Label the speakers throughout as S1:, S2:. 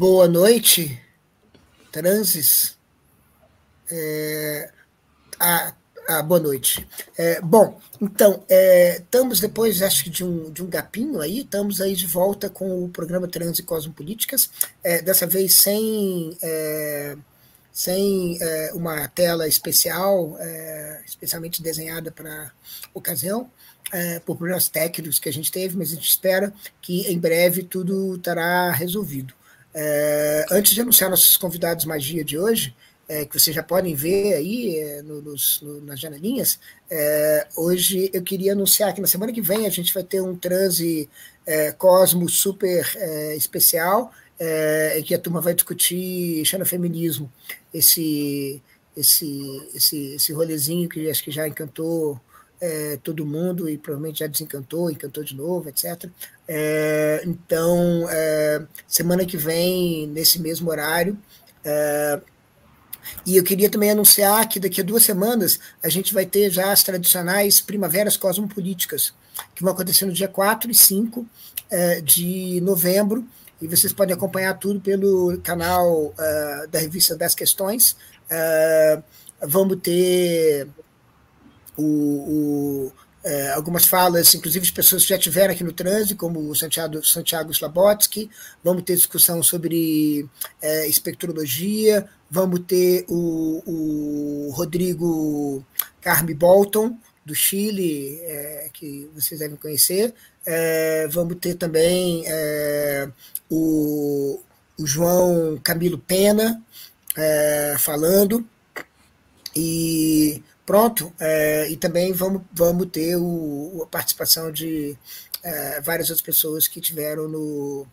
S1: Boa noite, transes. É, ah, boa noite. É, bom, então, é, estamos depois, acho que de um, de um gapinho aí, estamos aí de volta com o programa Trans e Cosmopolíticas, é, dessa vez sem, é, sem é, uma tela especial, é, especialmente desenhada para ocasião, por problemas técnicos que a gente teve, mas a gente espera que em breve tudo estará resolvido. É, antes de anunciar nossos convidados magia de hoje, é, que vocês já podem ver aí é, no, nos, no, nas janelinhas, é, hoje eu queria anunciar que na semana que vem a gente vai ter um transe é, Cosmo super é, especial, em que a turma vai discutir xenofeminismo, esse, esse, esse, esse rolezinho que acho que já encantou é, todo mundo e provavelmente já desencantou, encantou de novo, etc. É, então, é, semana que vem, nesse mesmo horário, é, e eu queria também anunciar que daqui a duas semanas a gente vai ter já as tradicionais primaveras cosmopolíticas, que vão acontecer no dia 4 e 5 é, de novembro, e vocês podem acompanhar tudo pelo canal uh, da revista das Questões. Vamos ter o, o é, algumas falas, inclusive de pessoas que já tiveram aqui no trânsito, como o Santiago, Santiago Slabotsky, vamos ter discussão sobre é, espectrologia, vamos ter o, o Rodrigo Carme Bolton, do Chile, é, que vocês devem conhecer, é, vamos ter também é, o, o, João Camilo Pena é, falando, e Pronto, é, e também vamos, vamos ter o, a participação de é, várias outras pessoas que tiveram no,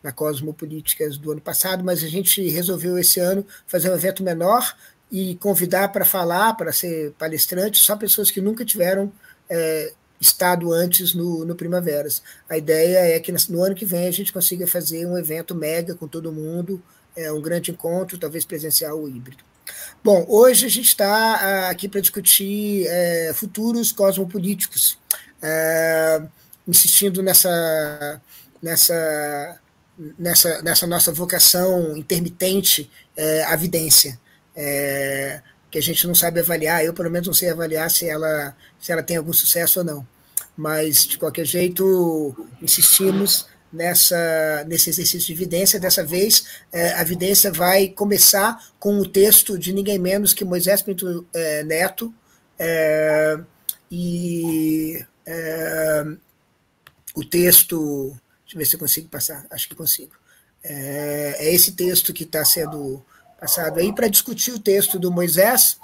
S1: na Cosmopolíticas do ano passado, mas a gente resolveu esse ano fazer um evento menor e convidar para falar, para ser palestrante, só pessoas que nunca tiveram é, estado antes no, no Primaveras. A ideia é que no ano que vem a gente consiga fazer um evento mega com todo mundo, é, um grande encontro, talvez presencial ou híbrido. Bom, hoje a gente está ah, aqui para discutir é, futuros cosmopolíticos, é, insistindo nessa, nessa, nessa, nessa nossa vocação intermitente é, à vidência, que a gente não sabe avaliar, eu pelo menos não sei avaliar se ela, se ela tem algum sucesso ou não. Mas, de qualquer jeito, insistimos nessa, nesse exercício de evidência. Dessa vez, é, a evidência vai começar com o texto de ninguém menos que Moisés Pinto é, Neto. É, e o texto. Deixa eu ver se eu consigo passar, acho que consigo. É, esse texto que está sendo passado aí para discutir o texto do Moisés.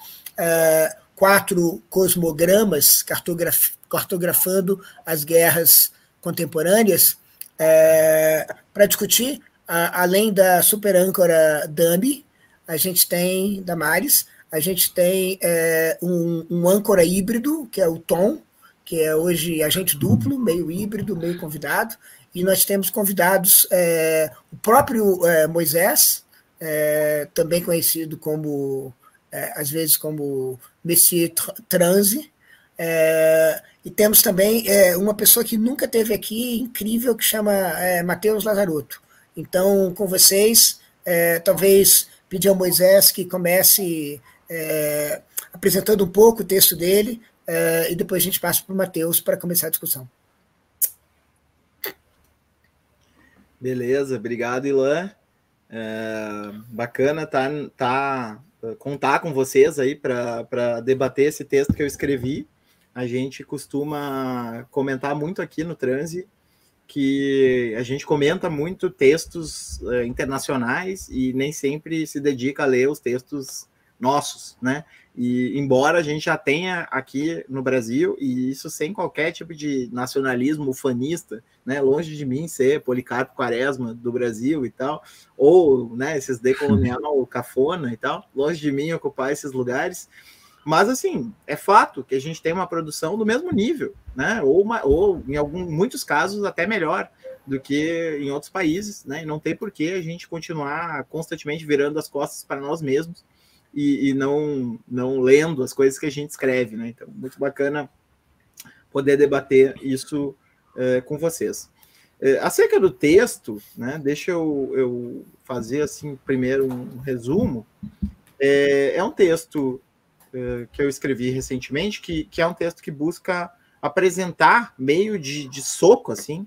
S1: Quatro cosmogramas cartograf, cartografando as guerras contemporâneas é, para discutir, a, além da super âncora Dambi, a gente tem Damares, a gente tem é, um, um, âncora híbrido, que é o Tom, que é hoje agente duplo, meio híbrido, meio convidado, e nós temos convidados é, o próprio é, Moisés, é, também conhecido como, é, às vezes, como Messier Transe, é, e temos também é, uma pessoa que nunca teve aqui, incrível, que chama é, Matheus Lazarotto. Então, com vocês, é, talvez pedir ao Moisés que comece é, apresentando um pouco o texto dele, é, e depois a gente passa para o Matheus para começar a discussão.
S2: Beleza, obrigado, Ilan. É, bacana tá, tá, contar com vocês aí para debater esse texto que eu escrevi a gente costuma comentar muito aqui no Transe que a gente comenta muito textos uh, internacionais e nem sempre se dedica a ler os textos nossos, né? E embora a gente já tenha aqui no Brasil, e isso sem qualquer tipo de nacionalismo ufanista, né? Longe de mim ser Policarpo Quaresma do Brasil e tal, ou né, esses decolonial cafona e tal, longe de mim ocupar esses lugares. Mas, assim, é fato que a gente tem uma produção do mesmo nível, né? Ou, uma, ou em alguns, muitos casos, até melhor do que em outros países, né? E não tem por que a gente continuar constantemente virando as costas para nós mesmos e, e não, não lendo as coisas que a gente escreve, né? Então, muito bacana poder debater isso é, com vocês. É, acerca do texto, né, deixa eu, eu fazer assim primeiro um resumo. É, é um texto que eu escrevi recentemente, que, que é um texto que busca apresentar meio de, de soco assim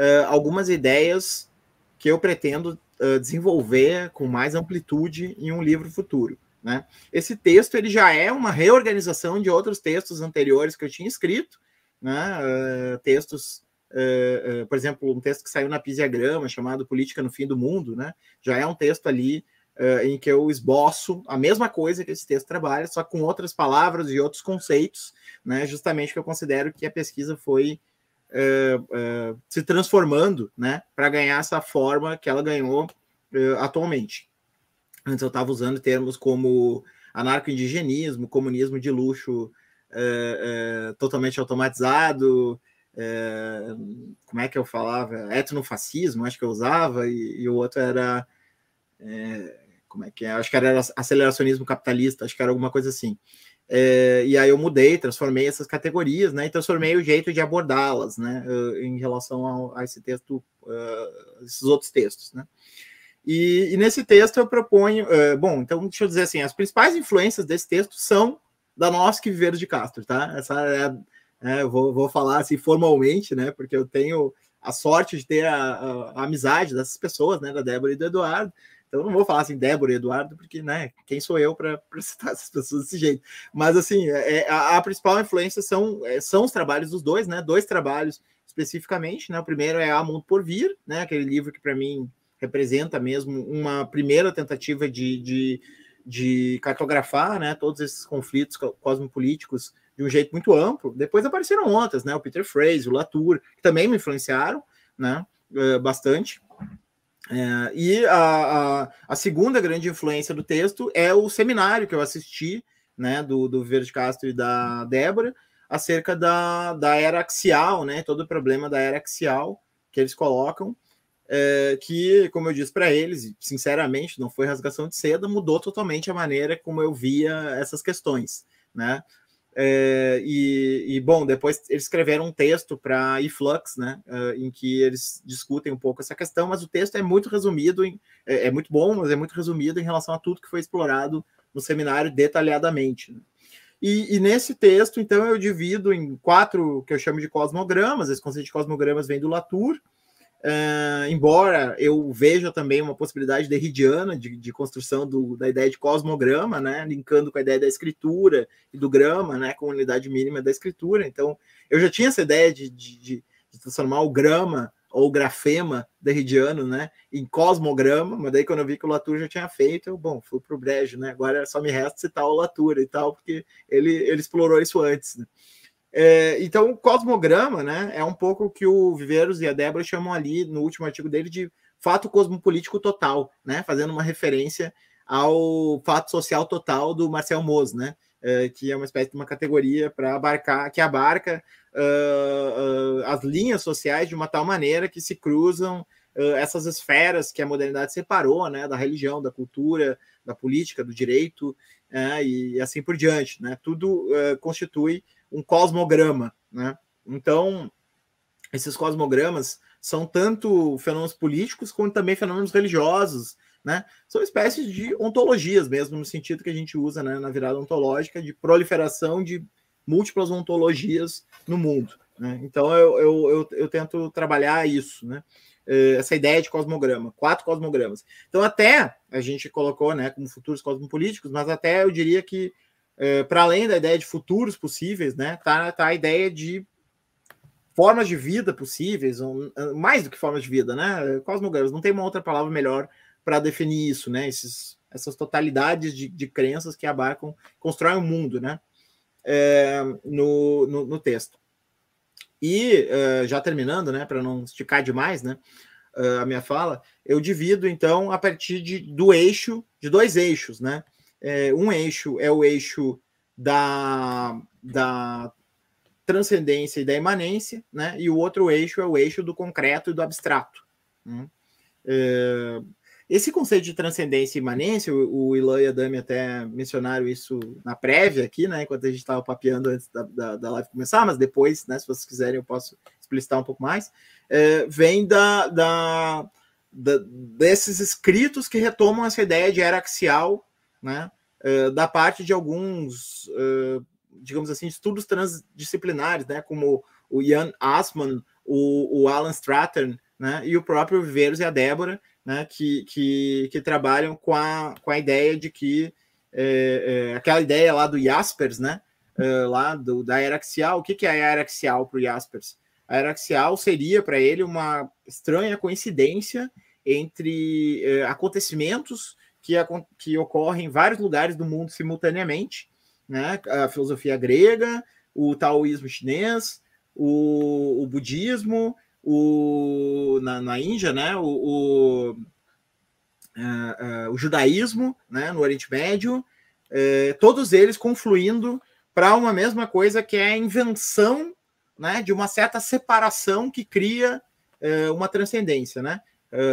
S2: é, algumas ideias que eu pretendo é, desenvolver com mais amplitude em um livro futuro. Né? Esse texto ele já é uma reorganização de outros textos anteriores que eu tinha escrito, né? Uh, textos, uh, uh, por exemplo, um texto que saiu na Pisiagrama chamado Política no Fim do Mundo, né? já é um texto ali em que eu esboço a mesma coisa que esse texto trabalha, só com outras palavras e outros conceitos, né? justamente porque eu considero que a pesquisa foi se transformando né? para ganhar essa forma que ela ganhou atualmente. Antes eu estava usando termos como anarco-indigenismo, comunismo de luxo totalmente automatizado, é, como é que eu falava? Etnofascismo, acho que eu usava, e, e o outro era. Como é que é? Acho que era aceleracionismo capitalista, acho que era alguma coisa assim. É, e aí eu mudei, transformei essas categorias, né? E transformei o jeito de abordá-las, né? Em relação ao, a esse texto, uh, esses outros textos, né? E, e, nesse texto eu proponho, uh, bom, então deixa eu dizer assim, as principais influências desse texto são da nossa que Viveiros de Castro, tá? Essa é, é eu vou, vou falar assim formalmente, né? Porque eu tenho a sorte de ter a, a, a, amizade dessas pessoas, né? Da Débora e do Eduardo. Então não vou falar assim Débora e Eduardo, porque, né? Quem sou eu para citar essas pessoas desse jeito? Mas assim, é, é, a, a, principal influência são, é, são os trabalhos dos dois, né? Dois trabalhos especificamente, né? O primeiro é A Mundo por Vir, né? Aquele livro que para mim representa mesmo uma primeira tentativa de, de, de, cartografar né, todos esses conflitos cosmopolíticos de um jeito muito amplo. Depois apareceram outras, né, o Peter Fraser, o Latour, que também me influenciaram né, bastante. É, e a, a, a, segunda grande influência do texto é o seminário que eu assisti, né, do, do Verde Castro e da Débora, acerca da, da era axial, né, todo o problema da era axial que eles colocam, é, que, como eu disse para eles, sinceramente, não foi rasgação de seda, mudou totalmente a maneira como eu via essas questões, né? É, e, e, bom, depois eles escreveram um texto para eFlux, né, uh, em que eles discutem um pouco essa questão, mas o texto é muito resumido, em, é, é, muito bom, mas é muito resumido em relação a tudo que foi explorado no seminário detalhadamente. Né? E, e, nesse texto, então, eu divido em quatro que eu chamo de cosmogramas. Esse conceito de cosmogramas vem do Latour, Uh, embora eu veja também uma possibilidade derridiana de, de construção do, da ideia de cosmograma, né, linkando com a ideia da escritura e do grama, né, com a unidade mínima da escritura. Então, eu já tinha essa ideia de, de, de transformar o grama ou grafema derridiano, né, em cosmograma, mas daí quando eu vi que o Latour já tinha feito, eu, bom, fui para o brejo, né, agora só me resta citar o Latour e tal, porque ele, ele explorou isso antes, né. É, então, o cosmograma né, é um pouco o que o Viveiros e a Débora chamam ali no último artigo dele de fato cosmopolítico total, né, fazendo uma referência ao fato social total do Marcel Mauss, né, é, que é uma espécie de uma categoria para abarcar, que abarca uh, uh, as linhas sociais de uma tal maneira que se cruzam uh, essas esferas que a modernidade separou, né, da religião, da cultura, da política, do direito, é, e assim por diante, né, tudo constitui um cosmograma, né? Então, esses cosmogramas são tanto fenômenos políticos quanto também fenômenos religiosos, né? São espécies de ontologias mesmo, no sentido que a gente usa né, na virada ontológica de proliferação de múltiplas ontologias no mundo. Né? Então eu, eu, eu, eu, tento trabalhar isso, né? Eh, essa ideia de cosmograma, quatro cosmogramas. Então, até a gente colocou né, como futuros cosmopolíticos, mas até eu diria que é, para além da ideia de futuros possíveis, né, tá, tá a ideia de formas de vida possíveis, um, mais do que formas de vida, né? Cosmogramas, não tem uma outra palavra melhor para definir isso, né? Esses, essas totalidades de, de crenças que abarcam, constroem o um mundo, né? É, no, no, no, texto. E já terminando, né, para não esticar demais, né, a minha fala, eu divido então a partir de, do eixo, de dois eixos, né? É, um eixo é o eixo da, da transcendência e da imanência, né? E o outro eixo é o eixo do concreto e do abstrato. Né? É, esse conceito de transcendência e imanência, o, o Ilan e a Dami até mencionaram isso na prévia aqui, né? Enquanto a gente estava papeando antes da, da, da, live começar, mas depois, né? Se vocês quiserem, eu posso explicitar um pouco mais. É, vem da, da, da, desses escritos que retomam essa ideia de era axial, né? É, da parte de alguns, é, digamos assim, estudos transdisciplinares, né? Como o Ian Asman, o, o Alan Stratton, né? E o próprio Viveiros e a Débora, né? Que, que, que trabalham com a, com a ideia de que é, é, aquela ideia lá do Jaspers, né? É, lá do, da era axial. O que, que é a era axial para o Jaspers? A era axial seria para ele uma estranha coincidência entre acontecimentos que, que ocorrem em vários lugares do mundo simultaneamente, né? A filosofia grega, o taoísmo chinês, o, o budismo, o, na, na Índia, né? O, o, uh, uh, o judaísmo, né? No Oriente Médio, uh, todos eles confluindo para uma mesma coisa que é a invenção, né? De uma certa separação que cria uma transcendência, né?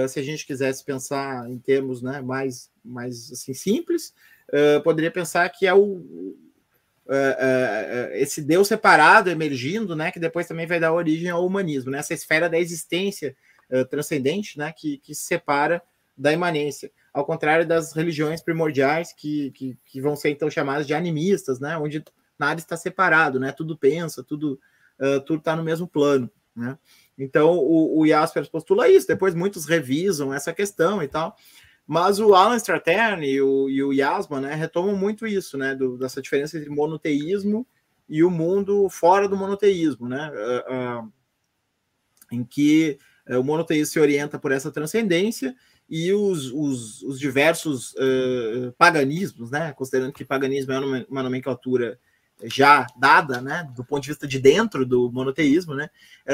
S2: Se a gente quisesse pensar em termos né, mais, mais assim, simples, poderia pensar que é o, uh, uh, esse Deus separado emergindo, né, que depois também vai dar origem ao humanismo, né, essa esfera da existência uh, transcendente, né, que, que se separa da imanência, ao contrário das religiões primordiais que, que, que vão ser então chamadas de animistas, né, onde nada está separado, né, tudo pensa, tudo tudo está no mesmo plano, né. Então o, o Jaspers postula isso, depois muitos revisam essa questão e tal. Mas o Alan Stratern e o, e o Yasma né, retomam muito isso, né, do, dessa diferença entre monoteísmo e o mundo fora do monoteísmo, né, uh, uh, em que uh, o monoteísmo se orienta por essa transcendência e os, os, os diversos paganismos, né, considerando que paganismo é uma, uma nomenclatura já dada, né, do ponto de vista de dentro do monoteísmo, né,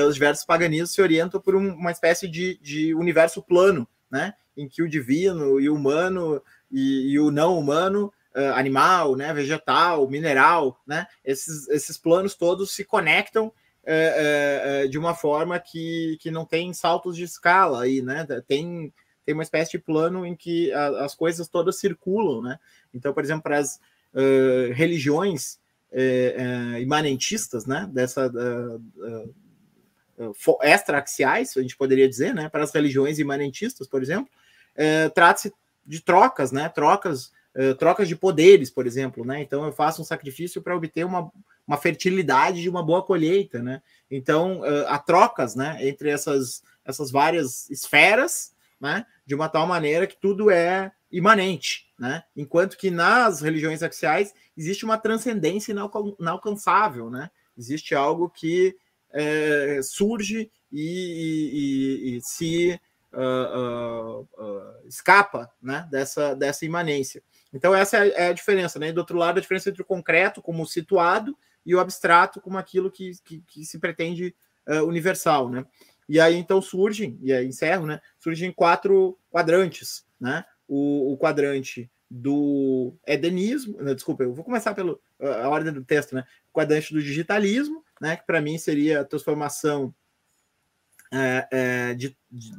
S2: os diversos paganismos se orientam por um, uma espécie de, de universo plano, né, em que o divino e o humano e, e o não humano, uh, animal, né, vegetal, mineral, né, esses, esses planos todos se conectam uh, uh, de uma forma que, que não tem saltos de escala aí, né, tem, tem uma espécie de plano em que a, as coisas todas circulam, né, então, por exemplo, para as religiões imanentistas, né, dessa extra-axiais, a gente poderia dizer, né, para as religiões imanentistas, por exemplo, é, trata-se de trocas, né? Trocas, é, trocas de poderes, por exemplo, né? Então eu faço um sacrifício para obter uma, uma fertilidade de uma boa colheita, né? Então é, há trocas, né? Entre essas, essas várias esferas, né? De uma tal maneira que tudo é imanente, né? Enquanto que nas religiões axiais existe uma transcendência inalcançável, né? Existe algo que é, surge e, e, e se uh, uh, escapa né, dessa, dessa imanência. Então, essa é a diferença. Né? E do outro lado, a diferença entre o concreto como situado e o abstrato como aquilo que, que, que se pretende universal. Né? E aí, então, surgem, e aí encerro, né? surgem quatro quadrantes. Né? O, o quadrante do edenismo, né, desculpa, eu vou começar pela ordem do texto, né? Quadrante do digitalismo, né? Que para mim seria a transformação é, é, de, de,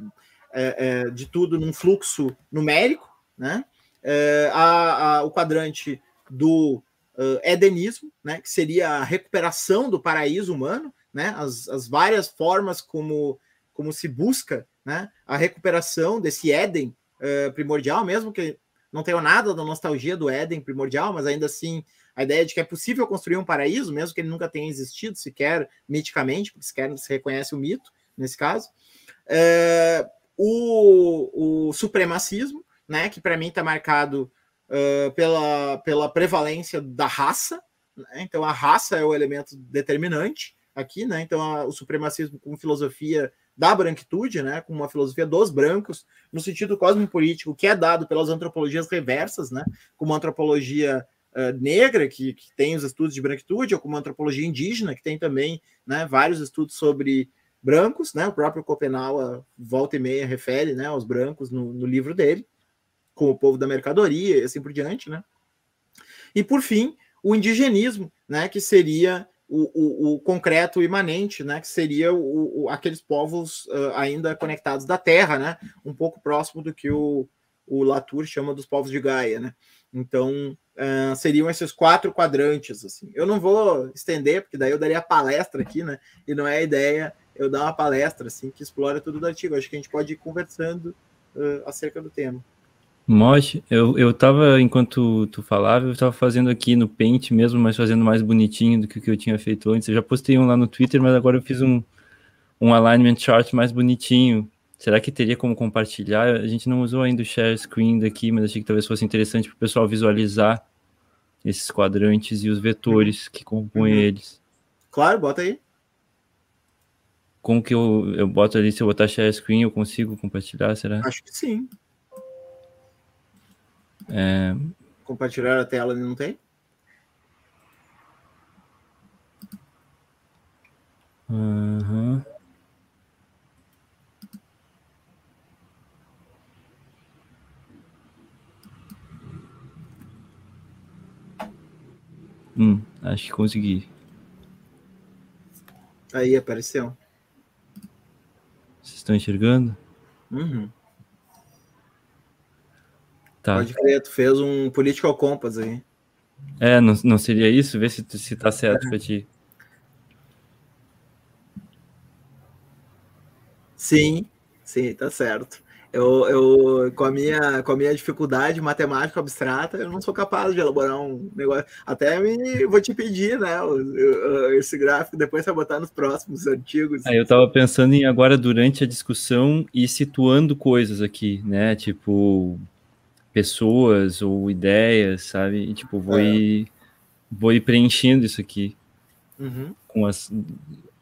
S2: é, é, de tudo num fluxo numérico, né? É, a, a, o quadrante do uh, edenismo, né? Que seria a recuperação do paraíso humano, né? As, as várias formas como, como se busca, né? A recuperação desse Éden uh, primordial, mesmo que não tenha nada da nostalgia do Éden primordial, mas ainda assim a ideia de que é possível construir um paraíso, mesmo que ele nunca tenha existido sequer miticamente, porque sequer se reconhece o mito nesse caso. É, o, o supremacismo, né, que para mim está marcado uh, pela, pela prevalência da raça, né? então a raça é o elemento determinante aqui, né? Então a, o supremacismo com filosofia da branquitude, né, com uma filosofia dos brancos, no sentido cosmopolítico que é dado pelas antropologias reversas, né, como a antropologia uh, negra, que, que, tem os estudos de branquitude, ou como a antropologia indígena, que tem também né, vários estudos sobre brancos, né? O próprio Copenau, volta e meia, refere né, aos brancos no, no livro dele, com o povo da mercadoria e assim por diante, né? E por fim, o indigenismo, né? Que seria o, o, o concreto imanente, né? Que seria o, o aqueles povos uh, ainda conectados da terra, né? Um pouco próximo do que o, o Latour chama dos povos de Gaia, né? Então, uh, seriam esses quatro quadrantes, assim. Eu não vou estender, porque daí eu daria palestra aqui, né? E não é a ideia eu dar uma palestra, assim, que explora tudo do artigo. Acho que a gente pode ir conversando uh, acerca do tema.
S3: Mosh, eu, eu tava, enquanto tu falava, eu tava fazendo aqui no Paint mesmo, mas fazendo mais bonitinho do que o que eu tinha feito antes. Eu já postei um lá no Twitter, mas agora eu fiz um, um alignment chart mais bonitinho. Será que teria como compartilhar? A gente não usou ainda o share screen daqui, mas achei que talvez fosse interessante para o pessoal visualizar esses quadrantes e os vetores que compõem uhum. eles.
S2: Claro, bota aí.
S3: Como que eu, eu boto ali, se eu botar share screen, eu consigo compartilhar, será?
S2: Acho que sim.
S3: É...
S2: Compartilhar a tela não tem?
S3: Uhum. Hum, acho que consegui.
S2: Aí apareceu.
S3: Vocês estão enxergando?
S2: Uhum.
S3: Tá.
S2: Pode crer, tu fez um political compass aí.
S3: É, não, não seria isso? Vê se, se tá certo é. pra ti.
S2: Sim, sim, tá certo. Eu, eu com, a minha, com a minha dificuldade matemática abstrata, eu não sou capaz de elaborar um negócio. Até me, vou te pedir, né? Esse gráfico depois para botar nos próximos artigos.
S3: Aí eu estava pensando em agora, durante a discussão, e situando coisas aqui, né? Tipo, pessoas ou ideias, sabe? E, tipo, vou, é. ir, vou ir preenchendo isso aqui
S2: uhum.
S3: com as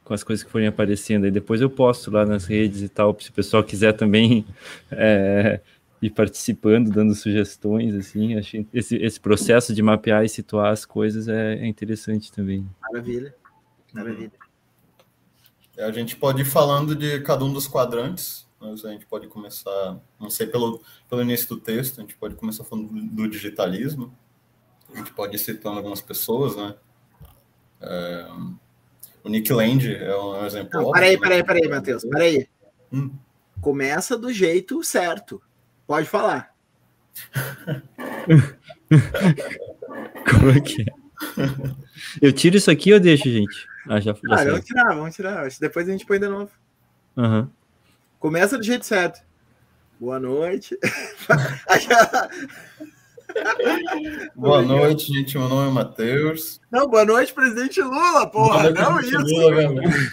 S3: com as coisas que forem aparecendo. Aí depois eu posto lá nas redes e tal, se o pessoal quiser também é, ir participando, dando sugestões, assim. Acho esse, esse processo de mapear e situar as coisas é, é interessante também.
S2: Maravilha, maravilha.
S4: A gente pode ir falando de cada um dos quadrantes, mas a gente pode começar, não sei, pelo, pelo início do texto, a gente pode começar falando do, digitalismo, a gente pode ir citando algumas pessoas, né? É, o Nick Land é um exemplo. Não,
S2: peraí, peraí, peraí, Matheus, peraí. Hum. Começa do jeito certo. Pode falar.
S3: Como é que é? Eu tiro isso aqui ou deixo, gente?
S2: Ah, já, já ah, vamos tirar, vamos tirar. Depois a gente põe de novo.
S3: Uhum.
S2: Começa do jeito certo. Boa noite.
S4: boa noite, gente. Meu nome é Matheus.
S2: Não, boa noite, presidente Lula, porra. Noite, não isso. Lula,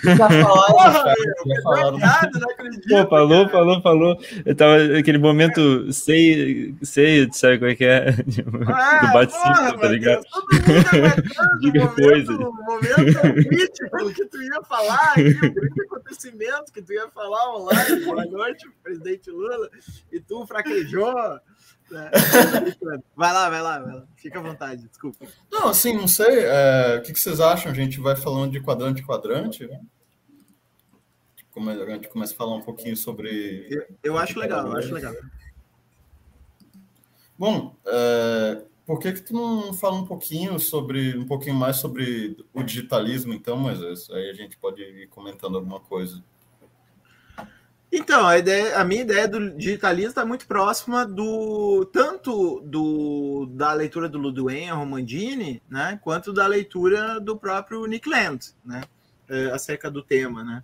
S3: já falaram, porra, já falaram. não acredito. Pô, falou, falou, falou. Eu tava naquele momento, sei, sei, sabe como é que é?
S2: Ah, Do bate-cinto, tá ligado? Diga coisa. O momento crítico que tu ia falar, aqui, o grande acontecimento que tu ia falar online. Boa noite, presidente Lula. E tu fraquejou. É. Vai lá, vai lá, vai lá. Fica à vontade, desculpa.
S4: Não, assim, não sei. É, o que, que, vocês acham? A gente vai falando de quadrante quadrante, né? A gente começa a falar um pouquinho sobre.
S2: Eu, eu acho legal, eu acho legal.
S4: Bom, é, por que que tu não fala um pouquinho sobre um pouquinho mais sobre o digitalismo, então, mas aí a gente pode ir comentando alguma coisa.
S2: Então, a, ideia, a minha ideia do digitalismo está muito próxima do tanto do, da leitura do Ludwig Romandini, né, quanto da leitura do próprio Nick Land, né, é, acerca do tema, né.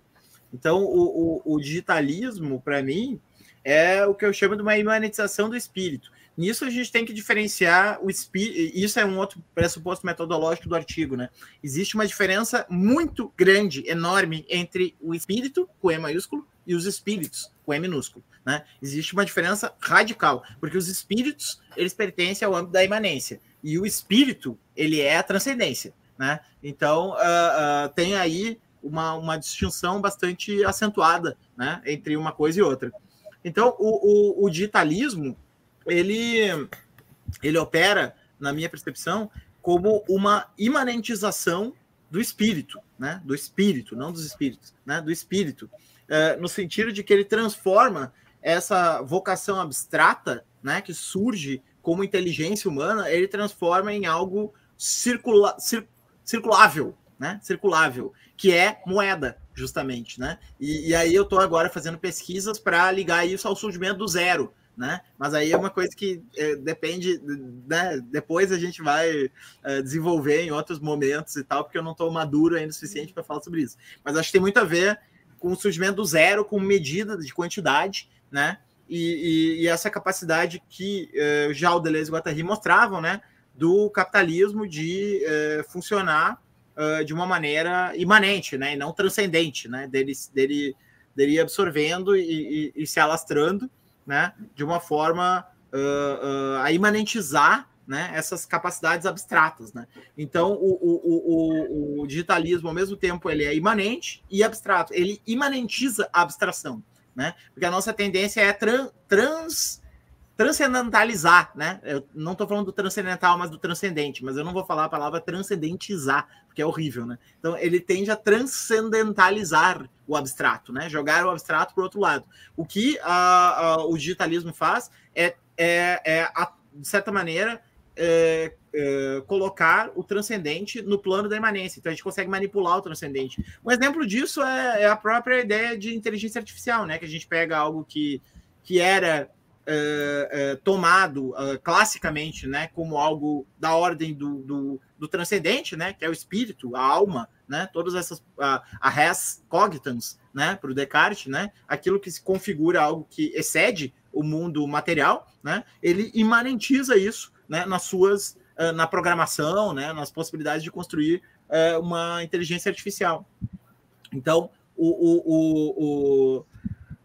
S2: Então, o, o, o digitalismo, para mim, é o que eu chamo de uma humanização do espírito. Nisso a gente tem que diferenciar o espírito. Isso é um outro pressuposto metodológico do artigo, né? Existe uma diferença muito grande, enorme, entre o espírito, com E maiúsculo, e os espíritos, com E minúsculo. Né? Existe uma diferença radical, porque os espíritos eles pertencem ao âmbito da imanência e o espírito ele é a transcendência. Né? Então uh, uh, tem aí uma, uma distinção bastante acentuada né? entre uma coisa e outra. Então o, o, o digitalismo ele, ele opera, na minha percepção, como uma imanentização do espírito, né? Do espírito, não dos espíritos, né? Do espírito é, no sentido de que ele transforma essa vocação abstrata, né, que surge como inteligência humana, ele transforma em algo circula, cir, circulável, né, circulável, que é moeda, justamente, né? E, e aí eu estou agora fazendo pesquisas para ligar isso ao surgimento do zero, né? Mas aí é uma coisa que é, depende, né? Depois a gente vai é, desenvolver em outros momentos e tal, porque eu não estou maduro ainda o suficiente para falar sobre isso. Mas acho que tem muito a ver com surgimento do zero, com medida de quantidade, né? E, e, e essa capacidade que é, já o Deleuze e Guattari mostravam, né? Do capitalismo de é, funcionar uh, de uma maneira imanente, né? E não transcendente, né? Dele, dele, dele absorvendo e, e, e se alastrando né, de uma forma uh, uh, a imanentizar né, essas capacidades abstratas. Né? Então, o, o, o, o, digitalismo, ao mesmo tempo, ele é imanente e abstrato. Ele imanentiza a abstração, né? porque a nossa tendência é tran, trans transcendentalizar, né? Eu não estou falando do transcendental, mas do transcendente, mas eu não vou falar a palavra transcendentizar, porque é horrível, né? Então ele tende a transcendentalizar o abstrato, né? Jogar o abstrato para o outro lado. O que a, a, o digitalismo faz é, é, é a, de certa maneira, é, é, colocar o transcendente no plano da imanência. Então a gente consegue manipular o transcendente. Um exemplo disso é, é a própria ideia de inteligência artificial, né? Que a gente pega algo que, que era uh, uh, tomado uh, classicamente né, como algo da ordem do, do, do, transcendente, né, que é o espírito, a alma, né, todas essas a, a res cogitans, né, para o Descartes, né, aquilo que se configura algo que excede o mundo material, né, ele imanentiza isso né, nas suas na programação, né, nas possibilidades de construir uma inteligência artificial. Então, o, o, o,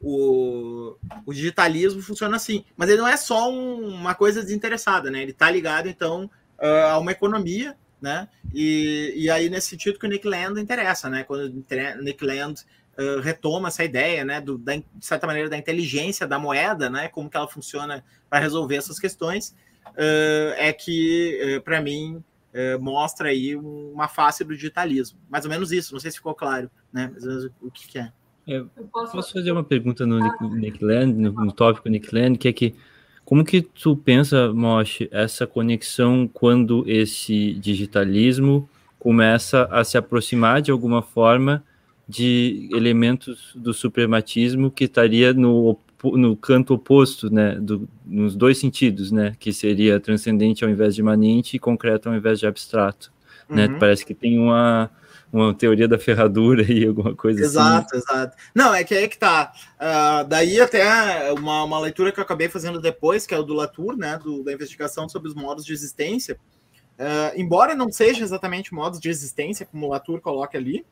S2: o o, digitalismo funciona assim. Mas ele não é só um, uma coisa desinteressada, né? Ele está ligado, então, uh, a uma economia, né? E, e aí, nesse sentido, que o Nick Land interessa, né? Quando o Nick Land uh, retoma essa ideia, né? Do, da, de certa maneira, da inteligência da moeda, né? Como que ela funciona para resolver essas questões, é que, para mim, mostra aí uma face do digitalismo. Mais ou menos isso, não sei se ficou claro, né? o que, que é.
S3: Eu posso... posso fazer uma pergunta no Nick, Land, no, no tópico Nick Land, que é que como que tu pensa, Mosh, essa conexão quando esse digitalismo começa a se aproximar de alguma forma de elementos do suprematismo que estaria no, no canto oposto, né, do, nos dois sentidos, né, que seria transcendente ao invés de imanente e concreto ao invés de abstrato, né? uhum. né? Parece que tem uma uma teoria da ferradura e alguma coisa
S2: exato, assim. Exato, exato. Não, é que aí que tá. Uh, daí até uma, uma leitura que eu acabei fazendo depois, que é o do Latour, né, do, da investigação sobre os modos de existência. Uh, embora não seja exatamente modos de existência, como o Latour coloca ali,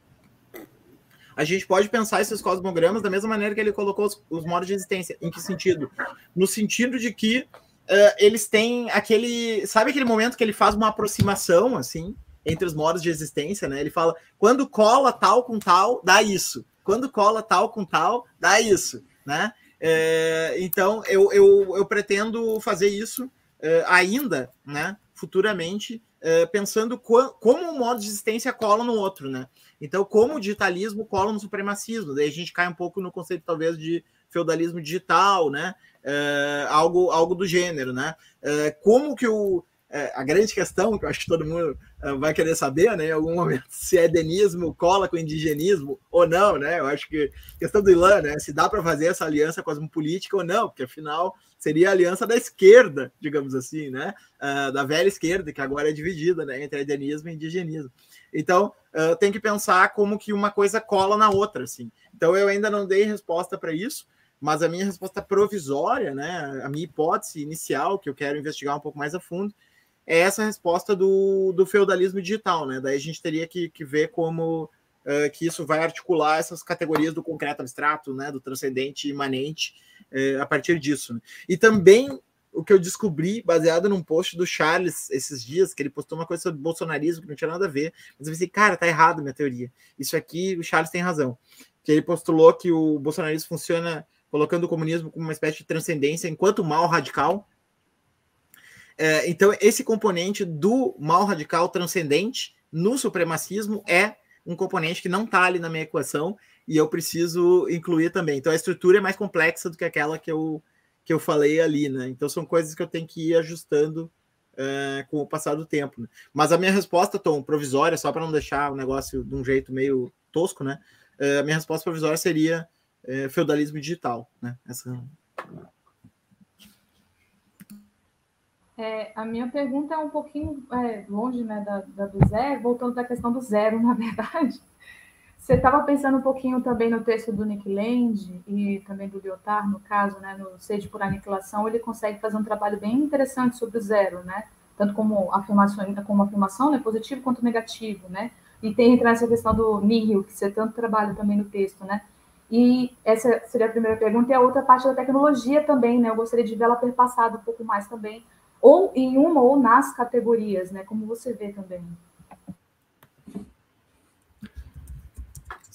S2: a gente pode pensar esses cosmogramas da mesma maneira que ele colocou os, os modos de existência. Em que sentido? No sentido de que uh, eles têm aquele. Sabe aquele momento que ele faz uma aproximação, assim, entre os modos de existência, né? Ele fala: quando cola tal com tal, dá isso. Quando cola tal com tal, dá isso, né? É, então eu, eu, eu pretendo fazer isso é, ainda, né? Futuramente, pensando co como um modo de existência cola no outro, né? Então, como o digitalismo cola no supremacismo, daí a gente cai um pouco no conceito talvez de feudalismo digital, né? É, algo, algo do gênero, né? É, como que o, é, a grande questão, que eu acho que todo mundo uh, vai querer saber, né, em algum momento, se é denismo cola com indigenismo ou não, né? Eu acho que questão do Ilan, né, se dá para fazer essa aliança cosmopolítica ou não, porque afinal seria a aliança da esquerda, digamos assim, né, uh, da velha esquerda, que agora é dividida, né, entre denismo e indigenismo. Então, uh, tem que pensar como que uma coisa cola na outra, assim. Então, eu ainda não dei resposta para isso, mas a minha resposta provisória, né, a minha hipótese inicial, que eu quero investigar um pouco mais a fundo, é essa resposta do, do feudalismo digital, né? Daí a gente teria que, que ver como uh, que isso vai articular essas categorias do concreto abstrato, né? Do transcendente imanente uh, a partir disso. Né? E também o que eu descobri, baseado num post do Charles esses dias, que ele postou uma coisa sobre bolsonarismo que não tinha nada a ver, mas eu pensei, cara, tá errado minha teoria. Isso aqui, o Charles tem razão. Que ele postulou que o bolsonarismo funciona colocando o comunismo como uma espécie de transcendência enquanto mal radical, é, então, esse componente do mal radical transcendente no supremacismo é um componente que não está ali na minha equação e eu preciso incluir também. Então, a estrutura é mais complexa do que aquela que eu, que eu falei ali, né? Então, são coisas que eu tenho que ir ajustando é, com o passar do tempo. Né? Mas a minha resposta, Tom, provisória, só para não deixar o negócio de um jeito meio tosco, né? É, a minha resposta provisória seria é, feudalismo digital, né? Essa
S5: É, a minha pergunta é um pouquinho é, longe né, da, da, do zero, voltando para a questão do zero, na verdade. Você estava pensando um pouquinho também no texto do Nick Land e também do Lyotard, no caso, né, no Sede por Aniquilação, ele consegue fazer um trabalho bem interessante sobre o zero, né? Tanto como afirmação, como afirmação, né, positivo quanto negativo, né? E tem entrar essa questão do nihil, que você tanto trabalha também no texto, né? E essa seria a primeira pergunta. E a outra parte da tecnologia também, né? Eu gostaria de vê-la perpassada um pouco mais também ou em uma ou nas categorias, né? Como você vê também.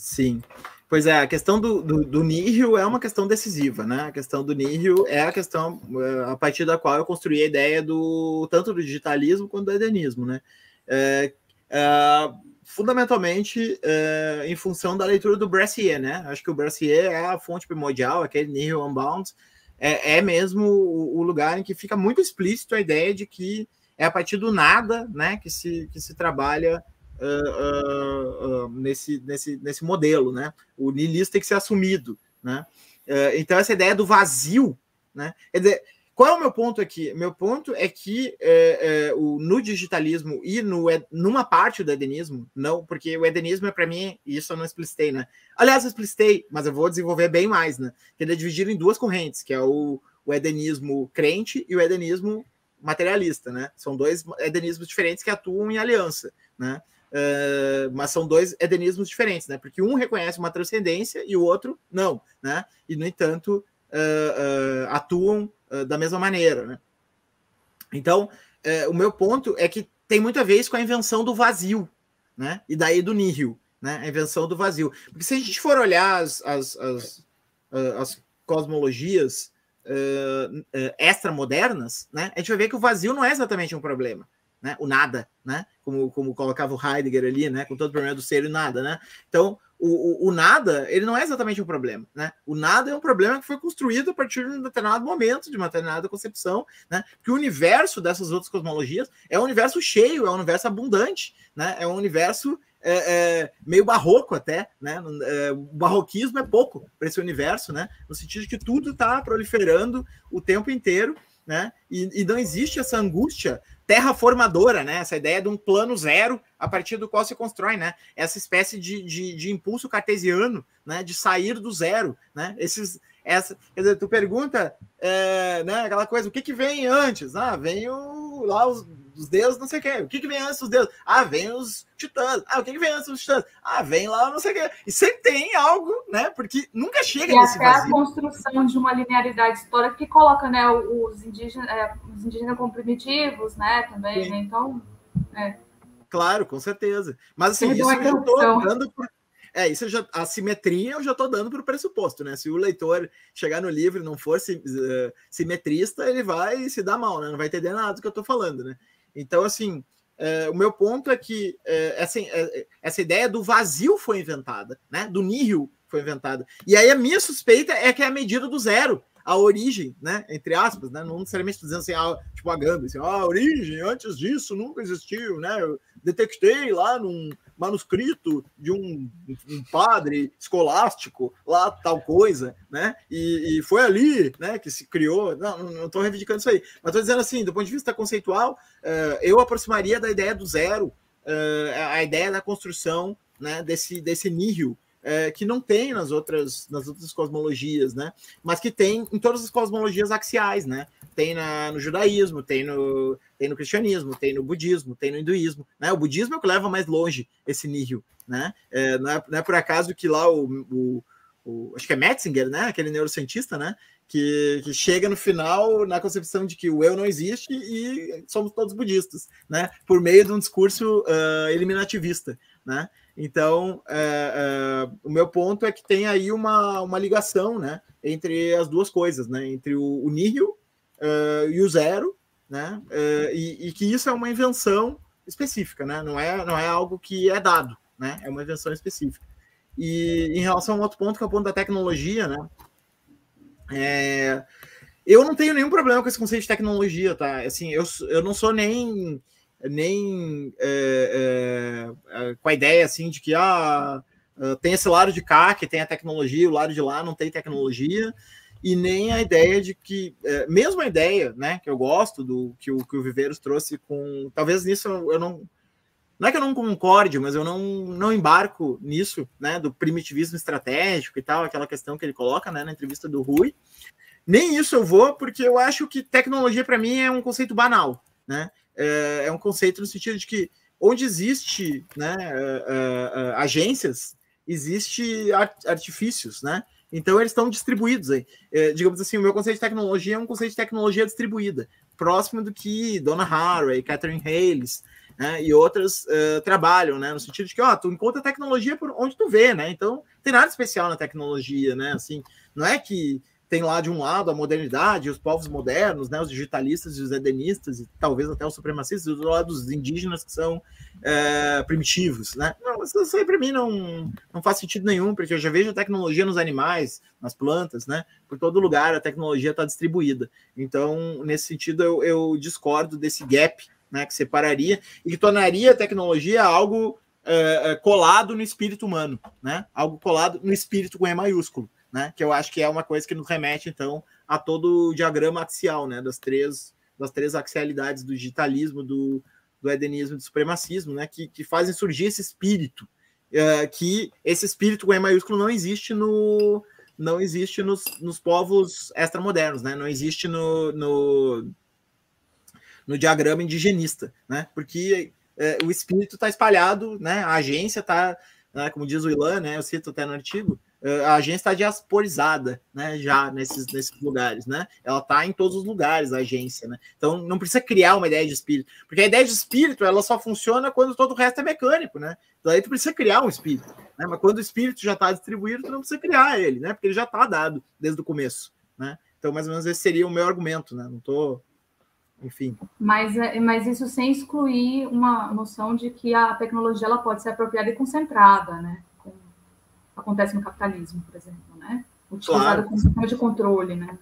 S2: Sim. Pois é, a questão do, do, do Nihil é uma questão decisiva, né? A questão do Nihil é a questão é, a partir da qual eu construí a ideia do tanto do digitalismo quanto do edenismo, né? É, é, fundamentalmente é, em função da leitura do Brassier, né? Acho que o Brassier é a fonte primordial, aquele Nihil Unbound, é, é mesmo o, o, lugar em que fica muito explícito a ideia de que é a partir do nada né, que, se, que se trabalha uh, uh, nesse, nesse, nesse modelo. Né? O niilista tem que ser assumido. Né? então, essa ideia do vazio. Né? Quer dizer, qual é o meu ponto aqui? Meu ponto é que é, é, o, no digitalismo e no, numa parte do edenismo, não, porque o edenismo é para mim, isso eu não explicitei, né? Aliás, eu explicitei, mas eu vou desenvolver bem mais, né? Ele é dividido em duas correntes, que é o, o edenismo crente e o edenismo materialista, né? São dois edenismos diferentes que atuam em aliança, né? Uh, mas são dois edenismos diferentes, né? Porque um reconhece uma transcendência e o outro não, né? E no entanto uh, uh, atuam da mesma maneira. Né? Então, o meu ponto é que tem muito a ver com a invenção do vazio, né? E daí do nihil, né? A invenção do vazio. Porque se a gente for olhar as, as, as, as cosmologias extramodernas, né? A gente vai ver que o vazio não é exatamente um problema. Né, o nada, né? Como, como colocava o Heidegger ali, né? Com todo o problema do ser e nada, né? Então, o, o, o, nada, ele não é exatamente um problema, né? O nada é um problema que foi construído a partir de um determinado momento, de uma determinada concepção, né? Que o universo dessas outras cosmologias é um universo cheio, é um universo abundante, né? É um universo é, é, meio barroco até, né? É, o barroquismo é pouco para esse universo, né? No sentido de que tudo está proliferando o tempo inteiro, né? E, e não existe essa angústia terraformadora, né? Essa ideia de um plano zero a partir do qual se constrói, né? Essa espécie de, de, de impulso cartesiano, né? De sair do zero, né? Esses, essa, quer dizer, tu pergunta, é, né? Aquela coisa, o que que vem antes? Ah, vem o, lá os dos deuses, não sei o quê. O que, que vem antes dos deuses? Ah, vem os titãs. Ah, o que, que vem antes dos titãs? Ah, vem lá não sei o quê. E sempre tem algo, né? Porque nunca chega
S5: e nesse até vazio. a construção de uma linearidade histórica que coloca, né, os indígenas, é, os indígenas como primitivos, né, também, né? Então, é.
S2: Claro, com certeza. Mas assim, isso eu já estou dando por, é, isso já, a simetria eu já estou dando para o pressuposto, né? Se o leitor chegar no livro e não for uh, simetrista, ele vai se dar mal, né? Não vai entender nada do que eu estou falando, né? Então, assim, é, o meu ponto é que é, essa, é, essa ideia do vazio foi inventada, né? Do nihil foi inventada. E aí a minha suspeita é que é a medida do zero, a origem, né? Entre aspas, né? Não necessariamente dizendo assim, ah, tipo a Gamba, assim, ah, a origem, antes disso nunca existiu, né? Eu detectei lá num manuscrito de um, um padre escolástico, lá tal coisa, né? E, e, foi ali, né, que se criou. Não, estou reivindicando isso aí, mas estou dizendo assim, do ponto de vista conceitual, uh, eu aproximaria da ideia do zero, uh, a ideia da construção, né, desse desse nível é, que não tem nas outras, nas outras cosmologias, né? Mas que tem em todas as cosmologias axiais, né? Tem na, no judaísmo, tem no, tem no cristianismo, tem no budismo, tem no hinduísmo, né? O budismo é o que leva mais longe esse nível, né? É, não, é, não, é, por acaso que lá o, o, o, acho que é Metzinger, né? Aquele neurocientista, né? Que, que, chega no final na concepção de que o eu não existe e somos todos budistas, né? Por meio de um discurso uh, eliminativista, né? Então, é, é, o meu ponto é que tem aí uma, uma ligação né, entre as duas coisas, né, entre o, o é, e o zero, né, é, e, e, que isso é uma invenção específica, né, não, é, não é algo que é dado, né, é uma invenção específica. E em relação a um outro ponto, que é o ponto da tecnologia, né, é, eu não tenho nenhum problema com esse conceito de tecnologia, tá? Assim, eu, eu não sou nem nem é, é, com a ideia assim de que ah, tem esse lado de cá que tem a tecnologia, o lado de lá não tem tecnologia. E nem a ideia de que, é, mesmo a ideia, né, que eu gosto do que o, que o Viveiros trouxe com, talvez nisso eu, não, não é que eu não concorde, mas eu não, não embarco nisso, né, do primitivismo estratégico e tal, aquela questão que ele coloca, né, na entrevista do Rui, nem isso eu vou, porque eu acho que tecnologia para mim é um conceito banal, né, é, é, um conceito no sentido de que onde existe, né, uh, uh, agências, existe artifícios, né, então, eles estão distribuídos aí. É, digamos assim, o meu conceito de tecnologia é um conceito de tecnologia distribuída, próximo do que Donna Haraway, Catherine Hayles né, e outras uh, trabalham, né? No sentido de que, ó, tu encontra tecnologia por onde tu vê, né? Então, tem nada especial na tecnologia, né? Assim, não é que tem lá de um lado a modernidade, os povos modernos, né, os digitalistas os edenistas, e talvez até os supremacistas, e do lado dos indígenas que são é, primitivos. Né? Não, isso aí para mim não, não faz sentido nenhum, porque eu já vejo a tecnologia nos animais, nas plantas, né? por todo lugar a tecnologia está distribuída. Então, nesse sentido, eu, eu, discordo desse gap né, que separaria e que tornaria a tecnologia algo é, colado no espírito humano, né? algo colado no espírito com E maiúsculo né? Que eu acho que é uma coisa que nos remete, então, a todo o diagrama axial, né? Das três, das três axialidades do digitalismo, do, do edenismo e do supremacismo, né? Que, que fazem surgir esse espírito, uh, que esse espírito com E maiúsculo não existe no não existe nos, nos povos extramodernos, né? Não existe no, no, no diagrama indigenista, né? Porque é, o espírito está espalhado, né? A agência está, né, como diz o Ilan, né? Eu cito até no artigo, a agência está diasporizada, né, já nesses, nesses lugares, né? Ela está em todos os lugares, a agência, né? Então não precisa criar uma ideia de espírito, porque a ideia de espírito ela só funciona quando todo o resto é mecânico, né? Então aí tu precisa criar um espírito, né? Mas quando o espírito já está distribuído, tu não precisa criar ele, né? Porque ele já está dado desde o começo, né? Então mais ou menos esse seria o meu argumento, né? Não tô enfim.
S5: Mas, é, mas isso sem excluir uma noção de que a tecnologia ela pode ser apropriada e concentrada, né? Acontece no capitalismo, por exemplo, né? Utilizado claro. como sistema de controle, né?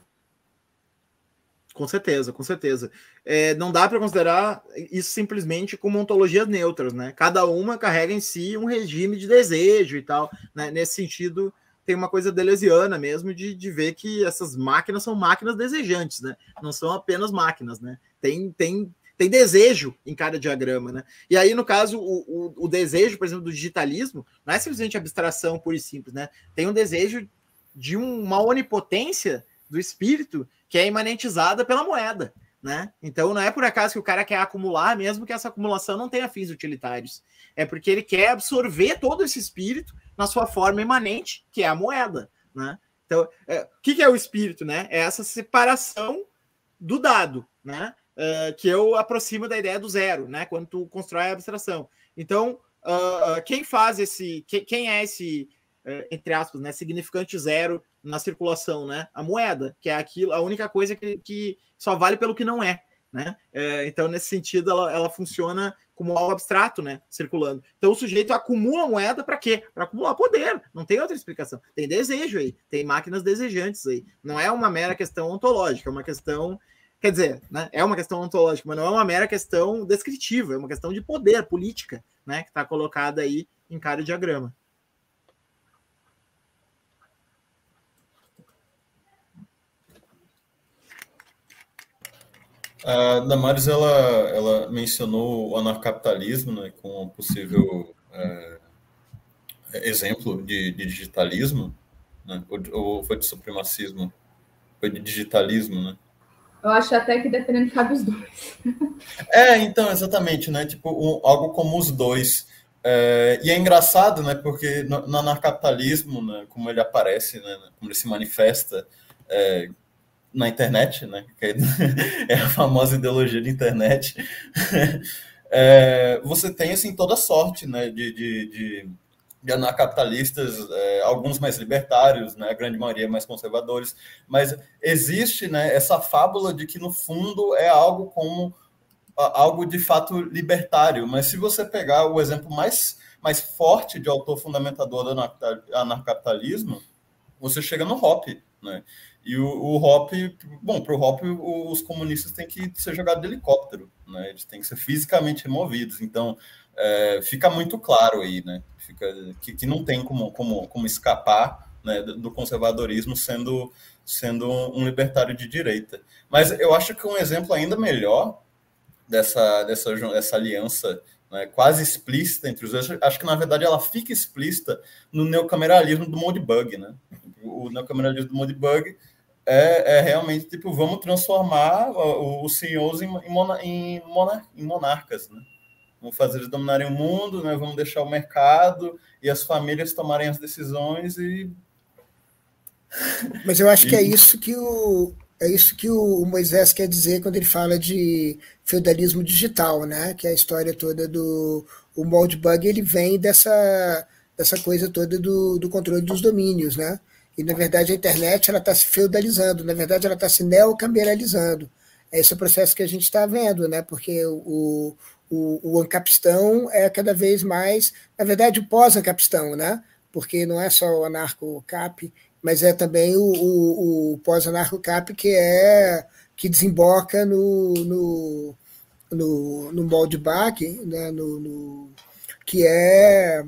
S2: Com certeza, com certeza. É, não dá para considerar isso simplesmente como ontologias neutras, né? Cada uma carrega em si um regime de desejo e tal. Né? Nesse sentido, tem uma coisa deleuziana mesmo de, de ver que essas máquinas são máquinas desejantes, né? Não são apenas máquinas, né? Tem, tem tem desejo em cada diagrama, né? E aí, no caso, o, o, o, desejo, por exemplo, do digitalismo, não é simplesmente abstração pura e simples, né? Tem um desejo de uma onipotência do espírito que é imanentizada pela moeda, né? Então não é por acaso que o cara quer acumular, mesmo que essa acumulação não tenha fins utilitários. É porque ele quer absorver todo esse espírito na sua forma imanente, que é a moeda, né? Então, é, o que, que é o espírito, né? É essa separação do dado, né? Uh, que eu aproximo da ideia do zero, né? Quando tu constrói a abstração. Então, uh, quem faz esse, quem, quem é esse, uh, entre aspas, né, significante zero na circulação, né? A moeda, que é aquilo, a única coisa que, que só vale pelo que não é, né? então, nesse sentido, ela, ela funciona como algo abstrato, né? Circulando. Então, o sujeito acumula moeda para quê? Para acumular poder. Não tem outra explicação. Tem desejo aí, tem máquinas desejantes aí. Não é uma mera questão ontológica, é uma questão Quer dizer, né, é uma questão ontológica, mas não é uma mera questão descritiva, é uma questão de poder, política, né, que está colocada aí em cada diagrama.
S4: A Damares ela, ela mencionou o anarcapitalismo né, como um possível é, exemplo de, de digitalismo, né, ou, ou, foi de supremacismo, foi de digitalismo, né?
S5: Eu acho até que dependendo cabe os dois.
S4: É, então, exatamente, né? Tipo, um, algo como os dois. É, e é engraçado, né? Porque no, anarcapitalismo, né, como ele aparece, né, como ele se manifesta é, na internet, né? Que é, a famosa ideologia de internet. É, você tem assim toda sorte, né? de, de de anarcapitalistas, é, alguns mais libertários, né, a grande maioria mais conservadores, mas existe né, essa fábula de que, no fundo, é algo como algo de fato libertário. Mas se você pegar o exemplo mais, mais forte de autor fundamentador do anarcapitalismo, você chega no Hoppe. Né? E o, o Hoppe, bom, para o Hoppe, os comunistas têm que ser jogados de helicóptero, né? eles têm que ser fisicamente removidos. Então, é, fica muito claro aí, né? Fica, que, que não tem como, como, como escapar né, do conservadorismo sendo, sendo um libertário de direita. Mas eu acho que um exemplo ainda melhor dessa, dessa, dessa aliança né, quase explícita entre os dois, acho que na verdade ela fica explícita no neocameralismo do Modebug. Né? O neocameralismo do Modebug é, é realmente tipo, vamos transformar os CEOs em, em, em monarcas. Né? Vamos fazer eles dominarem o mundo, né? vamos deixar o mercado e as famílias tomarem as decisões e
S1: mas eu acho que é isso que o é isso que o Moisés quer dizer quando ele fala de feudalismo digital, né? Que é a história toda do o Moldbug, ele vem dessa dessa coisa toda do, do controle dos domínios, né? E na verdade a internet ela está se feudalizando, na verdade ela está se neocameralizando. É esse o processo que a gente está vendo, né? Porque o, o, o ancapistão é cada vez mais, na verdade, o pós-ancapistão, né? Porque não é só o anarco-cap, mas é também o, o, o pós-anarco-cap que é que desemboca no, no, no, no Moldbach, né, no, no, que é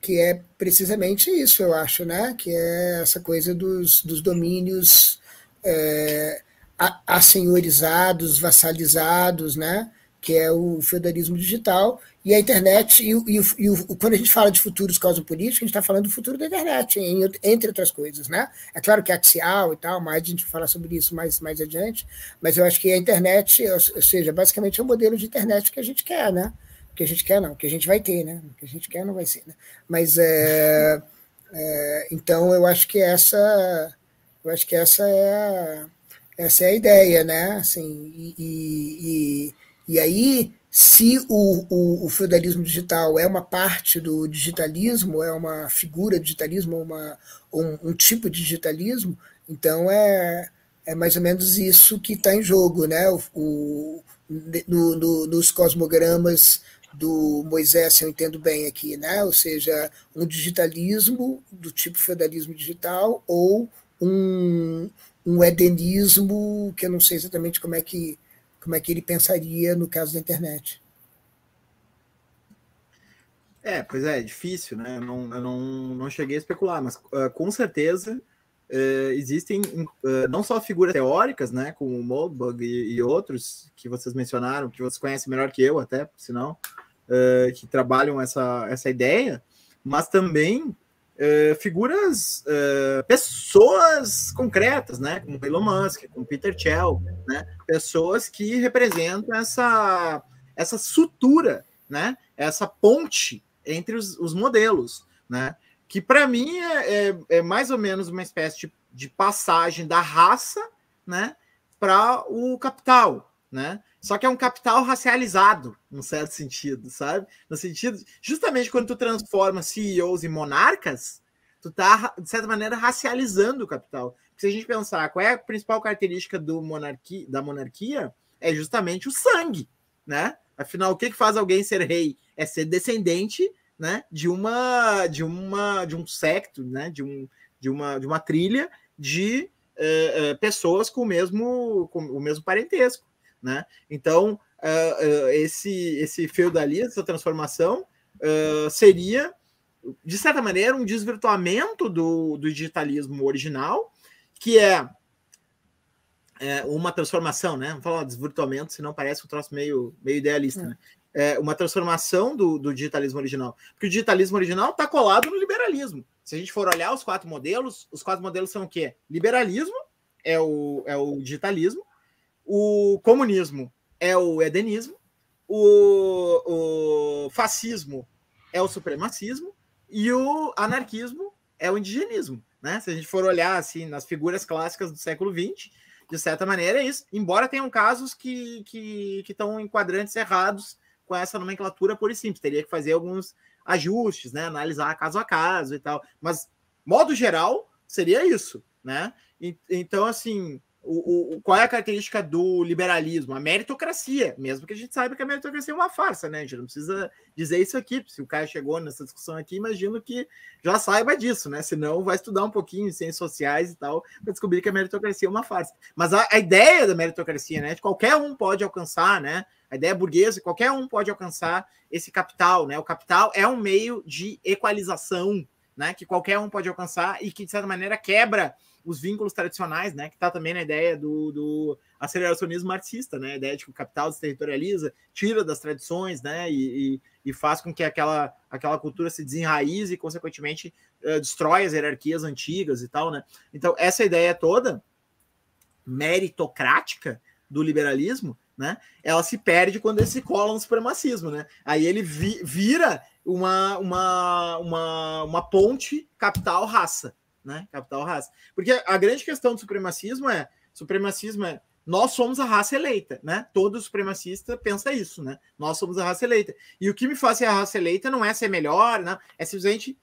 S1: que é precisamente isso, eu acho, né? que é essa coisa dos, dos domínios é, assenhorizados, vassalizados, né? Que é o feudalismo digital, e a internet, e, e, e o, quando a gente fala de futuros cosmopolíticos, a gente está falando do futuro da internet, em, entre outras coisas, né? É claro que é axial e tal, mas a gente vai falar sobre isso mais, mais adiante, mas eu acho que a internet, ou, ou seja, basicamente é o modelo de internet que a gente quer, né? Que a gente quer não, que a gente vai ter, né? Que a gente quer não vai ser, né? Mas é, é, então eu acho que essa, eu acho que essa é a, essa é a ideia, né? Assim, e, e, e aí se o, o, o, feudalismo digital é uma parte do digitalismo, é uma figura digitalismo, uma, um, um tipo de digitalismo, então é, é mais ou menos isso que está em jogo, né? O, o no, no, nos cosmogramas do Moisés, se eu entendo bem aqui, né? Ou seja, um digitalismo do tipo feudalismo digital ou um, um edenismo que eu não sei exatamente como é que como é que ele pensaria no caso da internet.
S2: É, pois é, é difícil, né? Eu não, eu não, não cheguei a especular, mas uh, com certeza uh, existem uh, não só figuras teóricas, né, como o Moldbug e, e, outros que vocês mencionaram, que vocês conhecem melhor que eu, até, por sinal, que trabalham essa, essa ideia, mas também Uh, figuras, uh, pessoas concretas, né? Como Elon Musk, como Peter Thiel, né? Pessoas que representam essa, essa sutura, né? Essa ponte entre os, os modelos, né? Que para mim é, é, é, mais ou menos uma espécie de, de passagem da raça, né? Para o capital, né? Só que é um capital racializado, num certo sentido, sabe? No sentido, justamente quando tu transforma CEOs em monarcas, tu tá, de certa maneira, racializando o capital. Porque se a gente pensar qual é a principal característica do monarquia, da monarquia, é justamente o sangue, né? Afinal, o que, que faz alguém ser rei? É ser descendente, né, de uma, de uma, de um secto, né, de um, de uma, de uma trilha de uh, uh, pessoas com o mesmo, com o mesmo parentesco né? Então, uh, uh, esse, esse feudalismo, essa transformação, uh, seria, de certa maneira, um desvirtuamento do, do digitalismo original, que é, é uma transformação, né? Vamos falar desvirtuamento, senão parece um troço meio, meio idealista, é. né? É uma transformação do, do digitalismo original. Porque o digitalismo original está colado no liberalismo. Se a gente for olhar os quatro modelos, os quatro modelos são o quê? Liberalismo é o, é o digitalismo, o comunismo é o edenismo, o, o fascismo é o supremacismo e o anarquismo é o indigenismo. Né? Se a gente for olhar assim nas figuras clássicas do século XX, de certa maneira é isso. Embora tenham casos que, que, estão em quadrantes errados com essa nomenclatura por e simples. Teria que fazer alguns ajustes, né? analisar caso a caso e tal. Mas, modo geral, seria isso. Né? E, então, assim, o, o, qual é a característica do liberalismo? A meritocracia, mesmo que a gente saiba que a meritocracia é uma farsa, né? A gente não precisa dizer isso aqui. Se o cara chegou nessa discussão aqui, imagino que já saiba disso, né? Senão vai estudar um pouquinho em ciências sociais e tal, para descobrir que a meritocracia é uma farsa. Mas a, a, ideia da meritocracia, né? De qualquer um pode alcançar, né? A ideia burguesa, qualquer um pode alcançar esse capital, né? O capital é um meio de equalização né, que qualquer um pode alcançar e que, de certa maneira, quebra os vínculos tradicionais, né, que está também na ideia do, do, aceleracionismo marxista, né, a ideia de que o capital se territorializa, tira das tradições, né, e, e, e faz com que aquela, aquela cultura se desenraize e, consequentemente, uh, destrói as hierarquias antigas e tal, né. Então, essa ideia toda meritocrática do liberalismo, né? Ela se perde quando ele se cola no supremacismo, né? Aí ele vi, vira uma, uma, uma, uma ponte capital-raça, né? Capital-raça. Porque a grande questão do supremacismo é, supremacismo é nós somos a raça eleita, né? Todo supremacista pensa isso, né? Nós somos a raça eleita. E o que me faz ser a raça eleita não é ser melhor, não, é simplesmente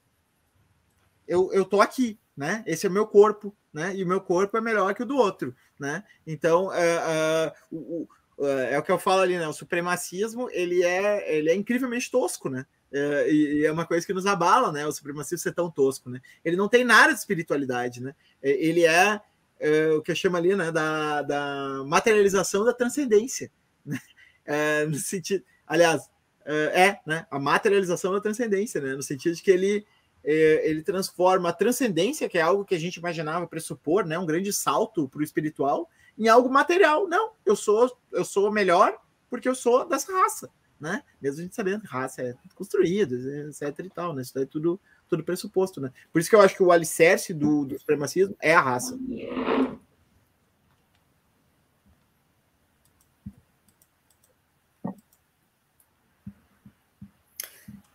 S2: eu, eu tô aqui, né? Esse é o meu corpo, né? E o meu corpo é melhor que o do outro, né? Então, uh, uh, o, é, é o que eu falo ali, né? O supremacismo ele é, ele é incrivelmente tosco, né? É, e, é uma coisa que nos abala, né? O supremacismo ser tão tosco, né? Ele não tem nada de espiritualidade, né? É, ele é, é o que eu chamo ali, né? Da, da materialização da transcendência, né? É, no sentido, aliás, é, é, né? A materialização da transcendência, né? No sentido de que ele ele transforma a transcendência, que é algo que a gente imaginava pressupor, né? Um grande salto para o espiritual em algo material. Não, eu sou eu sou melhor porque eu sou dessa raça, né? Mesmo a gente sabendo que raça é construída, etc e tal, né? Isso é tudo tudo pressuposto, né? Por isso que eu acho que o alicerce do, do supremacismo é a raça.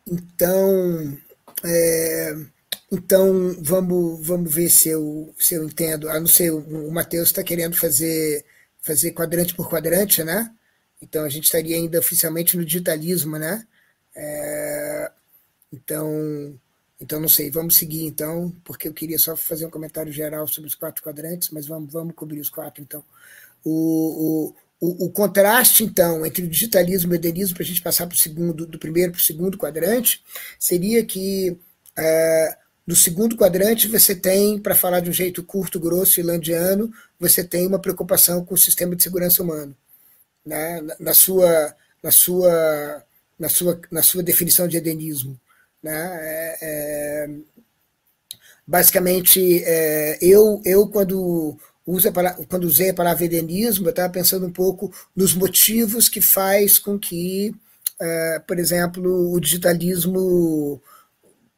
S1: Então, é, então, vamos, vamos ver se eu, se eu entendo. Ah, não sei, o, Matheus está querendo fazer, fazer quadrante por quadrante, né? Então, a gente estaria ainda oficialmente no digitalismo, né? É, então, então, não sei, vamos seguir então, porque eu queria só fazer um comentário geral sobre os quatro quadrantes, mas vamos, vamos cobrir os quatro então. O, o, o, contraste, então, entre o digitalismo e o edenismo, para a gente passar para o segundo, do primeiro para o segundo quadrante, seria que. É, no segundo quadrante, você tem, para falar de um jeito curto, grosso e landiano, você tem uma preocupação com o sistema de segurança humano. Né? Na, sua, na, sua, na, sua, na sua definição de edenismo. Né? É, é, basicamente, é, eu, eu quando, usa quando usei a palavra edenismo, eu estava pensando um pouco nos motivos que faz com que, é, por exemplo, o digitalismo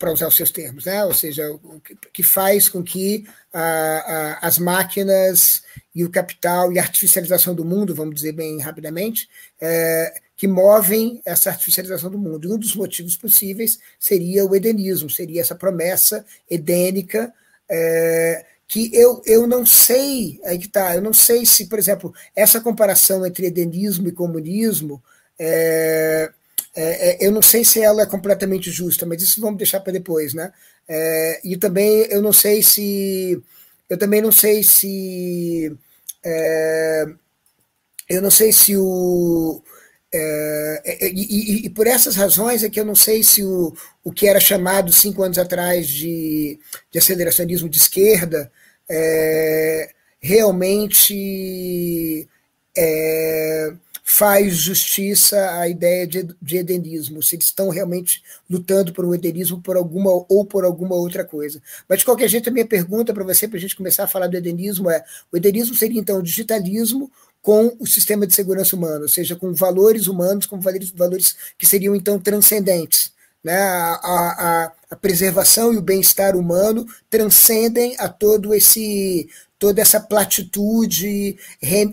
S1: para usar os seus termos, né? ou seja, que faz com que as máquinas e o capital e a artificialização do mundo, vamos dizer bem rapidamente, é, que movem essa artificialização do mundo. E um dos motivos possíveis seria o edenismo, seria essa promessa edênica, é, que eu, eu não sei, aí que tá, eu não sei se, por exemplo, essa comparação entre edenismo e comunismo é, é, é, eu não sei se ela é completamente justa, mas isso vamos deixar para depois, né? É, e também eu não sei se eu também não sei se é, eu não sei se o é, é, e, e, e, por essas razões é que eu não sei se o, o que era chamado cinco anos atrás de, de aceleracionismo de esquerda realmente é, faz justiça à ideia de, de edenismo, se eles estão realmente lutando por um edenismo por alguma ou por alguma outra coisa. Mas, de qualquer jeito, a minha pergunta para você, para a gente começar a falar do edenismo, é: o edenismo seria, então, o digitalismo com o sistema de segurança humano, ou seja, com valores humanos, com valores, valores que seriam, então, transcendentes. Né? A, a, a preservação e o bem-estar humano transcendem a todo esse toda essa platitude,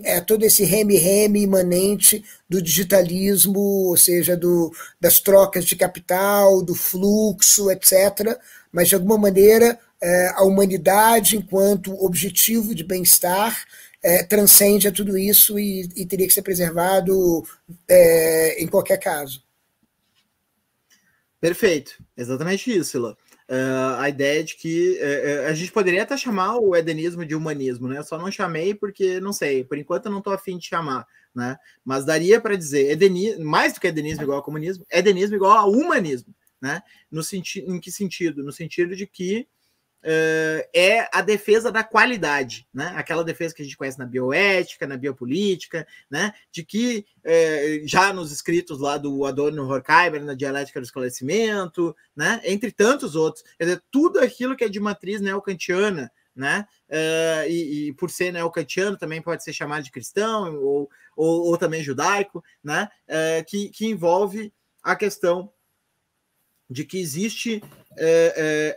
S1: é, todo esse reme-reme imanente do digitalismo, ou seja, do, das trocas de capital, do fluxo, etc. Mas, de alguma maneira, é, a humanidade, enquanto objetivo de bem-estar, é, transcende a tudo isso e, e teria que ser preservado é, em qualquer caso.
S2: Perfeito, exatamente isso, Lô uh, a ideia de que uh, a gente poderia até chamar o edenismo de humanismo, né? Só não chamei porque não sei, por enquanto eu não estou afim de chamar, né? Mas daria para dizer edenismo, mais do que edenismo igual a comunismo, edenismo igual a humanismo, né? No sentido, em que sentido? No sentido de que uh, é a defesa da qualidade, né? Aquela defesa que a gente conhece na bioética, na biopolítica, né? De que uh, já nos escritos lá do Adorno Horkheimer, na dialética do esclarecimento, né? Entre tantos outros, quer dizer, tudo aquilo que é de matriz neocantiana, né? Uh, e, e, por ser neocantiano também pode ser chamado de cristão ou, ou, ou também judaico, né? Uh, que, que envolve a questão de que existe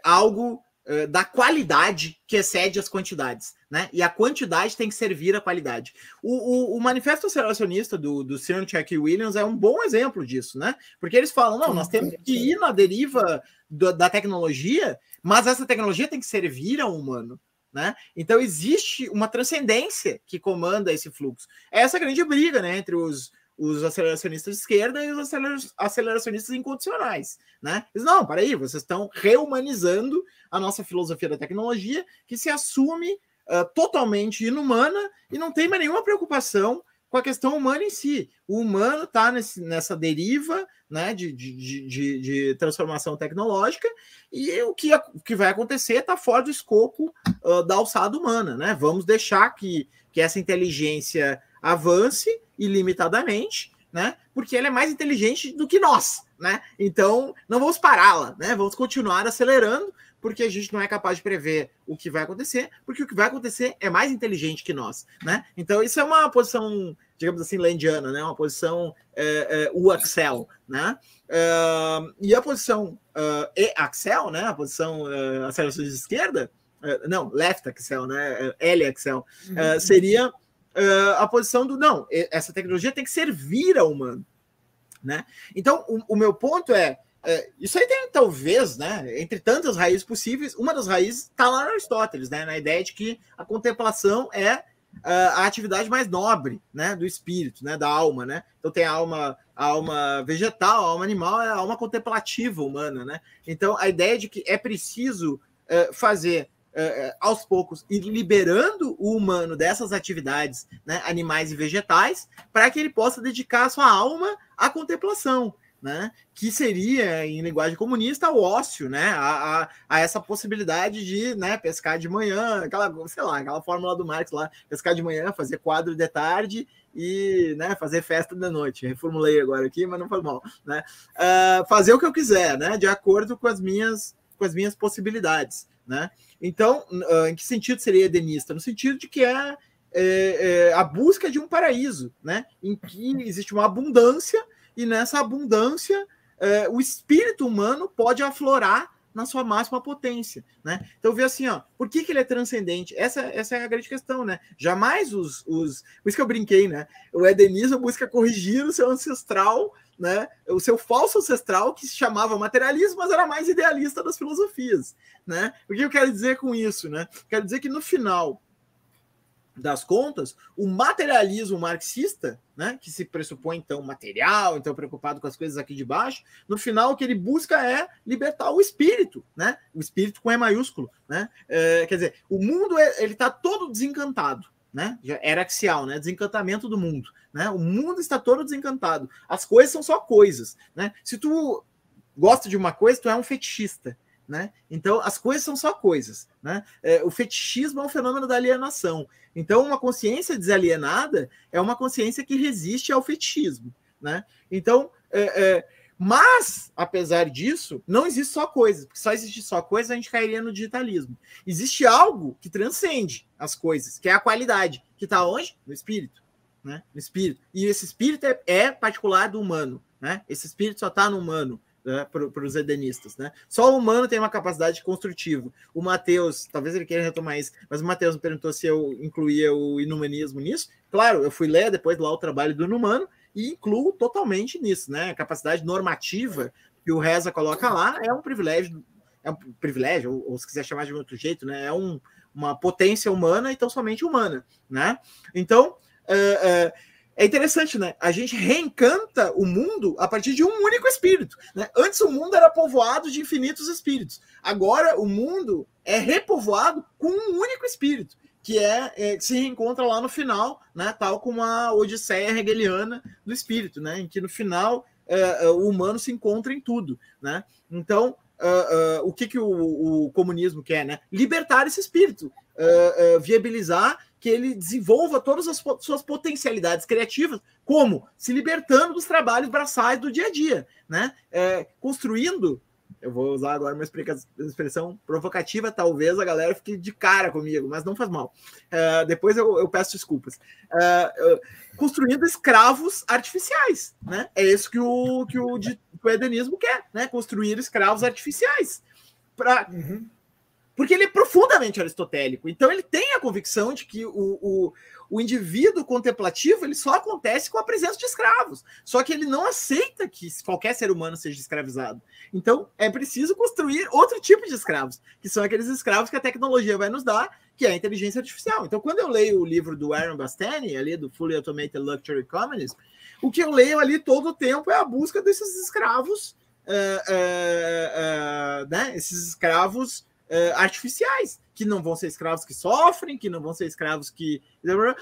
S2: algo da qualidade que excede as quantidades, né? E a quantidade tem que servir à qualidade. O, o, o manifesto aceleracionista do, do Cerncheck e Williams é um bom exemplo disso, né? Porque eles falam, não, nós temos que ir na deriva do, da tecnologia, mas essa tecnologia tem que servir ao humano, né? Então existe uma transcendência que comanda esse fluxo. É essa grande briga né, entre os, os aceleracionistas de esquerda e os aceleracionistas incondicionais. Né? Eles, não, peraí, vocês estão reumanizando a nossa filosofia da tecnologia, que se assume uh, totalmente inumana e não tem mais nenhuma preocupação com a questão humana em si. O humano está nessa deriva né, de, de, de, de, transformação tecnológica e o que, o que vai acontecer está fora do escopo uh, da alçada humana. Né? Vamos deixar que, que essa inteligência avance ilimitadamente, né? porque ela é mais inteligente do que nós. Né? Então, não vamos pará-la, né? vamos continuar acelerando, porque a gente não é capaz de prever o que vai acontecer, porque o que vai acontecer é mais inteligente que nós, né? Então isso é uma posição, digamos assim, lendiana, né? Uma posição é, é, né? Uh, e a posição uh, E-Axel, né? A posição uh, aceleração de esquerda, uh, não, Left Axel, né? L-Axel, uhum. seria a posição do não, essa tecnologia tem que servir ao humano, né? Então o, o meu ponto é é, isso aí tem talvez, né? Entre tantas raízes possíveis, uma das raízes está lá no Aristóteles, né? Na ideia de que a contemplação é uh, a atividade mais nobre, né? Do espírito, né? Da alma, né? Então tem a alma, a alma vegetal, a alma animal é a alma contemplativa humana, né? Então a ideia de que é preciso uh, fazer uh, aos poucos ir liberando o humano dessas atividades, né? Animais e vegetais, para que ele possa dedicar sua alma à contemplação né? Que seria, em linguagem comunista, o ócio, né? A, a, a, essa possibilidade de né, pescar de manhã, aquela, sei lá, aquela fórmula do Marx lá, pescar de manhã, fazer quadro de tarde e né, fazer festa de noite. Reformulei agora aqui, mas não foi mal, né? Uh, fazer o que eu quiser, né? De acordo com as minhas, com as minhas possibilidades, né? Então, uh, em que sentido seria edenista? No sentido de que é, é, é a busca de um paraíso, né? Em que existe uma abundância e nessa abundância é, o espírito humano pode aflorar na sua máxima potência, né? Então vê assim, ó, por que, que ele é transcendente? Essa, essa é a grande questão, né? Jamais os, os, por isso que eu brinquei, né? O edenismo busca corrigir o seu ancestral, né? O seu falso ancestral que se chamava materialismo, mas era mais idealista das filosofias, né? O que eu quero dizer com isso, né? Quero dizer que no final das contas, o materialismo marxista, né, que se pressupõe então material, então preocupado com as coisas aqui de baixo, no final o que ele busca é libertar o espírito, né, o espírito com E maiúsculo, né, é, quer dizer, o mundo é, ele está todo desencantado, né, era axial, né, desencantamento do mundo, né, o mundo está todo desencantado, as coisas são só coisas, né, se tu gosta de uma coisa, tu é um fetichista, né? Então, as coisas são só coisas. Né? É, o fetichismo é um fenômeno da alienação. Então, uma consciência desalienada é uma consciência que resiste ao fetichismo. Né? Então, é, é, mas, apesar disso, não existe só coisas, porque só existe só coisa, a gente cairia no digitalismo. Existe algo que transcende as coisas, que é a qualidade, que está onde? No espírito. Né? Espírito. E esse espírito é, é particular do humano. Né? Esse espírito só está no humano né, para os edenistas. Né? Só o humano tem uma capacidade construtiva. O Mateus, talvez ele queira retomar isso, mas o Mateus me perguntou se eu incluía o inumanismo nisso. Claro, eu fui ler depois lá o trabalho do inumano e incluo totalmente nisso. Né? A capacidade normativa que o Reza coloca lá é um privilégio, é um privilégio, ou, ou se quiser chamar de outro jeito, né? é um, uma potência humana, então somente humana. Né? Então, uh, uh, é interessante, né? A gente reencanta o mundo a partir de um único espírito. Né? Antes o mundo era povoado de infinitos espíritos. Agora o mundo é repovoado com um único espírito, que é, é que se reencontra lá no final, né? Tal como a Odisseia hegeliana do espírito, né? Em que no final é o humano se encontra em tudo, né? Então uh, uh, o que, que o, o, comunismo quer, né? Libertar esse espírito, viabilizar que ele desenvolva todas as suas potencialidades criativas, como se libertando dos trabalhos braçais do dia a dia, né? É, construindo eu vou usar agora uma expressão provocativa, talvez a galera fique de cara comigo, mas não faz mal. Uh, depois eu, eu, peço desculpas. Uh, uh, construindo escravos artificiais, né? É isso que o, que o, que o quer, né? Construir escravos artificiais. Pra, uhum. Porque ele é profundamente aristotélico. Então ele tem a convicção de que o, o, o indivíduo contemplativo ele só acontece com a presença de escravos. Só que ele não aceita que qualquer ser humano seja escravizado. Então é preciso construir outro tipo de escravos, que são aqueles escravos que a tecnologia vai nos dar, que é a inteligência artificial. Então, quando eu leio o livro do Aaron Bastani, ali do Fully Automated Luxury Communism, o que eu leio ali todo o tempo é a busca desses escravos, uh, uh, uh, né? Esses escravos artificiais que não vão ser escravos que sofrem, que não vão ser escravos que.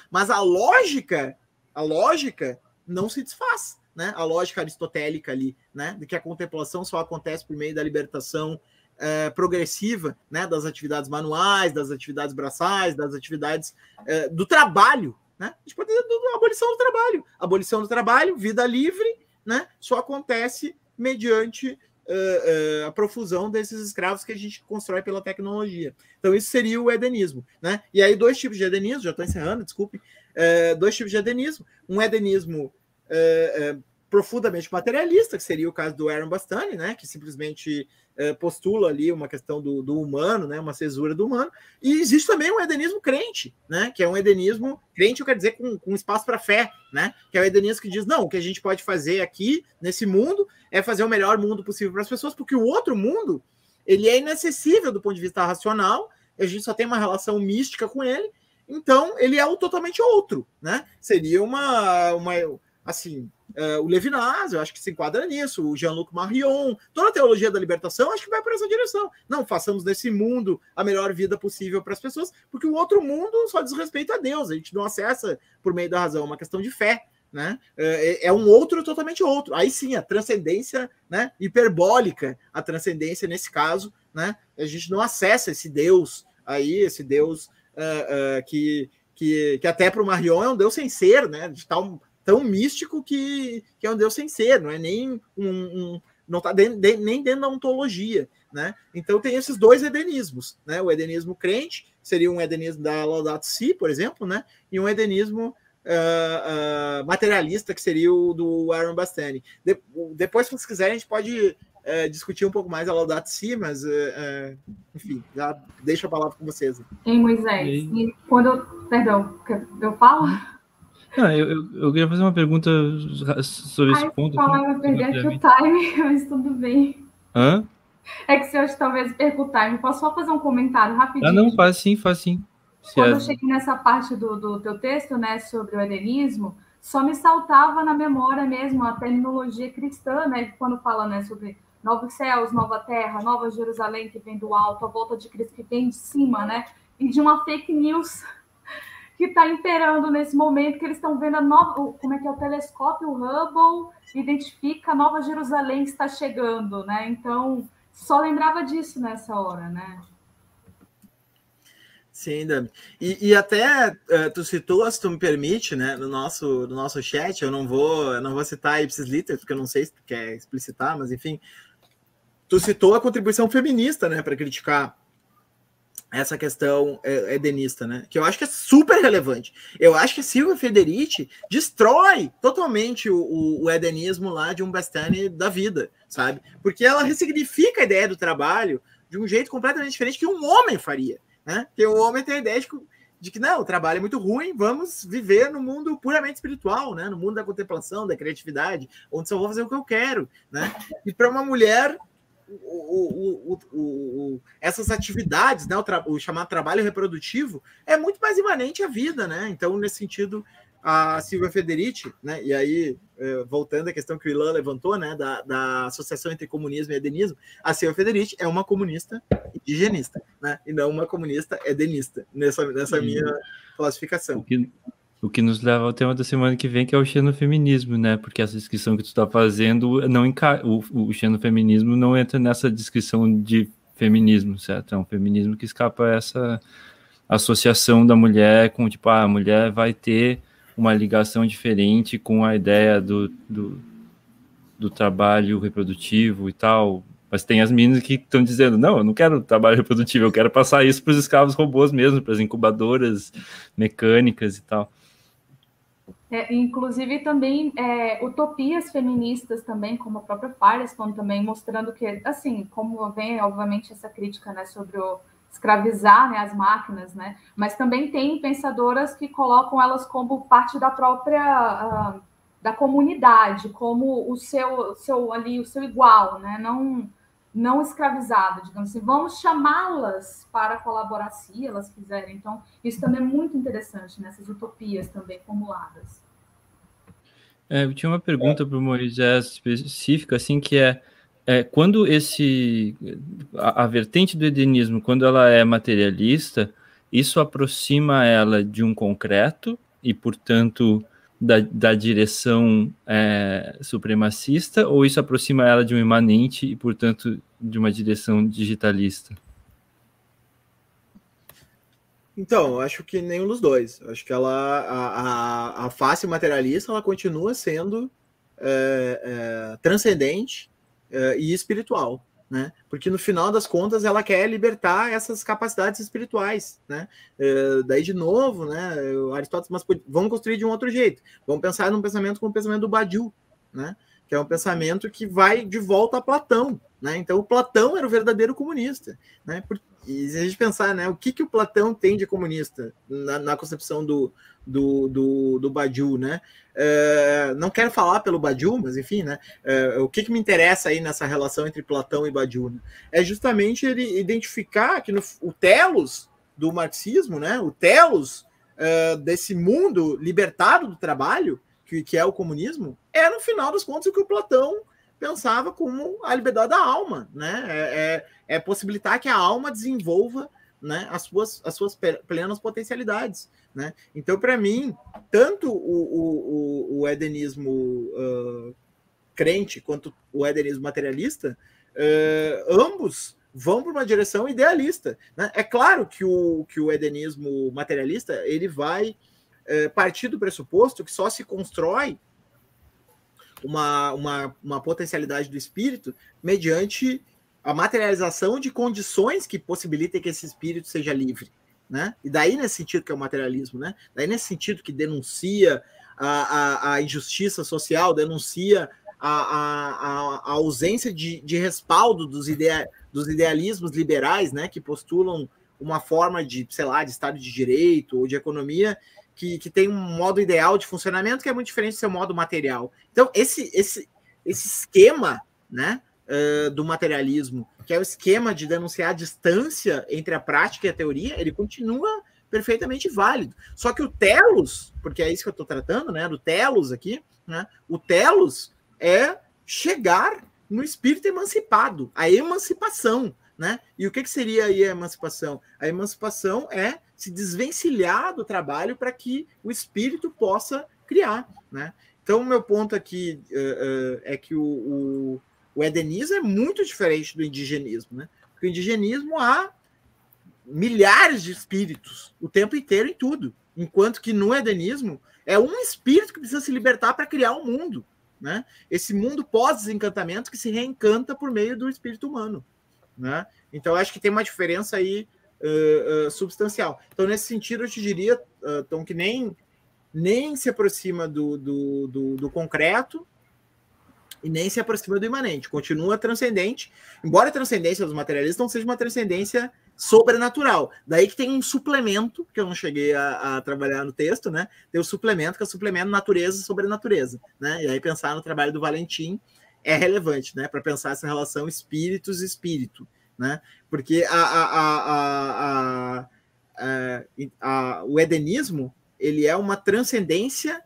S2: Mas a lógica, a lógica não se desfaz, né? A lógica aristotélica ali, né? De que a contemplação só acontece por meio da libertação é, progressiva, né? Das atividades manuais, das atividades braçais, das atividades é, do trabalho, né? A gente pode dizer abolição do trabalho. Abolição do trabalho, vida livre, né? Só acontece mediante uh, uh, a profusão desses escravos que a gente constrói pela tecnologia. Então, isso seria o edenismo. Né? E aí, dois tipos de edenismo, já estou encerrando, desculpe, uh, dois tipos de edenismo. Um edenismo profundamente materialista, que seria o caso do Aaron Bastani, né, que simplesmente é, postula ali uma questão do, do, humano, né, uma cesura do humano, e existe também um edenismo crente, né, que é um edenismo crente, eu quero dizer, com, com espaço para fé, né, que é o edenismo que diz, não, o que a gente pode fazer aqui, nesse mundo, é fazer o melhor mundo possível para as pessoas, porque o outro mundo, ele é inacessível do ponto de vista racional, a gente só tem uma relação mística com ele, então ele é o totalmente outro, né, seria uma, uma assim, Uh, o Levinas, eu acho que se enquadra nisso, o Jean-Luc Marion, toda a teologia da libertação, acho que vai por essa direção. Não, façamos nesse mundo a melhor vida possível para as pessoas, porque o outro mundo só diz respeito a Deus, a gente não acessa por meio da razão, é uma questão de fé. Né? É, é um outro totalmente outro. Aí sim, a transcendência né, hiperbólica, a transcendência nesse caso, né? A gente não acessa esse Deus aí, esse Deus uh, uh, que, que, que até para o Marion é um Deus sem ser, né? De tal tão místico que, que é um Deus sem ser, não é nem um, um não está nem dentro da ontologia, né? Então tem esses dois edenismos, né? O edenismo crente seria um edenismo da Laudato Si, por exemplo, né? E um edenismo uh, uh, materialista que seria o do Aaron Bastani. De, depois, se vocês quiserem, a gente pode uh, discutir um pouco mais a Laudato Si, mas enfim, já deixo a palavra com vocês.
S5: Em Moisés, e quando eu, perdão, eu falo
S3: ah, eu, eu, eu, queria fazer uma pergunta sobre Ai, esse ponto.
S5: Eu falava perder aqui o time, mas tudo bem.
S3: Hã?
S5: É que se hoje talvez perca o time, posso só fazer um comentário rapidinho?
S3: Ah, não, faz sim, faz sim.
S5: Se Quando é... eu cheguei nessa parte do, do teu texto, né, sobre o helenismo, só me saltava na memória mesmo a terminologia cristã, né, quando fala, né, sobre novos céus, nova terra, nova Jerusalém que vem do alto, a volta de Cristo que vem de cima, né, e de uma fake news que está imperando nesse momento, que eles estão vendo a nova, como é que é o telescópio Hubble identifica a Nova Jerusalém está chegando, né? Então, só lembrava disso nessa hora, né?
S2: Sim, Dami. E, e até uh, tu citou, se tu me permite, né, no nosso, no nosso chat, eu não vou, eu não vou citar Ipsis Liter, porque eu não sei se tu quer explicitar, mas enfim, tu citou a contribuição feminista, né, para criticar essa questão é, edenista, né? Que eu acho que é super relevante. Eu acho que Silvia Federici destrói totalmente o, o, o edenismo lá de um Bastani da vida, sabe? Porque ela ressignifica a ideia do trabalho de um jeito completamente diferente que um homem faria, né? Que o homem tem a ideia de que, de que não, o trabalho é muito ruim, vamos viver no mundo puramente espiritual, né? No mundo da contemplação, da criatividade, onde só vou fazer o que eu quero, né? E para uma mulher o, o, essas atividades, né, o, chamado trabalho reprodutivo, é muito mais imanente à vida, né? Então, nesse sentido, a Silvia Federici, né? E aí, é, voltando à questão que o Ilan levantou, né? Da, da associação entre comunismo e edenismo, a Silvia Federici é uma comunista indigenista, né? E não uma comunista edenista, nessa, nessa minha classificação.
S3: O que, O que nos leva ao tema da semana que vem, que é o xenofeminismo, né? Porque essa descrição que tu está fazendo, não enca... o, o xenofeminismo não entra nessa descrição de feminismo, certo? É um feminismo que escapa essa associação da mulher com, tipo, ah, a mulher vai ter uma ligação diferente com a ideia do, do, do trabalho reprodutivo e tal, mas tem as meninas que estão dizendo: não, eu não quero trabalho reprodutivo, eu quero passar isso para os escravos robôs mesmo, para as incubadoras mecânicas e tal.
S5: É, inclusive também é, utopias feministas também, como a própria Firestone também, mostrando que, assim, como vem, obviamente, essa crítica né, sobre o escravizar né, as máquinas, né, mas também tem pensadoras que colocam elas como parte da própria, uh, da comunidade, como o seu, seu ali, o seu igual, né, não não escravizado, digamos assim. Vamos chamá-las para colaborar se elas quiserem. Então, isso também é muito interessante nessas utopias também formuladas.
S3: É, eu tinha uma pergunta para o Moisés específica, assim, que é, é quando esse a, a, vertente do edenismo, quando ela é materialista, isso aproxima ela de um concreto e, portanto, da, da direção é, supremacista ou isso aproxima ela de um imanente e, portanto, de uma direção digitalista?
S2: Então, acho que nenhum dos dois. Acho que ela, a, a, a face materialista, ela continua sendo é, é, transcendente é, e espiritual né? Porque no final das contas ela quer libertar essas capacidades espirituais, né? É, daí de novo, né? Aristóteles, mas vamos construir de um outro jeito. Vamos pensar num pensamento como o pensamento do Badiou, né? Que é um pensamento que vai de volta a Platão, né? Então o Platão era o verdadeiro comunista, né? E se a gente pensar, né? O que que o Platão tem de comunista na, na concepção do, do, do, do Badiou, né? É, não quero falar pelo Badiou, mas enfim, né? É, o que, que me interessa aí nessa relação entre Platão e Badiou? Né? É justamente ele identificar que no, o telos do marxismo, né? O telos é, desse mundo libertado do trabalho, que, que é o comunismo, é no final das contas o que o Platão pensava como a liberdade da alma, né? É, é, é possibilitar que a alma desenvolva né, as, suas, as suas plenas potencialidades. Né? Então, para mim, tanto o, o, o edenismo uh, crente quanto o edenismo materialista, uh, ambos vão para uma direção idealista. Né? É claro que o, que o edenismo materialista ele vai uh, partir do pressuposto que só se constrói uma, uma, uma potencialidade do espírito mediante a materialização de condições que possibilitem que esse espírito seja livre né? E daí nesse sentido que é o materialismo, né? Daí nesse sentido que denuncia a, a, a injustiça social, denuncia a, a, a ausência de, de respaldo dos, idea, dos idealismos liberais, né? Que postulam uma forma de, sei lá, de Estado de Direito ou de economia que, que tem um modo ideal de funcionamento que é muito diferente do seu modo material. Então, esse, esse, esse esquema, né? Uh, do materialismo que é o esquema de denunciar a distância entre a prática e a teoria, ele continua perfeitamente válido. Só que o telos, porque é isso que eu estou tratando, né? Do telos aqui, né? O telos é chegar no espírito emancipado, a emancipação, né? E o que, que seria aí a emancipação? A emancipação é se desvencilhar do trabalho para que o espírito possa criar, né? Então, o meu ponto aqui uh, uh, é que o, o o edenismo é muito diferente do indigenismo, né? Porque o indigenismo há milhares de espíritos o tempo inteiro em tudo, enquanto que no edenismo é um espírito que precisa se libertar para criar um mundo, né? Esse mundo pós-desencantamento que se reencanta por meio do espírito humano, né? Então acho que tem uma diferença aí uh, uh, substancial. Então nesse sentido eu te diria, uh, Tom, que nem nem se aproxima do, do, do, do concreto, e nem se aproxima do imanente, continua transcendente, embora a transcendência dos materialistas não seja uma transcendência sobrenatural. Daí que tem um suplemento, que eu não cheguei a, a, trabalhar no texto, né? Tem o suplemento, que é o suplemento natureza sobre natureza, né? E aí pensar no trabalho do Valentim é relevante, né? Para pensar essa relação espíritos espírito, né? Porque a, a, a, o edenismo ele é uma transcendência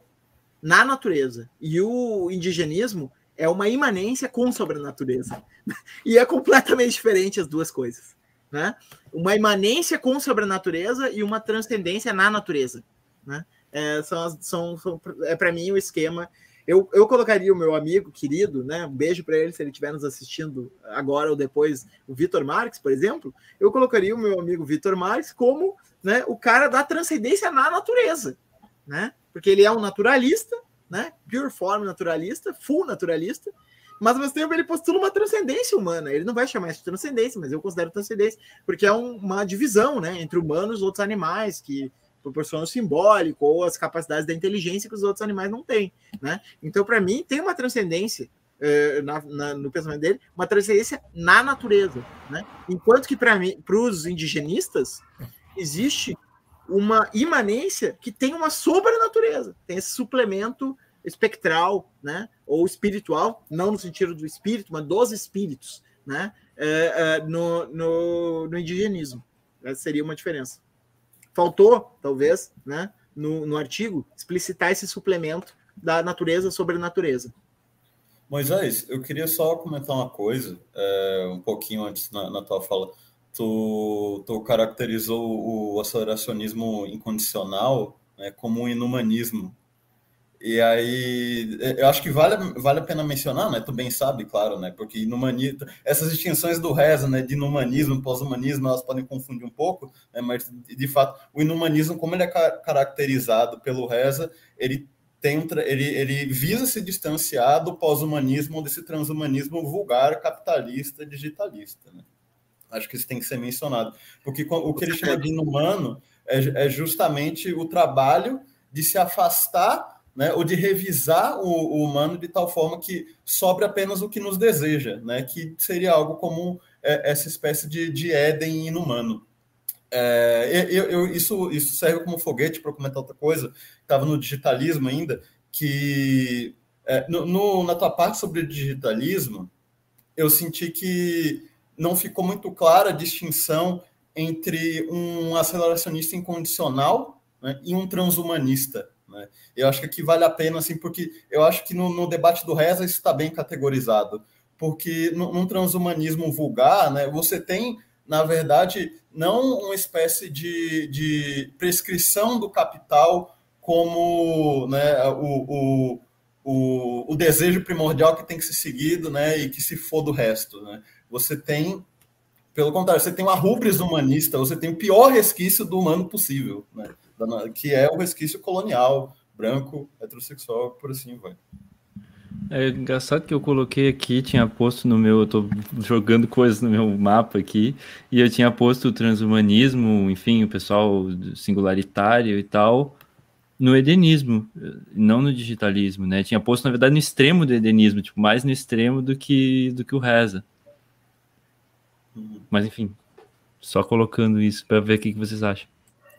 S2: na natureza e o indigenismo é uma imanência com sobrenatureza. E é completamente diferente as duas coisas. Né? Uma imanência com sobrenatureza e uma transcendência na natureza. Né? é, são, são, são é para mim o esquema. Eu, eu colocaria o meu amigo querido, né? Um beijo para ele se ele estiver nos assistindo agora ou depois, o Vitor Marques, por exemplo. Eu colocaria o meu amigo Vitor Marques como né, o cara da transcendência na natureza, né? Porque ele é um naturalista, né? Pure form naturalista, full naturalista, mas ao mesmo tempo ele postula uma transcendência humana. Ele não vai chamar isso de transcendência, mas eu considero transcendência, porque é um, uma divisão né, entre humanos e outros animais que proporcionam simbólico ou as capacidades da inteligência que os outros animais não têm. Né? Então, para mim, tem uma transcendência uh, na, na, no pensamento dele, uma transcendência na natureza. Né? Enquanto que para os indigenistas existe uma imanência que tem uma sobrenatureza, tem esse suplemento espectral, né? Ou espiritual, não no sentido do espírito, mas dos espíritos, né? É, é, no, no, no, indigenismo. Essa seria uma diferença. Faltou, talvez, né? No, no artigo, explicitar esse suplemento da natureza sobre a natureza.
S4: Moisés, eu queria só comentar uma coisa, é, um pouquinho antes na, na tua fala. Tu, tu caracterizou o aceleracionismo incondicional né, como um inumanismo. E aí, eu acho que vale, vale a pena mencionar, né? Tu bem sabe, claro, né? Porque inumanismo, essas distinções do Reza, né? De inumanismo, pós-humanismo, elas podem confundir um pouco, né? Mas, de fato, o inumanismo, como ele é caracterizado pelo Reza, ele tem ele, ele visa se distanciar do pós-humanismo, desse transhumanismo vulgar, capitalista, digitalista, né? Acho que isso tem que ser mencionado. Porque o que ele chama de inumano é, é justamente o trabalho de se afastar né, ou de revisar o, o, humano de tal forma que sobre apenas o que nos deseja, né, que seria algo como é, essa espécie de, de Éden inumano. É, eu, eu, isso, isso serve como foguete para comentar outra coisa, estava no digitalismo ainda, que é, no, no, na tua parte sobre digitalismo, eu senti que não ficou muito clara a distinção entre um aceleracionista incondicional né, e um transhumanista. Né? Eu acho que aqui vale a pena, assim, porque eu acho que no, no debate do Reza isso está bem categorizado, porque no, num transhumanismo vulgar, né, você tem, na verdade, não uma espécie de, de prescrição do capital como né, o, o, o, o, desejo primordial que tem que ser seguido né, e que se for do resto. Né? Você tem, pelo contrário, você tem uma rubris humanista, você tem o pior resquício do humano possível. Né? Que é o resquício colonial, branco, heterossexual, por assim vai.
S3: É engraçado que eu coloquei aqui, tinha posto no meu, eu tô jogando coisas no meu mapa aqui, e eu tinha posto o transhumanismo, enfim, o pessoal singularitário e tal, no edenismo, não no digitalismo, né? Tinha posto, na verdade, no extremo do edenismo, tipo, mais no extremo do que, do que o Reza. Uhum. Mas, enfim, só colocando isso para ver o que, que vocês acham.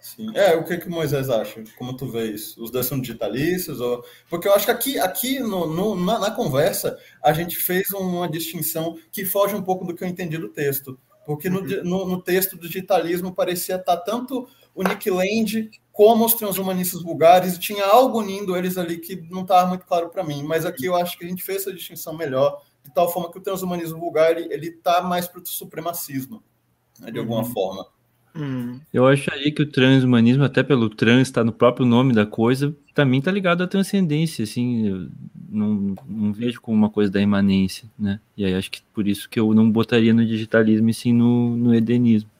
S4: Sim. É, o que que Moisés acha? Como tu vê isso? Os dois são digitalistas? Ou... Porque eu acho que aqui, aqui no, no na, na, conversa a gente fez uma distinção que foge um pouco do que eu entendi do texto. Porque no, uhum. no, no texto do digitalismo parecia estar tanto o Nick Land como os transhumanistas vulgares, e tinha algo unindo eles ali que não estava muito claro para mim. Mas aqui eu acho que a gente fez essa distinção melhor, de tal forma que o transhumanismo vulgar ele está mais para o supremacismo, né, de alguma uhum. forma.
S3: Hum. Eu acharia que o transhumanismo, até pelo trans, está no próprio nome da coisa, também está ligado à transcendência, assim, não, não, vejo como uma coisa da imanência, né? E aí acho que por isso que eu não botaria no digitalismo e sim no, no edenismo.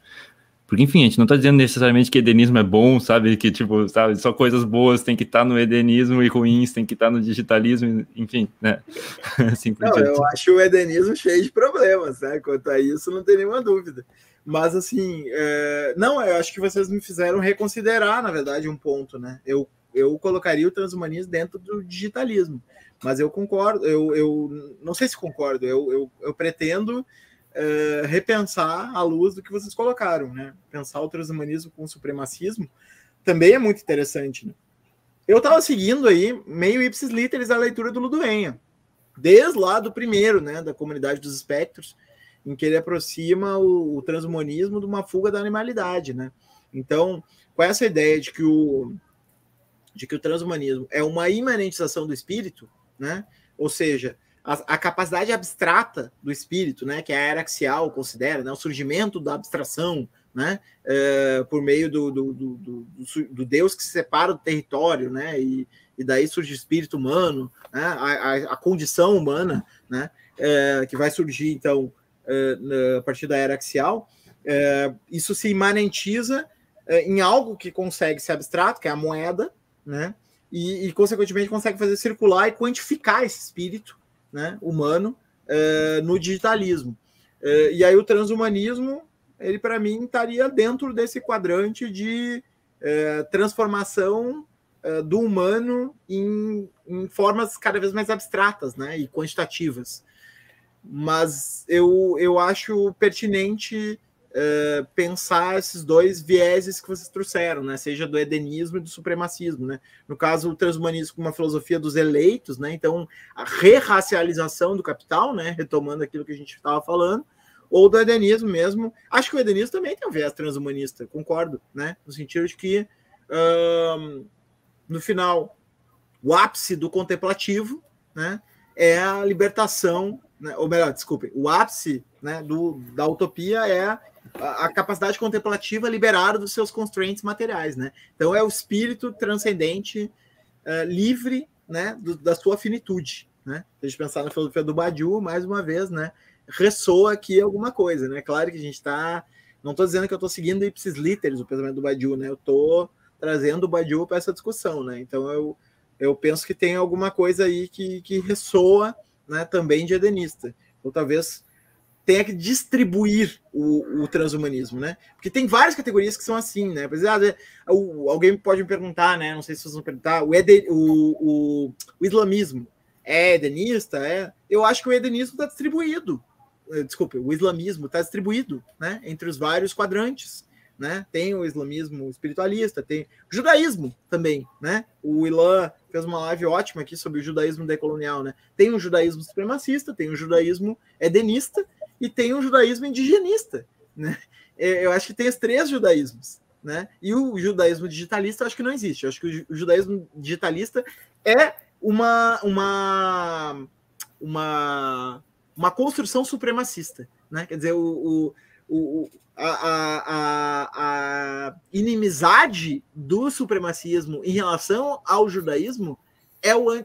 S3: Porque, enfim, a gente não está dizendo necessariamente que edenismo é bom, sabe? Que, tipo, sabe, só coisas boas tem que estar tá no edenismo e ruins tem que estar tá no digitalismo, enfim, né?
S2: assim, não, eu acho o edenismo cheio de problemas, né? Quanto a isso, não tem nenhuma dúvida. Mas assim, é... não, eu acho que vocês me fizeram reconsiderar, na verdade, um ponto, né? Eu, eu colocaria o transhumanismo dentro do digitalismo, mas eu concordo, eu, eu não sei se concordo, eu, eu, eu pretendo é, repensar à luz do que vocês colocaram, né? Pensar o transhumanismo com o supremacismo também é muito interessante, né? Eu estava seguindo aí, meio ipsis literis, a leitura do Luduenha, desde lá do primeiro, né, da comunidade dos espectros, em que ele aproxima o, o transhumanismo de uma fuga da animalidade, né? Então, com essa ideia de que o de que o transhumanismo é uma imanentização do espírito, né? Ou seja, a, a, capacidade abstrata do espírito, né, que é a era axial considera, né, o surgimento da abstração né? É, por meio do, do, do, do, Deus que se separa do território, né? E, e daí surge o espírito humano, né? a, a, a condição humana, né? É, que vai surgir, então, a partir da era axial. É, isso se imanentiza é, em algo que consegue ser abstrato, que é a moeda, né? E, e, consequentemente, consegue fazer circular e quantificar esse espírito né, humano no digitalismo. E aí o transhumanismo, ele para mim estaria dentro desse quadrante de transformação do humano em, em, formas cada vez mais abstratas né, e quantitativas. Mas eu, eu acho pertinente uh, pensar esses dois vieses que vocês trouxeram, né? Seja do edenismo e do supremacismo, né? No caso, o transhumanismo como uma filosofia dos eleitos, né? Então, a re-racialização do capital, né? Retomando aquilo que a gente estava falando, ou do edenismo mesmo. Acho que o edenismo também tem um viés transhumanista, concordo, né? No sentido de que, uh, no final, o ápice do contemplativo, né? É a libertação, né? ou melhor, desculpe, o ápice né, do, da utopia é a, capacidade contemplativa liberada dos seus constraints materiais, né? Então é o espírito transcendente uh, livre, né, do, da sua finitude, né? Se a gente pensar na filosofia do Badiou, mais uma vez, né, ressoa aqui alguma coisa, né? Claro que a gente está, não estou dizendo que eu estou seguindo ipsis literis o pensamento do Badiou, né? Eu estou trazendo o Badiou para essa discussão, né? Então eu eu penso que tem alguma coisa aí que, que ressoa, né, também de edenista, ou talvez tenha que distribuir o, o, transhumanismo, né? Porque tem várias categorias que são assim, né? Por exemplo, ah, o, alguém pode me perguntar, né? Não sei se vocês vão perguntar, o, eden, o, o, islamismo é edenista? É? Eu acho que o edenismo está distribuído. Eh, desculpe, o islamismo está distribuído, né? Entre os vários quadrantes, né? Tem o islamismo espiritualista, tem o judaísmo também, né? O Ilan fez uma live ótima aqui sobre o judaísmo decolonial, né? Tem o judaísmo supremacista, tem o judaísmo edenista e tem um judaísmo indigenista, né? É, eu acho que tem os três judaísmos, né? E o judaísmo digitalista eu acho que não existe. Eu acho que o judaísmo digitalista é uma uma uma, uma construção supremacista, né? Quer dizer, o, o, o a, a, a, inimizade do supremacismo em relação ao judaísmo é o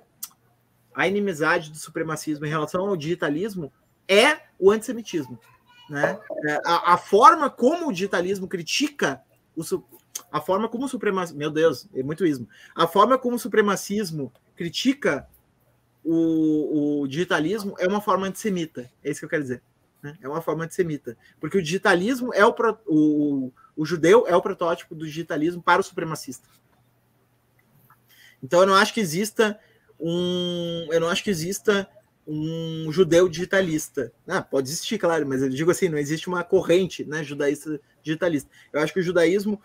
S2: a inimizade do supremacismo em relação ao digitalismo é o antissemitismo. Né? É, a, a forma como o digitalismo critica o, a forma como o supremacismo. Meu Deus, é muito ismo. A forma como o supremacismo critica o, o digitalismo é uma forma antissemita. É isso que eu quero dizer. Né? É uma forma antissemita. Porque o digitalismo é o, o, o judeu é o protótipo do digitalismo para o supremacista. Então eu não acho que exista um. Eu não acho que exista um judeu digitalista. Ah, pode existir, claro, mas eu digo assim, não existe uma corrente né, judaísta digitalista. Eu acho que o judaísmo,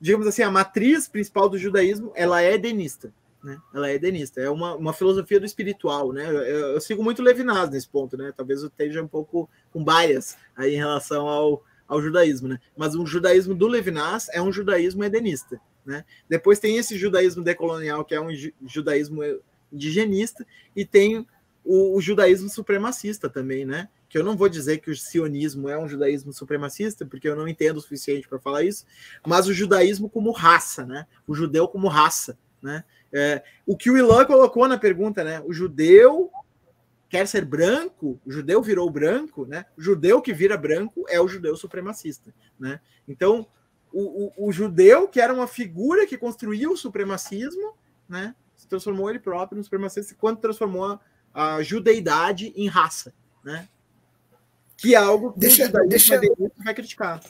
S2: digamos assim, a matriz principal do judaísmo, ela é edenista. Né? Ela é edenista, é uma, uma filosofia do espiritual, né? Eu, eu, sigo muito Levinas nesse ponto, né? Talvez eu esteja um pouco com bias aí em relação ao, ao judaísmo, né? Mas o judaísmo do Levinas é um judaísmo edenista, né? Depois tem esse judaísmo decolonial, que é um judaísmo indigenista, e tem o, o, judaísmo supremacista também, né? Que eu não vou dizer que o sionismo é um judaísmo supremacista, porque eu não entendo o suficiente para falar isso, mas o judaísmo como raça, né? O judeu como raça, né? É, o que o Ilan colocou na pergunta, né? O judeu quer ser branco, o judeu virou branco, né? O judeu que vira branco é o judeu supremacista, né? Então, o, o, o judeu, que era uma figura que construiu o supremacismo, né? Se transformou ele próprio no supremacista, quando transformou a judeidade em raça, né? Que é algo que
S1: deixa,
S2: o
S1: deixa,
S2: vai criticar.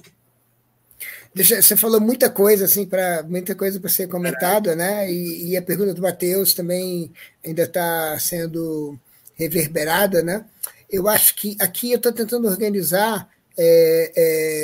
S1: Deixa, você falou muita coisa assim para muita coisa para ser comentada, né? E, e, a pergunta do Matheus também ainda está sendo reverberada, né? Eu acho que aqui eu estou tentando organizar, é,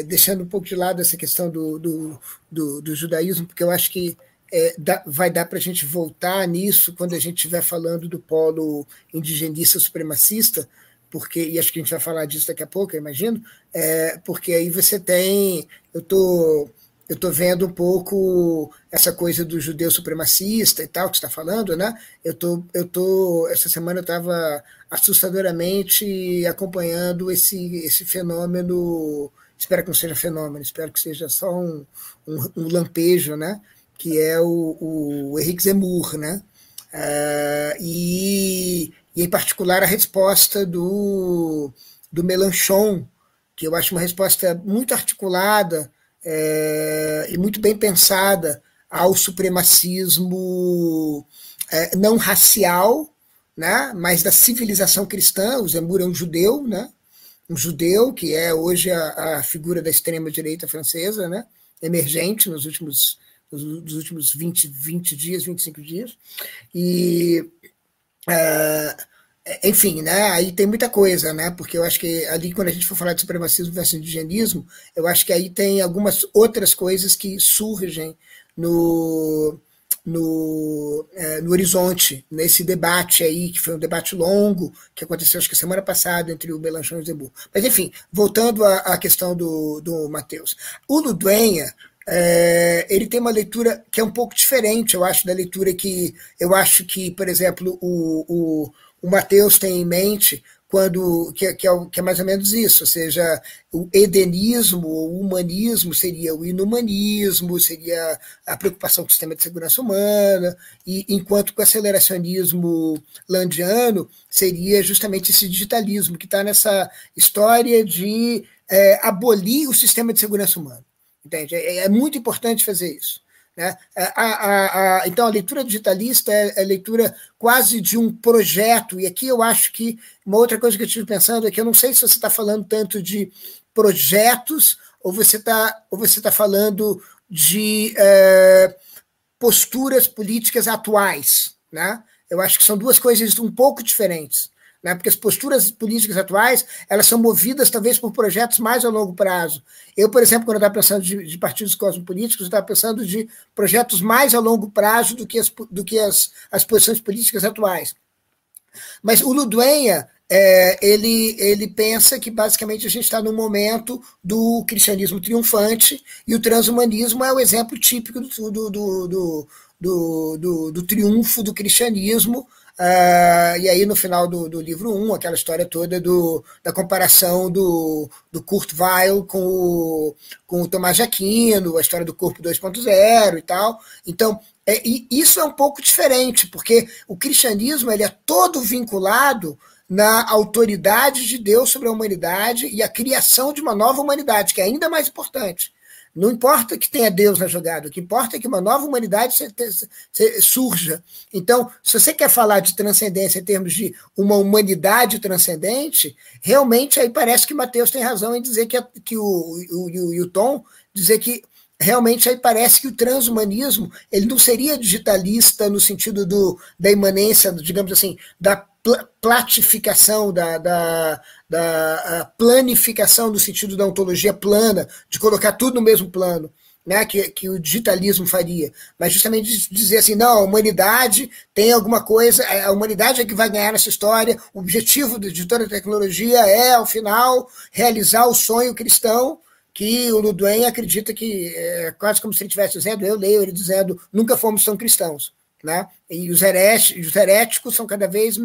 S1: é, deixando um pouco de lado essa questão do, do, do, do judaísmo, porque eu acho que é, dá, vai dar para a gente voltar nisso quando a gente estiver falando do polo indigenista supremacista, porque, e acho que a gente vai falar disso daqui a pouco, eu imagino, é, porque aí você tem. Eu tô, eu tô vendo um pouco essa coisa do judeu supremacista e tal, que você está falando, né? Eu tô, eu tô. Essa semana eu estava assustadoramente acompanhando esse, esse fenômeno espero que não seja fenômeno, espero que seja só um, um, um lampejo, né? que é o, o Henrique Zemmour, né? Uh, e, e, em particular, a resposta do, do Melanchon, que eu acho uma resposta muito articulada é, e muito bem pensada ao supremacismo é, não racial, né, mas da civilização cristã. O Zemmour é um judeu, né, um judeu que é hoje a, a figura da extrema-direita francesa, né, emergente nos últimos, nos últimos 20, 20 dias, 25 dias. E. Uh, enfim, né, aí tem muita coisa, né, porque eu acho que ali quando a gente for falar de supremacismo versus indigenismo, eu acho que aí tem algumas outras coisas que surgem no, no, é, no horizonte, nesse debate aí, que foi um debate longo, que aconteceu acho que semana passada entre o Melanchon e o Zembu. Mas enfim, voltando à, à questão do, do Matheus. O Luduenha, é, ele tem uma leitura que é um pouco diferente, eu acho, da leitura que eu acho que, por exemplo, o, o o Mateus tem em mente quando que, que, é, que, é, mais ou menos isso, ou seja, o edenismo, o humanismo seria o inumanismo, seria a preocupação com o sistema de segurança humana, e enquanto que o aceleracionismo landiano seria justamente esse digitalismo que está nessa história de é, abolir o sistema de segurança humana. Entende? É, é muito importante fazer isso. Né? A, a, a, então, a leitura digitalista é, é leitura quase de um projeto, e aqui eu acho que uma outra coisa que eu estive pensando é que eu não sei se você está falando tanto de projetos ou você está tá falando de é, posturas políticas atuais. Né? Eu acho que são duas coisas um pouco diferentes né? porque as posturas políticas atuais elas são movidas talvez por projetos mais a longo prazo. Eu, por exemplo, quando eu estava pensando de, de, partidos cosmopolíticos, eu estava pensando de projetos mais a longo prazo do que as, do que as, as posições políticas atuais. Mas o Luduenha, é, ele, ele pensa que basicamente a gente está no momento do cristianismo triunfante e o transhumanismo é o exemplo típico do, do, do, do, do, do triunfo do cristianismo Uh, e aí, no final do, do livro 1, um, aquela história toda do, da comparação do, do Kurt Weill com o, com o Tomás Aquino, a história do corpo 2.0 e tal. Então, é, e isso é um pouco diferente, porque o cristianismo ele é todo vinculado na autoridade de Deus sobre a humanidade e a criação de uma nova humanidade, que é ainda mais importante. Não importa que tenha Deus na jogada, o que importa é que uma nova humanidade surja. Então, se você quer falar de transcendência em termos de uma humanidade transcendente, realmente aí parece que Mateus tem razão em dizer que, que o, o, o, o Tom dizer que realmente aí parece que o transhumanismo ele não seria digitalista no sentido do, da imanência, digamos assim, da platificação, da, da, da planificação no sentido da ontologia plana, de colocar tudo no mesmo plano. Né, que, que o digitalismo faria, mas justamente dizer assim, não, a humanidade tem alguma coisa, a humanidade é que vai ganhar essa história, o objetivo de toda a tecnologia é, ao final, realizar o sonho cristão, que o Ludwig acredita que, é quase como se ele estivesse dizendo, eu leio ele dizendo, nunca fomos tão cristãos. Né? E os, heréticos, os heréticos são cada vez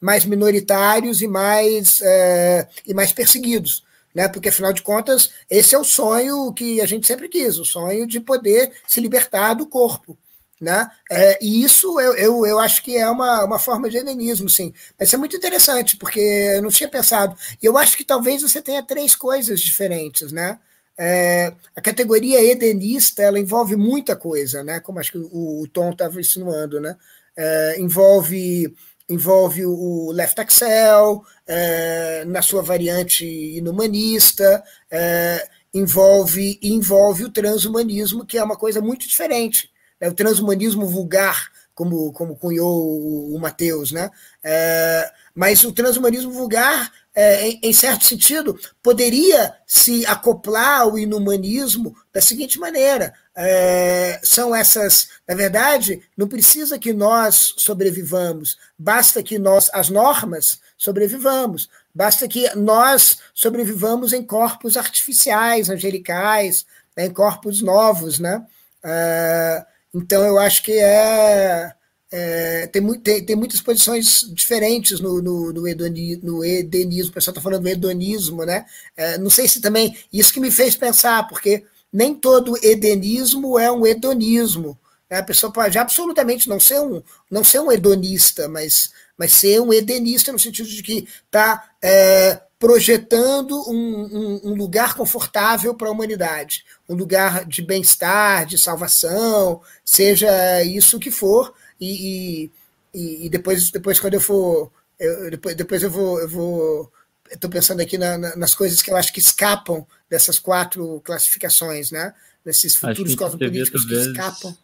S1: mais minoritários e mais, é, e mais perseguidos. Né? Porque, afinal de contas, esse é o sonho que a gente sempre quis, o sonho de poder se libertar do corpo. Né? É, e isso eu, eu, eu acho que é uma, uma forma de helenismo, sim. Mas é muito interessante, porque eu não tinha pensado. E eu acho que talvez você tenha três coisas diferentes, né? É, a categoria edenista ela envolve muita coisa, né? Como acho que o, o Tom estava insinuando, né? É, envolve envolve o left axel é, na sua variante inumanista, é, envolve envolve o transhumanismo que é uma coisa muito diferente, né? o transhumanismo vulgar como como cunhou o, o Mateus, né? É, mas o transhumanismo vulgar é, em, em, certo sentido, poderia se acoplar ao inumanismo da seguinte maneira: é, são essas, na verdade, não precisa que nós sobrevivamos, basta que nós, as normas, sobrevivamos, basta que nós sobrevivamos em corpos artificiais, angelicais, né, em corpos novos, né? É, então eu acho que é é, tem, tem, tem, muitas posições diferentes no, no, no, edoni, no edenismo. O pessoal está falando do hedonismo, né? É, não sei se também. Isso que me fez pensar, porque nem todo edenismo é um hedonismo. Né? A pessoa pode absolutamente não ser um, não ser um hedonista, mas, mas ser um edenista no sentido de que está é, projetando um, um, um, lugar confortável para a humanidade, um lugar de bem-estar, de salvação, seja isso que for e, e, e depois, depois quando eu for, eu, depois, depois eu vou, eu vou estou pensando aqui na, na, nas coisas que eu acho que escapam dessas quatro classificações, né? Nesses futuros cosmopolíticos que escapam.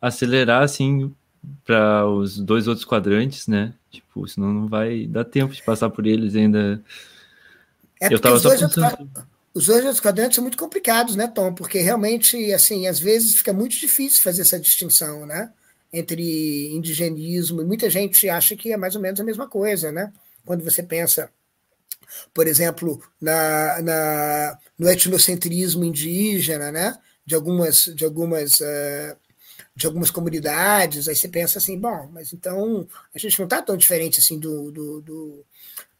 S3: Acelerar, assim, para os dois outros quadrantes, né? Tipo, senão não vai dar tempo de passar por eles ainda.
S1: É eu tava os, dois pensando... outros, os dois outros quadrantes são muito complicados, né, Tom? Porque realmente, assim, às vezes fica muito difícil fazer essa distinção, né? Entre indigenismo, e muita gente acha que é mais ou menos a mesma coisa, né? Quando você pensa, por exemplo, na, na no etnocentrismo indígena, né? De algumas, de algumas uh, de algumas comunidades, aí você pensa assim, bom, mas então a gente não está tão diferente assim do, do, do,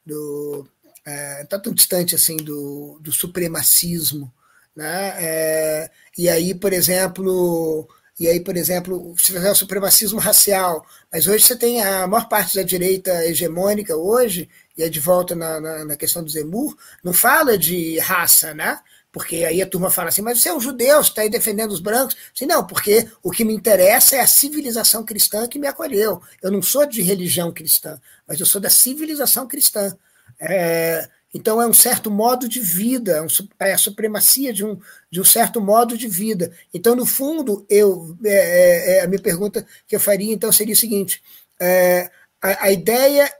S1: do é, tá tão distante assim do, do supremacismo, né? É, e aí, por exemplo, e aí, por exemplo, se fizer o supremacismo racial, mas hoje você tem a maior parte da direita hegemônica hoje, e é de volta na, na, na questão do Zemur, não fala de raça, né? Porque aí a turma fala assim, mas você é um judeu, você está aí defendendo os brancos. Assim, não, porque o que me interessa é a civilização cristã que me acolheu. Eu não sou de religião cristã, mas eu sou da civilização cristã. É, então é um certo modo de vida, é, é a supremacia de um, de um certo modo de vida. Então, no fundo, eu é, é, é a minha pergunta que eu faria então seria o seguinte: é, a, a, ideia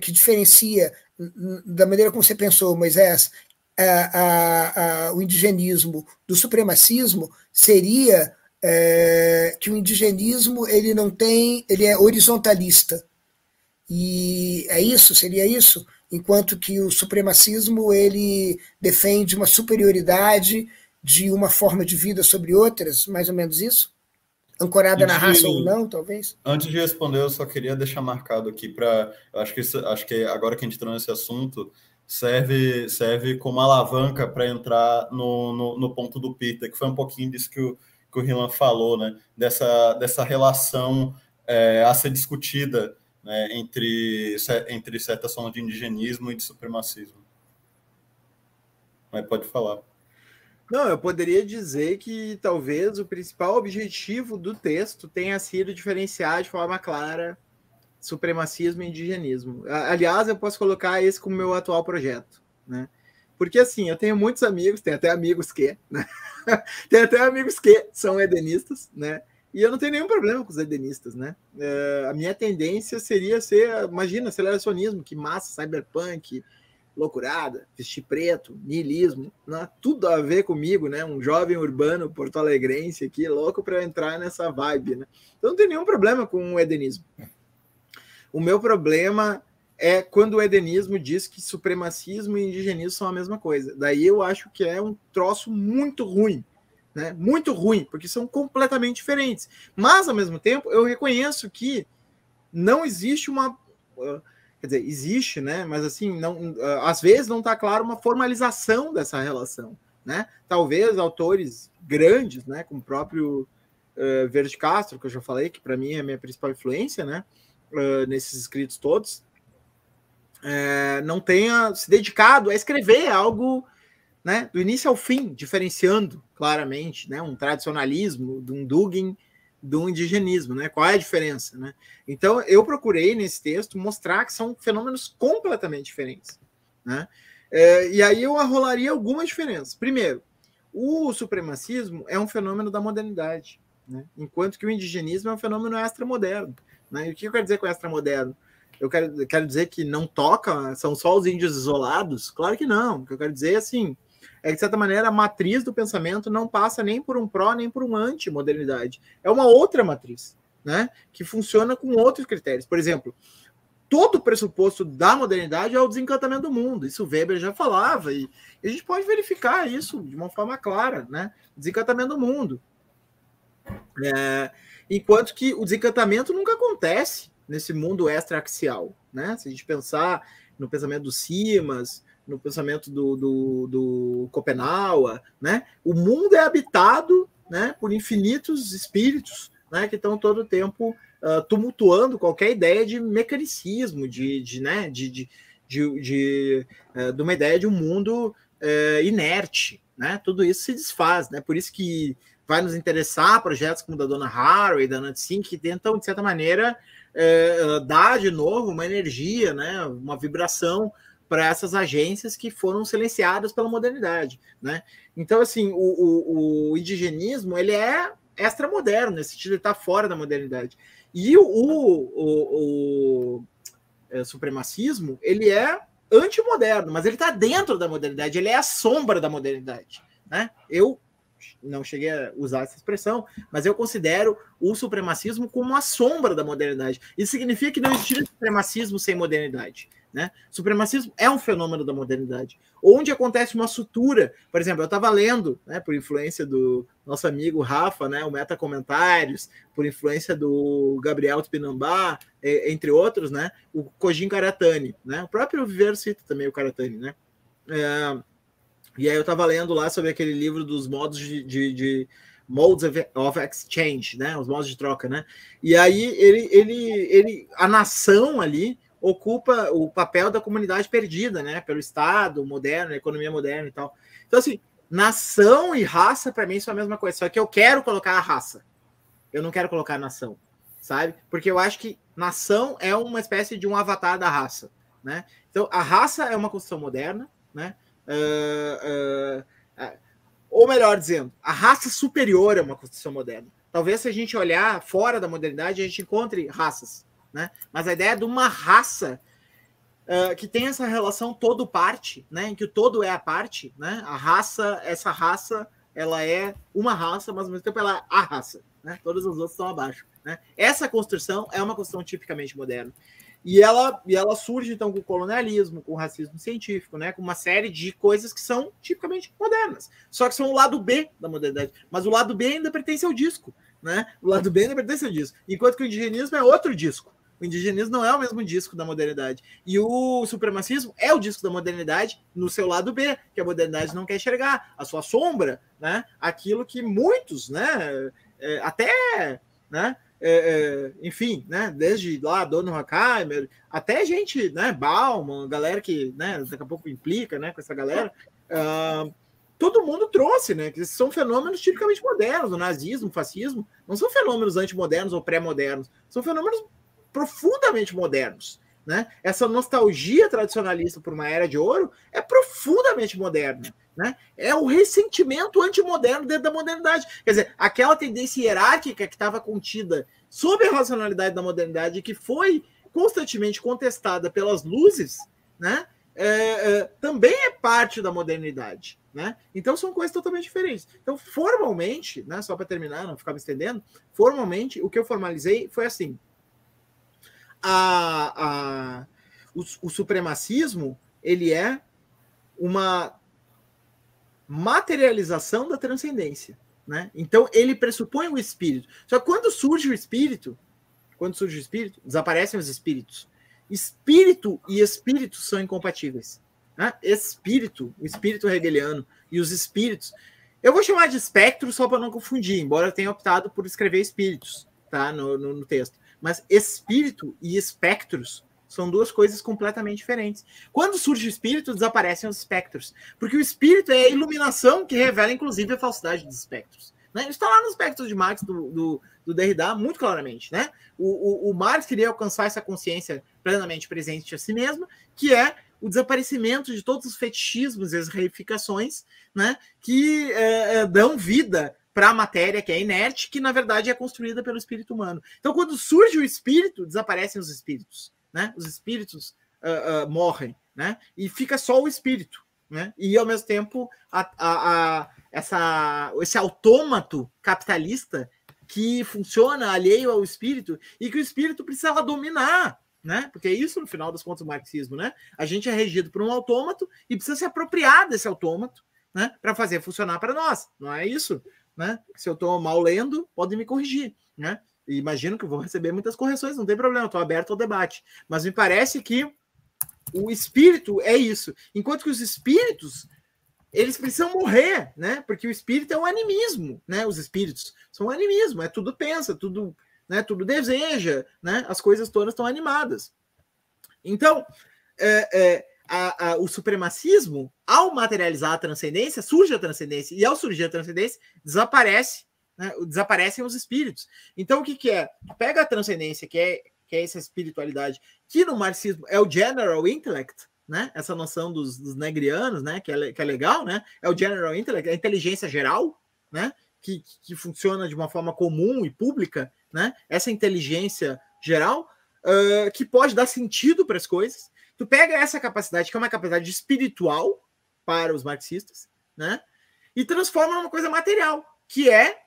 S1: que diferencia da maneira como você pensou, Moisés, a, a, o indigenismo do supremacismo seria que o indigenismo ele não tem, ele é horizontalista. E é isso? Seria isso? Enquanto que o supremacismo ele defende uma superioridade de uma forma de vida sobre outras, mais ou menos isso? Ancorada antes na raça de, ou não, talvez?
S4: Antes de responder, eu só queria deixar marcado aqui para. Acho que acho que agora que a gente entrou nesse assunto, serve, serve como alavanca para entrar no, no, no, ponto do Peter, que foi um pouquinho disso que o, que o Rilan falou, né? Dessa, dessa relação é, a ser discutida né, entre, entre certas formas de indigenismo e de supremacismo. Mas pode falar.
S2: Não, eu poderia dizer que talvez o principal objetivo do texto tenha sido diferenciar de forma clara supremacismo e indigenismo. Aliás, eu posso colocar esse como meu atual projeto, né? Porque assim, eu tenho muitos amigos, tenho até amigos que, né? tenho até amigos que são edenistas, né? E eu não tenho nenhum problema com os edenistas, né? É, a minha tendência seria ser, imagina, aceleracionismo, que massa, cyberpunk, loucurada, vestir preto, niilismo, né? tudo a ver comigo, né? Um jovem urbano porto-alegrense aqui, louco para entrar nessa vibe, né? Então não tem nenhum problema com o edenismo. O meu problema é quando o edenismo diz que supremacismo e indigenismo são a mesma coisa. Daí eu acho que é um troço muito ruim né? Muito ruim, porque são completamente diferentes. Mas, ao mesmo tempo, eu reconheço que não existe uma. Uh, quer dizer, existe, né? Mas assim, não, uh, às vezes não está claro uma formalização dessa relação. Né? Talvez autores grandes, né, como o próprio uh, Verde Castro, que eu já falei, que para mim é a minha principal influência, né, uh, nesses escritos todos, uh, não tenha se dedicado a escrever algo né, do início ao fim, diferenciando claramente né, um tradicionalismo de um Dugin um indigenismo, né? Qual é a diferença, né? Então eu procurei nesse texto mostrar que são fenômenos completamente diferentes, né? É, e aí eu arrolaria algumas diferenças. Primeiro, o supremacismo é um fenômeno da modernidade, né? enquanto que o indigenismo é um fenômeno extramoderno. Né? E o que eu quero dizer com extramoderno? Eu quero, quero dizer que não toca, são só os índios isolados? Claro que não. O que eu quero dizer é assim, é de certa maneira, a matriz do pensamento não passa nem por um pró, nem por um anti-modernidade. É uma outra matriz, né? Que funciona com outros critérios. Por exemplo, todo o pressuposto da modernidade é o desencantamento do mundo. Isso Weber já falava, e a gente pode verificar isso de uma forma clara, né? Desencantamento do mundo. É, enquanto que o desencantamento nunca acontece nesse mundo extra-axial. Né? Se a gente pensar no pensamento do Simas, no pensamento do, do, do Copenhague, né? o mundo é habitado né, por infinitos espíritos né, que estão todo o tempo uh, tumultuando qualquer ideia de mecanicismo, de, de, né, de, de, de, de, uh, de uma ideia de um mundo uh, inerte. Né? Tudo isso se desfaz. Né? Por isso que vai nos interessar projetos como da Dona e da Nancy que tentam, de certa maneira, é, dar de novo uma energia, né, uma vibração para essas agências que foram silenciadas pela modernidade, né? Então, assim, o, o, o indigenismo ele é extramoderno, nesse sentido, ele está fora da modernidade. E o, o, o é, supremacismo ele é antimoderno, mas ele está dentro da modernidade, ele é a sombra da modernidade, né? Eu não cheguei a usar essa expressão, mas eu considero o supremacismo como a sombra da modernidade. Isso significa que não existe supremacismo sem modernidade. Né? Supremacismo é um fenômeno da modernidade, onde acontece uma sutura. Por exemplo, eu estava lendo, né, por influência do nosso amigo Rafa, né, o Meta Comentários, por influência do Gabriel Tupinambá, entre outros, né, o Kojin Karatani, né, o próprio Viver cita também o Karatani, né, é, e aí eu estava lendo lá sobre aquele livro dos modos de, de, de modes of exchange, né? Os modos de troca, né? E aí ele, ele, ele, a nação ali ocupa o papel da comunidade perdida, né? Pelo Estado moderno, economia moderna e tal. Então assim, nação e raça para mim são a mesma coisa. Só que eu quero colocar a raça. Eu não quero colocar a nação, sabe? Porque eu acho que nação é uma espécie de um avatar da raça, né? Então a raça é uma construção moderna, né? Uh, uh, ou melhor dizendo, a raça superior é uma construção moderna. Talvez se a gente olhar fora da modernidade, a gente encontre raças, né? Mas a ideia de uma raça uh, que tem essa relação todo parte, né? Em que o todo é a parte, né? A raça, essa raça, ela é uma raça, mas ao mesmo tempo ela é a raça, né? Todos os outros estão abaixo, né? Essa construção é uma construção tipicamente moderna. E ela, e ela surge então com o colonialismo, com o racismo científico, né? com uma série de coisas que são tipicamente modernas. Só que são o lado B da modernidade. Mas o lado B ainda pertence ao disco. Né? O lado B ainda pertence ao disco. Enquanto que o indigenismo é outro disco. O indigenismo não é o mesmo disco da modernidade. E o supremacismo é o disco da modernidade no seu lado B, que a modernidade não quer enxergar, a sua sombra, né? Aquilo que muitos, né? É, até, né? é, é, enfim, né, desde lá Dono Hackheimer, até gente, né, Bauman, galera que, né, daqui a pouco implica, né, com essa galera, uh, todo mundo trouxe, né, que são fenômenos tipicamente modernos, o nazismo, o fascismo, não são fenômenos antimodernos ou pré-modernos, são fenômenos profundamente modernos, né? Essa nostalgia tradicionalista por uma era de ouro é profundamente moderna. Né? É o ressentimento antimoderno dentro da modernidade. Quer dizer, aquela tendência hierárquica que estava contida sob a racionalidade da modernidade, que foi constantemente contestada pelas luzes, né? É, é, também é parte da modernidade. Né? Então são coisas totalmente diferentes. Então, formalmente, né, só para terminar, não ficar me estendendo, formalmente, o que eu formalizei foi assim: a, a, o, o supremacismo ele é uma materialização da transcendência. Né? Então ele pressupõe o espírito. Só que quando surge o espírito, quando surge o espírito, desaparecem os espíritos. Espírito e espírito são incompatíveis. Né? Espírito, o espírito hegeliano e os espíritos. Eu vou chamar de espectro só para não confundir, embora eu tenha optado por escrever espíritos tá? no, no, no texto. Mas espírito e espectros são duas coisas completamente diferentes. Quando surge o espírito, desaparecem os espectros. Porque o espírito é a iluminação que revela, inclusive, a falsidade dos espectros. Né? Isso está lá nos espectros de Marx, do, do, do Derrida, muito claramente. Né? O, o, o, Marx queria alcançar essa consciência plenamente presente a si mesma, que é o desaparecimento de todos os fetichismos e as reificações né, que é dão vida para a matéria que é inerte, que na verdade é construída pelo espírito humano. Então, quando surge o espírito, desaparecem os espíritos, né? Os espíritos uh, uh, morrem, né? E fica só o espírito, né? E ao mesmo tempo a, a, a, essa, esse autômato capitalista que funciona alheio ao espírito e que o espírito precisava dominar, né? Porque é isso no final das contas do marxismo, né? A gente é regido por um autômato e precisa se apropriar desse autômato, né? Para fazer funcionar para nós, não é isso? Né? Se eu estou mal lendo, podem me corrigir, né? E imagino que vou receber muitas correções, não tem problema, estou aberto ao debate. Mas me parece que o espírito é isso. Enquanto que os espíritos, eles precisam morrer, né? Porque o espírito é o animismo, né? Os espíritos são animismo, é tudo pensa, tudo, né? Tudo deseja, né? As coisas todas estão animadas. Então, é, é, a, a, o supremacismo, ao materializar a transcendência, surge a transcendência, e ao surgir a transcendência, desaparece, né, desaparecem os espíritos. Então, o que, que é? Pega a transcendência, que é, que é essa espiritualidade, que no marxismo é o general intellect, né? Essa noção dos, dos negrianos, né? Que é, que é legal, né? É o general intellect, a inteligência geral, né? Que, que funciona de uma forma comum e pública, né? Essa inteligência geral uh, que pode dar sentido para as coisas Tu pega essa capacidade, que é uma capacidade espiritual para os marxistas, né? E transforma numa coisa material, que é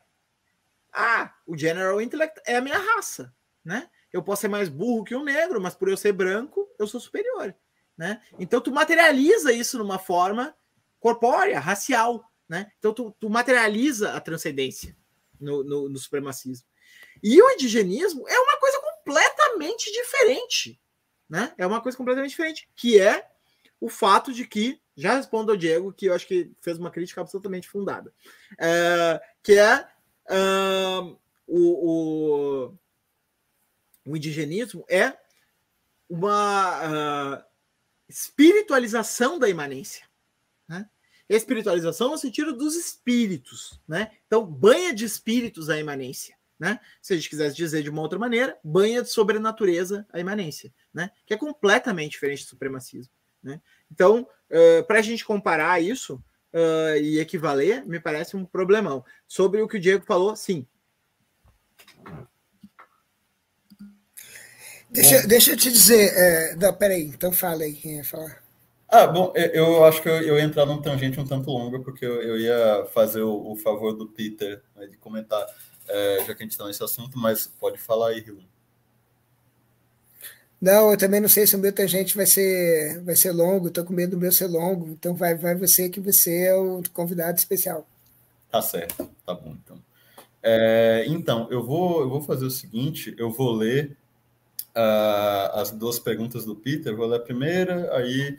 S2: ah, o general intellect é a minha raça, né? Eu posso ser mais burro que um negro, mas por eu ser branco, eu sou superior, né? Então tu materializa isso numa forma corpórea, racial, né? Então tu, tu materializa a transcendência no, no, no supremacismo. E o indigenismo é uma coisa completamente diferente, né? É uma coisa completamente diferente, que é o fato de que, já respondo ao Diego, que eu acho que fez uma crítica absolutamente fundada, é, que é o, o, o, indigenismo é uma uh, espiritualização da imanência. Né? Espiritualização no sentido dos espíritos. Né? Então, banha de espíritos a imanência. Né? Se a gente quisesse dizer de uma outra maneira, banha de sobrenatureza a imanência, né? que é completamente diferente do supremacismo. Né? Então, uh, para a gente comparar isso uh, e equivaler, me parece um problemão. Sobre o que o Diego falou, sim.
S1: Deixa, deixa eu te dizer. É, não, peraí, então fala aí quem ia falar.
S4: Ah, bom, eu acho que eu, eu ia entrar num tangente um tanto longo, porque eu, eu ia fazer o, o favor do Peter né, de comentar é, já que a gente está nesse assunto, mas pode falar aí, Rio.
S1: Não, eu também não sei se o meu tangente vai ser, vai ser longo, estou com medo do meu ser longo, então vai, vai você que você é o convidado especial.
S4: Tá certo, tá bom então. É, então, eu vou, eu vou fazer o seguinte, eu vou ler uh, as duas perguntas do Peter, vou ler a primeira, aí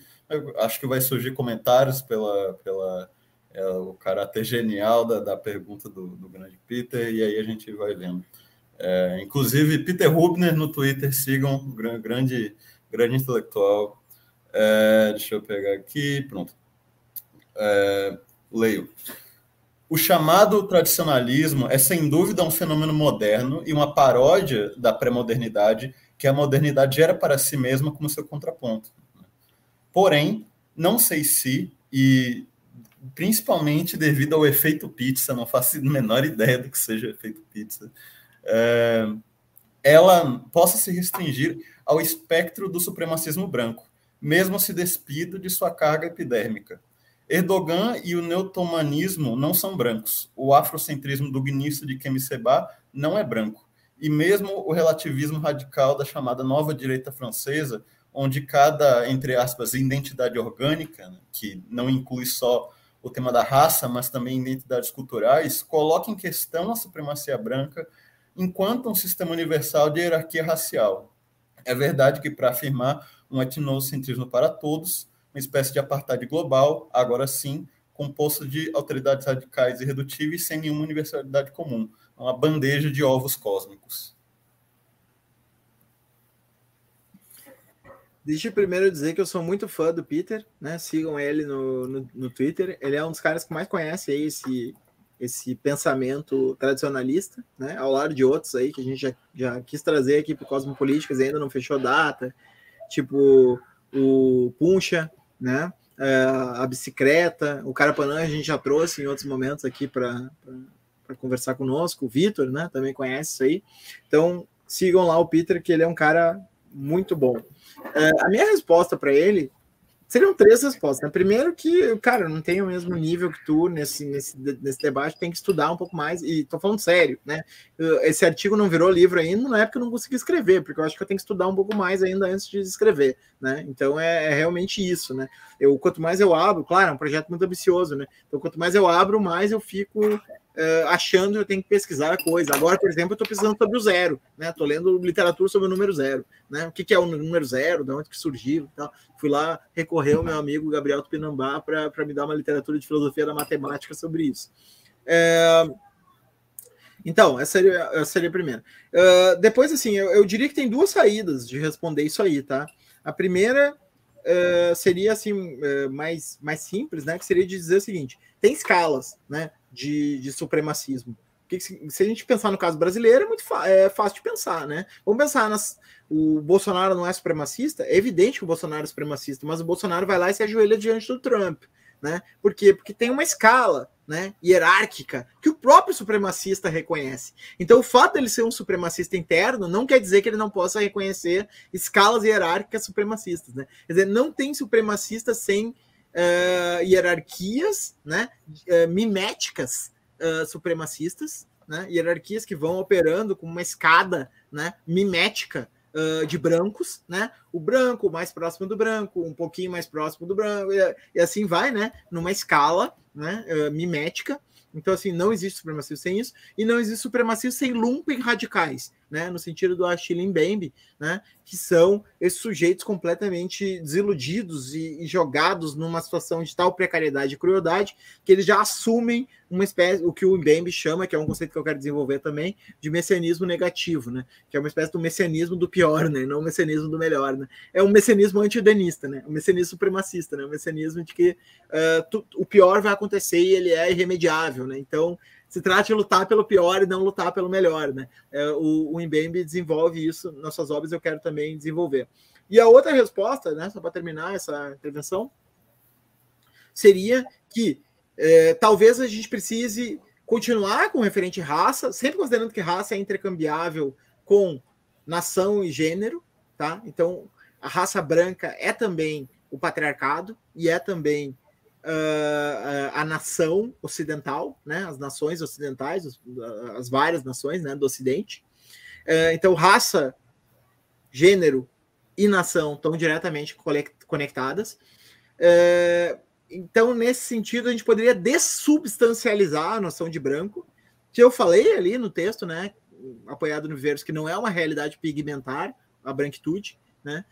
S4: acho que vai surgir comentários pela, pela é o caráter genial da, da pergunta do, do, grande Peter, e aí a gente vai vendo. É, inclusive, Peter Rubner no Twitter, sigam, grande, grande intelectual. É, deixa eu pegar aqui, pronto. É, leio. O chamado tradicionalismo é, sem dúvida, um fenômeno moderno e uma paródia da pré-modernidade que a modernidade gera para si mesma como seu contraponto. Porém, não sei se, e principalmente devido ao efeito pizza, não faço a menor ideia do que seja o efeito pizza, é, ela possa se restringir ao espectro do supremacismo branco, mesmo se despido de sua carga epidérmica. Erdogan e o neotomanismo não são brancos. O afrocentrismo do dogmista de Kemi Seba não é branco. E mesmo o relativismo radical da chamada nova direita francesa, onde cada, entre aspas, identidade orgânica, né, que não inclui só o tema da raça, mas também identidades culturais, coloca em questão a supremacia branca enquanto um sistema universal de hierarquia racial. É verdade que para afirmar um etnocentrismo para todos, uma espécie de apartheid global, agora sim, composto de autoridades radicais e irredutíveis sem nenhuma universalidade comum, uma bandeja de ovos cósmicos.
S2: Deixa eu primeiro dizer que eu sou muito fã do Peter, né? Sigam ele no, no, no Twitter. Ele é um dos caras que mais conhece aí esse, esse pensamento tradicionalista, né? Ao lado de outros aí que a gente já, já quis trazer aqui para o Cosmopolíticas e ainda não fechou data, tipo o Puncha, né? É, a bicicleta, o Carapanã a gente já trouxe em outros momentos aqui para conversar conosco, o Vitor, né? Também conhece isso aí. Então sigam lá o Peter, que ele é um cara muito bom. É, a minha resposta para ele seriam três respostas. Né? Primeiro que, cara, não tem o mesmo nível que tu nesse, nesse, nesse debate, tem que estudar um pouco mais, e tô falando sério, né? Esse artigo não virou livro ainda, não é porque eu não consegui escrever, porque eu acho que eu tenho que estudar um pouco mais ainda antes de escrever, né? Então é, é realmente isso, né? Eu, quanto mais eu abro, claro, é um projeto muito ambicioso, né? Então quanto mais eu abro, mais eu fico uh, achando que eu tenho que pesquisar a coisa. Agora, por exemplo, eu estou pesquisando sobre o zero, né? Estou lendo literatura sobre o número zero, né? O que, que é o número zero, de onde que surgiu tal. Fui lá recorrer ao meu amigo Gabriel Tupinambá para me dar uma literatura de filosofia da matemática sobre isso. É... Então, essa seria, essa seria a primeira. Uh, depois, assim, eu, eu, diria que tem duas saídas de responder isso aí, tá? A primeira uh, seria, assim, uh, mais, mais simples, né? Que seria de dizer o seguinte: tem escalas, né? De, de supremacismo. Porque se a gente pensar no caso brasileiro, é muito é fácil de pensar, né? Vamos pensar nas. O Bolsonaro não é supremacista? É evidente que o Bolsonaro é supremacista, mas o Bolsonaro vai lá e se ajoelha diante do Trump. Né? Por quê? Porque tem uma escala né, hierárquica que o próprio supremacista reconhece. Então, o fato dele ser um supremacista interno não quer dizer que ele não possa reconhecer escalas hierárquicas supremacistas. Né? Quer dizer, não tem supremacista sem uh, hierarquias né, uh, miméticas uh, supremacistas, né, hierarquias que vão operando com uma escada né, mimética de brancos, né? O branco mais próximo do branco, um pouquinho mais próximo do branco, e, e assim vai, né? Numa escala né, mimética. Então, assim, não existe supremacia sem isso, e não existe supremacia sem lumpen radicais né, no sentido do Achille Mbembe, né, que são esses sujeitos completamente desiludidos e, e, jogados numa situação de tal precariedade e crueldade que eles já assumem uma espécie, o que o Mbembe chama, que é um conceito que eu quero desenvolver também, de messianismo negativo, né, que é uma espécie do messianismo do pior, né, não o messianismo do melhor, né, é um messianismo antidenista, né, um messianismo supremacista, né, um messianismo de que uh, tu, o pior vai acontecer e ele é irremediável, né, então se trata de lutar pelo pior e não lutar pelo melhor, né? É, o, o Mbembe desenvolve isso nas suas obras, eu quero também desenvolver. E a outra resposta, né, só para terminar essa intervenção, seria que é, talvez a gente precise continuar com referente raça, sempre considerando que raça é intercambiável com nação e gênero, tá? Então, a raça branca é também o patriarcado e é também uh, a nação ocidental, né, as nações ocidentais, as, as várias nações né, do Ocidente. Uh, então, raça, gênero e nação estão diretamente conectadas. Uh, então, nesse sentido, a gente poderia dessubstancializar a noção de branco, que eu falei ali no texto, né, apoiado no Viveiros, que não é uma realidade pigmentar, a branquitude, né,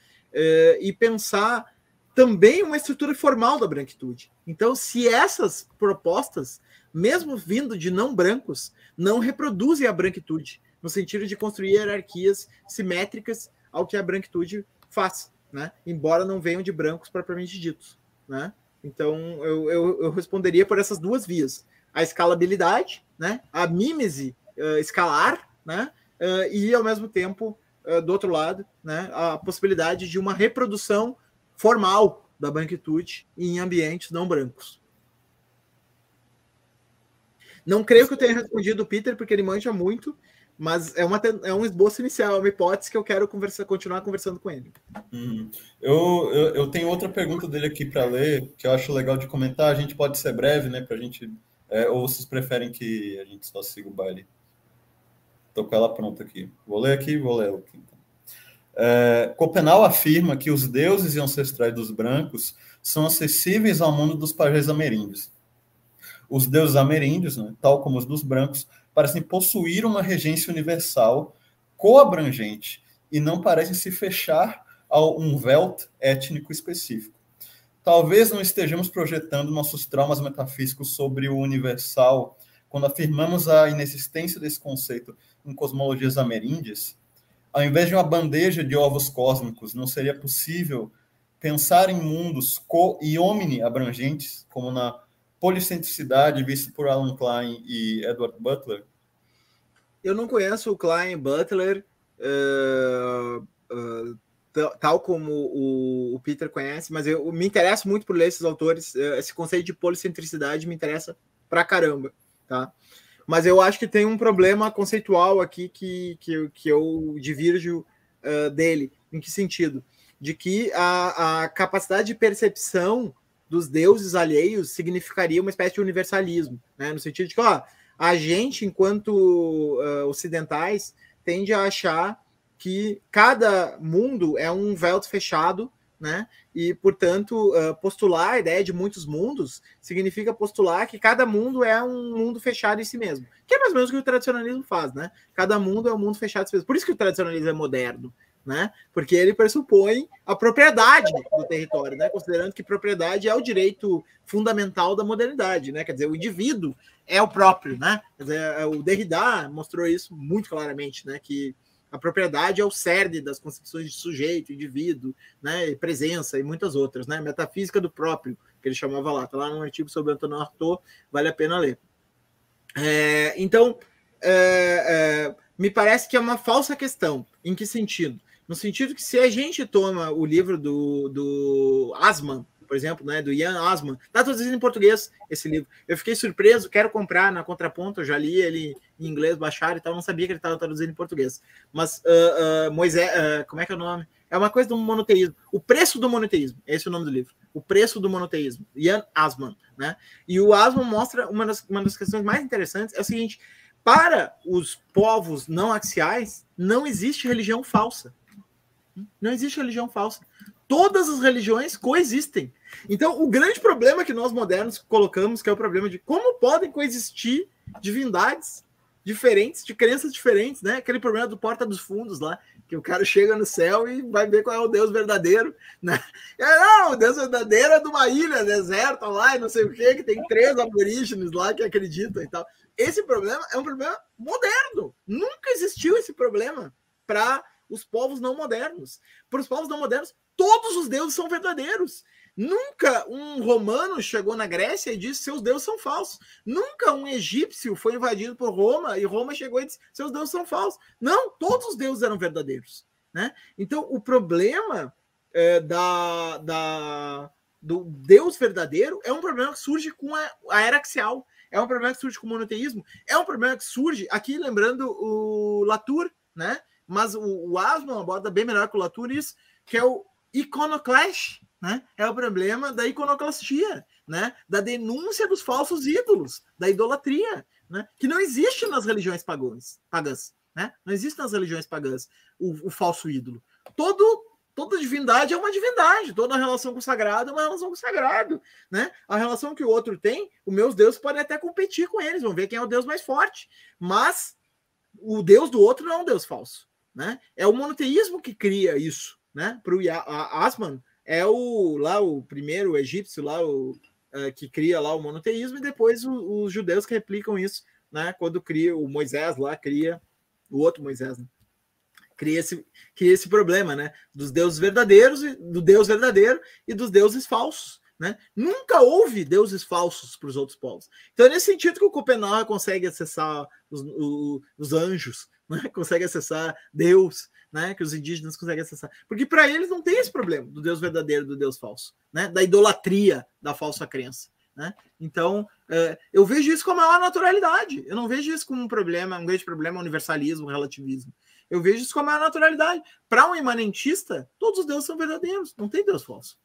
S2: e pensar também uma estrutura formal da branquitude. Então, se essas propostas, mesmo vindo de não brancos, não reproduzem a branquitude, no sentido de construir hierarquias simétricas ao que a branquitude faz, né? embora não venham de brancos propriamente ditos. Né? Então, eu, eu, eu responderia por essas duas vias. A escalabilidade, né? a mímese uh, escalar, né? Uh, e, ao mesmo tempo, uh, do outro lado, né? a possibilidade de uma reprodução formal da branquitude em ambientes não brancos. Não creio que eu tenha respondido o Peter, porque ele manja muito, mas é, uma, é um esboço inicial, é uma hipótese que eu quero conversar, continuar conversando com ele.
S4: Uhum. Eu, eu, eu, tenho outra pergunta dele aqui para ler, que eu acho legal de comentar. A gente pode ser breve, né? Para a gente. É, ou vocês preferem que a gente só siga o baile? Estou com ela pronta aqui. Vou ler aqui vou ler aqui. É, Copenau afirma que os deuses e ancestrais dos brancos são acessíveis ao mundo dos pajés ameríndios. Os deuses ameríndios, né, tal como os dos brancos, parecem possuir uma regência universal coabrangente e não parecem se fechar a um véu étnico específico. Talvez não estejamos projetando nossos traumas metafísicos sobre o universal quando afirmamos a inexistência desse conceito em cosmologias ameríndias, ao invés de uma bandeja de ovos cósmicos, não seria possível pensar em mundos co e omni abrangentes, como na policentricidade vista por Alan Klein e Edward Butler?
S2: Eu não conheço o Klein Butler uh, uh, tal como o, o, Peter conhece, mas eu, me interesso muito por ler esses autores. Uh, esse conceito de policentricidade me interessa pra caramba, tá? Mas eu acho que tem um problema conceitual aqui que, que, que eu divirjo uh, dele. Em que sentido? De que a, a capacidade de percepção dos deuses alheios significaria uma espécie de universalismo, né? no sentido de que ó, a gente, enquanto uh, ocidentais, tende a achar que cada mundo é um véu fechado né? E, portanto, postular a ideia de muitos mundos significa postular que cada mundo é um mundo fechado em si mesmo. Que é mais ou menos o que o tradicionalismo faz, né? Cada mundo é um mundo fechado em si mesmo. Por isso que o tradicionalismo é moderno, né? Porque ele pressupõe a propriedade do território, né? Considerando que propriedade é o direito fundamental da modernidade, né? Quer dizer, o indivíduo é o próprio, né? Quer dizer, é, o Derrida mostrou isso muito claramente, né? Que a propriedade é o cerne das concepções de sujeito, indivíduo, né? Presença e muitas outras, né? Metafísica do próprio, que ele chamava lá. Está lá num artigo sobre Antônio Artaud, vale a pena ler. É, então, é, é, me parece que é uma falsa questão. Em que sentido? no sentido que se a gente toma o livro do, do Asman, por exemplo, né, do Ian Asman, está traduzido em português esse livro. Eu fiquei surpreso, quero comprar na contraponto, já li ele em inglês, baixar e tal, não sabia que ele estava traduzido em português. Mas uh, uh, Moisés, uh, como é que é o nome? É uma coisa do monoteísmo. O preço do monoteísmo, esse é o nome do livro. O preço do monoteísmo. Ian Asman, né? E o Asman mostra uma das, uma das questões mais interessantes é o seguinte: para os povos não axiais, não existe religião falsa. Não existe religião falsa. Todas as religiões coexistem. Então, o grande problema que nós modernos colocamos, que é o problema de como podem coexistir divindades diferentes, de crenças diferentes, né? Aquele problema do porta dos fundos lá, que o cara chega no céu e vai ver qual é o Deus verdadeiro, né? É, não, o Deus verdadeiro é de uma ilha deserta lá e não sei o que, que tem três aborígenes lá que acreditam e tal. Esse problema é um problema moderno. Nunca existiu esse problema para os povos não modernos. Para os povos não modernos, todos os deuses são verdadeiros. Nunca um romano chegou na Grécia e disse seus deuses são falsos. Nunca um egípcio foi invadido por Roma e Roma chegou e disse seus deuses são falsos. Não, todos os deuses eram verdadeiros. Né? Então, o problema é, da, da, do Deus verdadeiro é um problema que surge com a, a era axial. É um problema que surge com o monoteísmo. É um problema que surge, aqui lembrando o Latour, né? mas o, o Asman aborda bem melhor que o Latour isso, que é o iconoclash, né? É o problema da iconoclastia, né? Da denúncia dos falsos ídolos, da idolatria, né? Que não existe nas religiões pagãs, pagãs, né? Não existe nas religiões pagãs o, o falso ídolo. Todo toda divindade é uma divindade, toda relação com o sagrado é uma relação com o sagrado, né? A relação que o outro tem, os meus deuses podem até competir com eles, vão ver quem é o deus mais forte, mas o deus do outro não é um deus falso, né? É o monoteísmo que cria isso, né? Para o Asman é o lá o primeiro egípcio lá o uh, que cria lá o monoteísmo e depois o, os judeus que replicam isso, né? Quando cria o Moisés lá cria o outro Moisés, né? cria esse, cria esse problema, né? Dos deuses verdadeiros, do Deus verdadeiro e dos deuses falsos. Né? Nunca houve deuses falsos para os outros povos. Então, é nesse sentido que o Copenhague consegue acessar os, os, os anjos, né? consegue acessar Deus, né? que os indígenas conseguem acessar. Porque para eles não tem esse problema do Deus verdadeiro do Deus falso, né? da idolatria da falsa crença. Né? Então, é, eu vejo isso com a maior naturalidade. Eu não vejo isso como um problema, um grande problema, universalismo, relativismo. Eu vejo isso com a maior naturalidade. Para um imanentista, todos os deuses são verdadeiros, não tem Deus falso.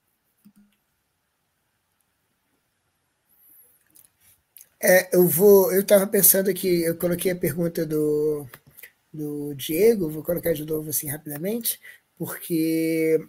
S1: É, eu vou. Eu estava pensando aqui, eu coloquei a pergunta do, do Diego, vou colocar de novo assim rapidamente, porque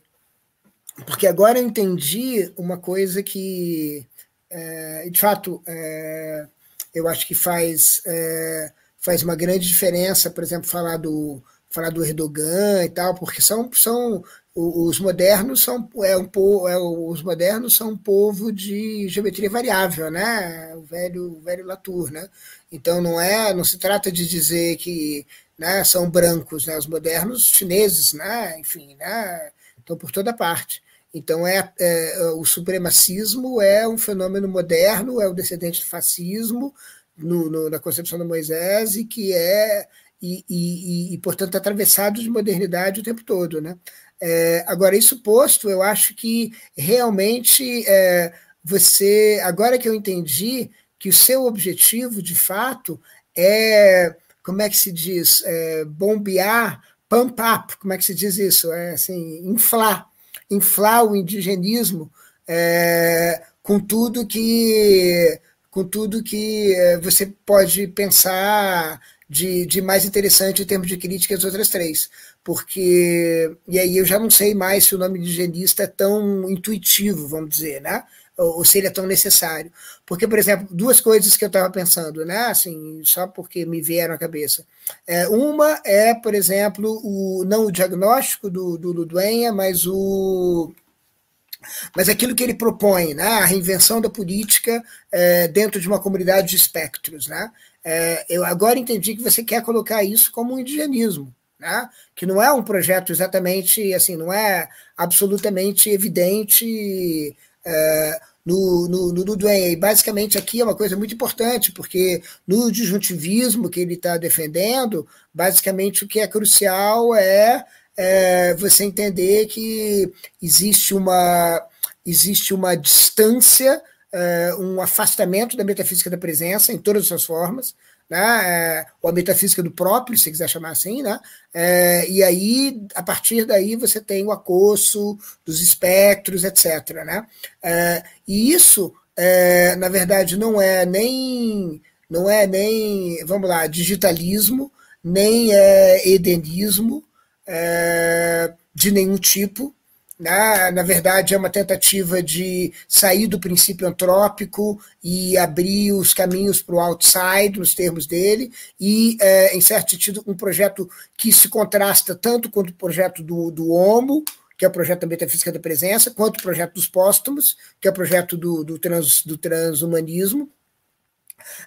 S1: porque agora eu entendi uma coisa que, é, de fato, é, eu acho que faz, é, faz uma grande diferença, por exemplo, falar do, falar do Erdogan e tal, porque são, são os modernos são é um é, os modernos são um povo de geometria variável, né? O velho o velho Latour, né? Então não é não se trata de dizer que né, são brancos, né? Os modernos chineses, né? Enfim, né? Estão por toda parte. Então é, é o supremacismo é um fenômeno moderno, é o descendente do fascismo no, no, na concepção de Moisés e que é e, e, e, portanto, atravessado de modernidade o tempo todo. Né? É, agora, isso posto, eu acho que realmente é, você, agora que eu entendi que o seu objetivo, de fato, é, como é que se diz, é, bombear, pump up, como é que se diz isso? É assim, inflar, inflar o indigenismo é, com tudo que com tudo que é, você pode pensar de, de mais interessante em termos de crítica as outras três. Porque. E aí eu já não sei mais se o nome indigenista é tão intuitivo, vamos dizer, né? Ou, ou se ele é tão necessário. Porque, por exemplo, duas coisas que eu estava pensando, né? Assim, só porque me vieram à cabeça. É, uma é, por exemplo, o, não o diagnóstico do, do Luduenha, mas o mas aquilo que ele propõe, né, a reinvenção da política é, dentro de uma comunidade de espectros. Né? É, eu agora entendi que você quer colocar isso como um indigenismo, né? que não é um projeto exatamente assim, não é absolutamente evidente é, no, no, no Ludwig. E basicamente aqui é uma coisa muito importante, porque no disjuntivismo que ele está defendendo, basicamente o que é crucial é, é você entender que existe uma, existe uma distância uh, um afastamento da metafísica da presença em todas as suas formas, né? Uh, ou a metafísica do próprio, se quiser chamar assim, né? Uh, e aí, a partir daí, você tem o acosso dos espectros, etc. Né? e isso, na verdade, não é nem não é nem, vamos lá, digitalismo, nem é edenismo é, de nenhum tipo, na, na verdade, é uma tentativa de sair do princípio antrópico e abrir os caminhos para o outside, nos termos dele, e, é, em certo sentido, um projeto que se contrasta tanto com o projeto do, do Homo, que é o projeto da Metafísica da Presença, quanto o projeto dos Póstumos, que é o projeto do, do, trans, do transhumanismo.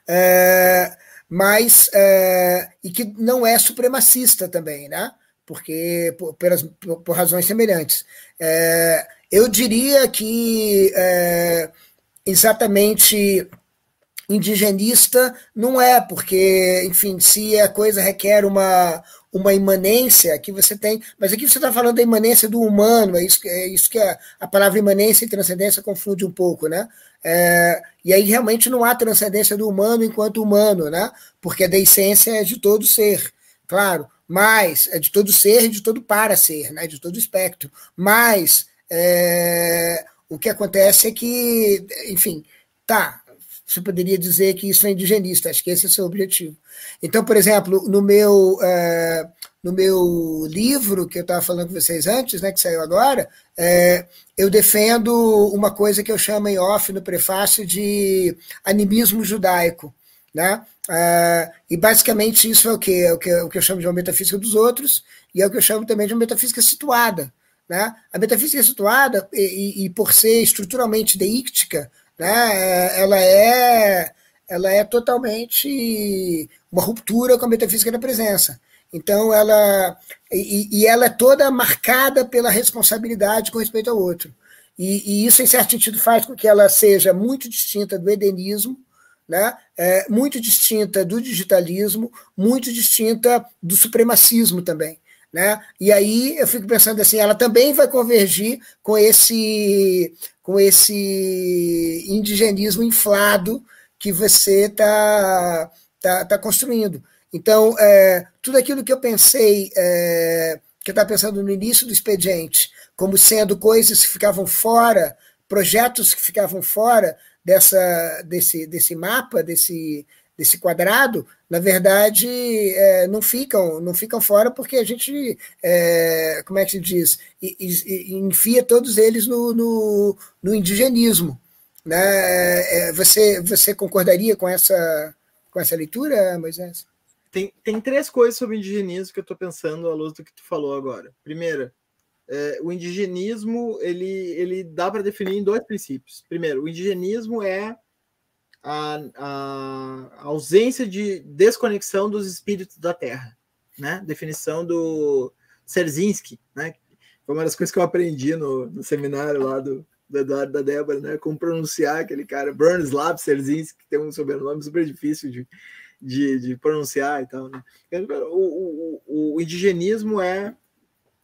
S1: É, mas é, e que não é supremacista também, né? porque por, por, por razões semelhantes. É, eu diria que é, exatamente indigenista não é, porque, enfim, se a coisa requer uma, uma imanência que você tem, mas aqui você está falando da imanência do humano, é isso, é isso que a, a palavra imanência e transcendência confunde um pouco, né? É, e aí realmente não há transcendência do humano enquanto humano, né? Porque a deiscência é de todo ser, claro mas é de todo ser e de todo para ser, né, de todo espectro. Mas é, o que acontece é que, enfim, tá, você poderia dizer que isso é indigenista, acho que esse é o seu objetivo. Então, por exemplo, no meu, é, no meu livro, que eu estava falando com vocês antes, né, que saiu agora, é, eu defendo uma coisa que eu chamo em off no prefácio de animismo judaico. Né? Uh, e basicamente isso é o que, é o que, é o que eu chamo de uma metafísica dos outros, e é o que eu chamo também de uma metafísica situada. Né? A metafísica situada, e, e por ser estruturalmente deíctica, né, ela, é, ela é totalmente uma ruptura com a metafísica da presença. Então, ela. E, e ela é toda marcada pela responsabilidade com respeito ao outro. E, e, isso, em certo sentido, faz com que ela seja muito distinta do edenismo, né? É muito distinta do digitalismo, muito distinta do supremacismo também. Né? E aí eu fico pensando assim, ela também vai convergir com esse com esse indigenismo inflado que você está tá, tá construindo. Então, é, tudo aquilo que eu pensei, é, que eu estava pensando no início do expediente, como sendo coisas que ficavam fora, projetos que ficavam fora dessa, desse, desse mapa, desse, desse quadrado, na verdade, é, não ficam não ficam fora porque a gente, é, como é que se diz, enfia todos eles no, no, no indigenismo. Né? É, você, você concordaria com essa, com essa leitura, Moisés?
S2: Tem, tem três coisas sobre indigenismo que eu estou pensando à luz do que tu falou agora. Primeira, é, o indigenismo ele, ele dá para definir em dois princípios. Primeiro, o indigenismo é a, a, ausência de desconexão dos espíritos da Terra, né? Definição do Serzinski, né? Foi uma das coisas que eu aprendi no, no seminário lá do, do Eduardo da Débora, né? Como pronunciar aquele cara, Branislav Serzinski, que tem um sobrenome super difícil de, de, de pronunciar e tal, né? O, o, o indigenismo é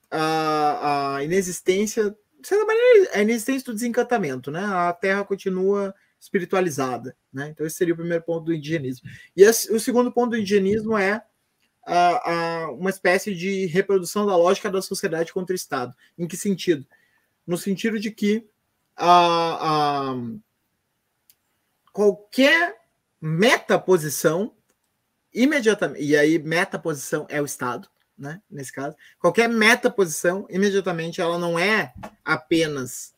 S2: a, a inexistência, de certa maneira, a inexistência do desencantamento, né? A Terra continua espiritualizada, né? Então esse seria o primeiro ponto do indigenismo. E esse, o segundo ponto do indigenismo é a, a, uma espécie de reprodução da lógica da sociedade contra o Estado. Em que sentido? No sentido de que a, a qualquer metaposição imediatamente, e aí metaposição é o Estado, né? Nesse caso, qualquer metaposição, imediatamente ela não é apenas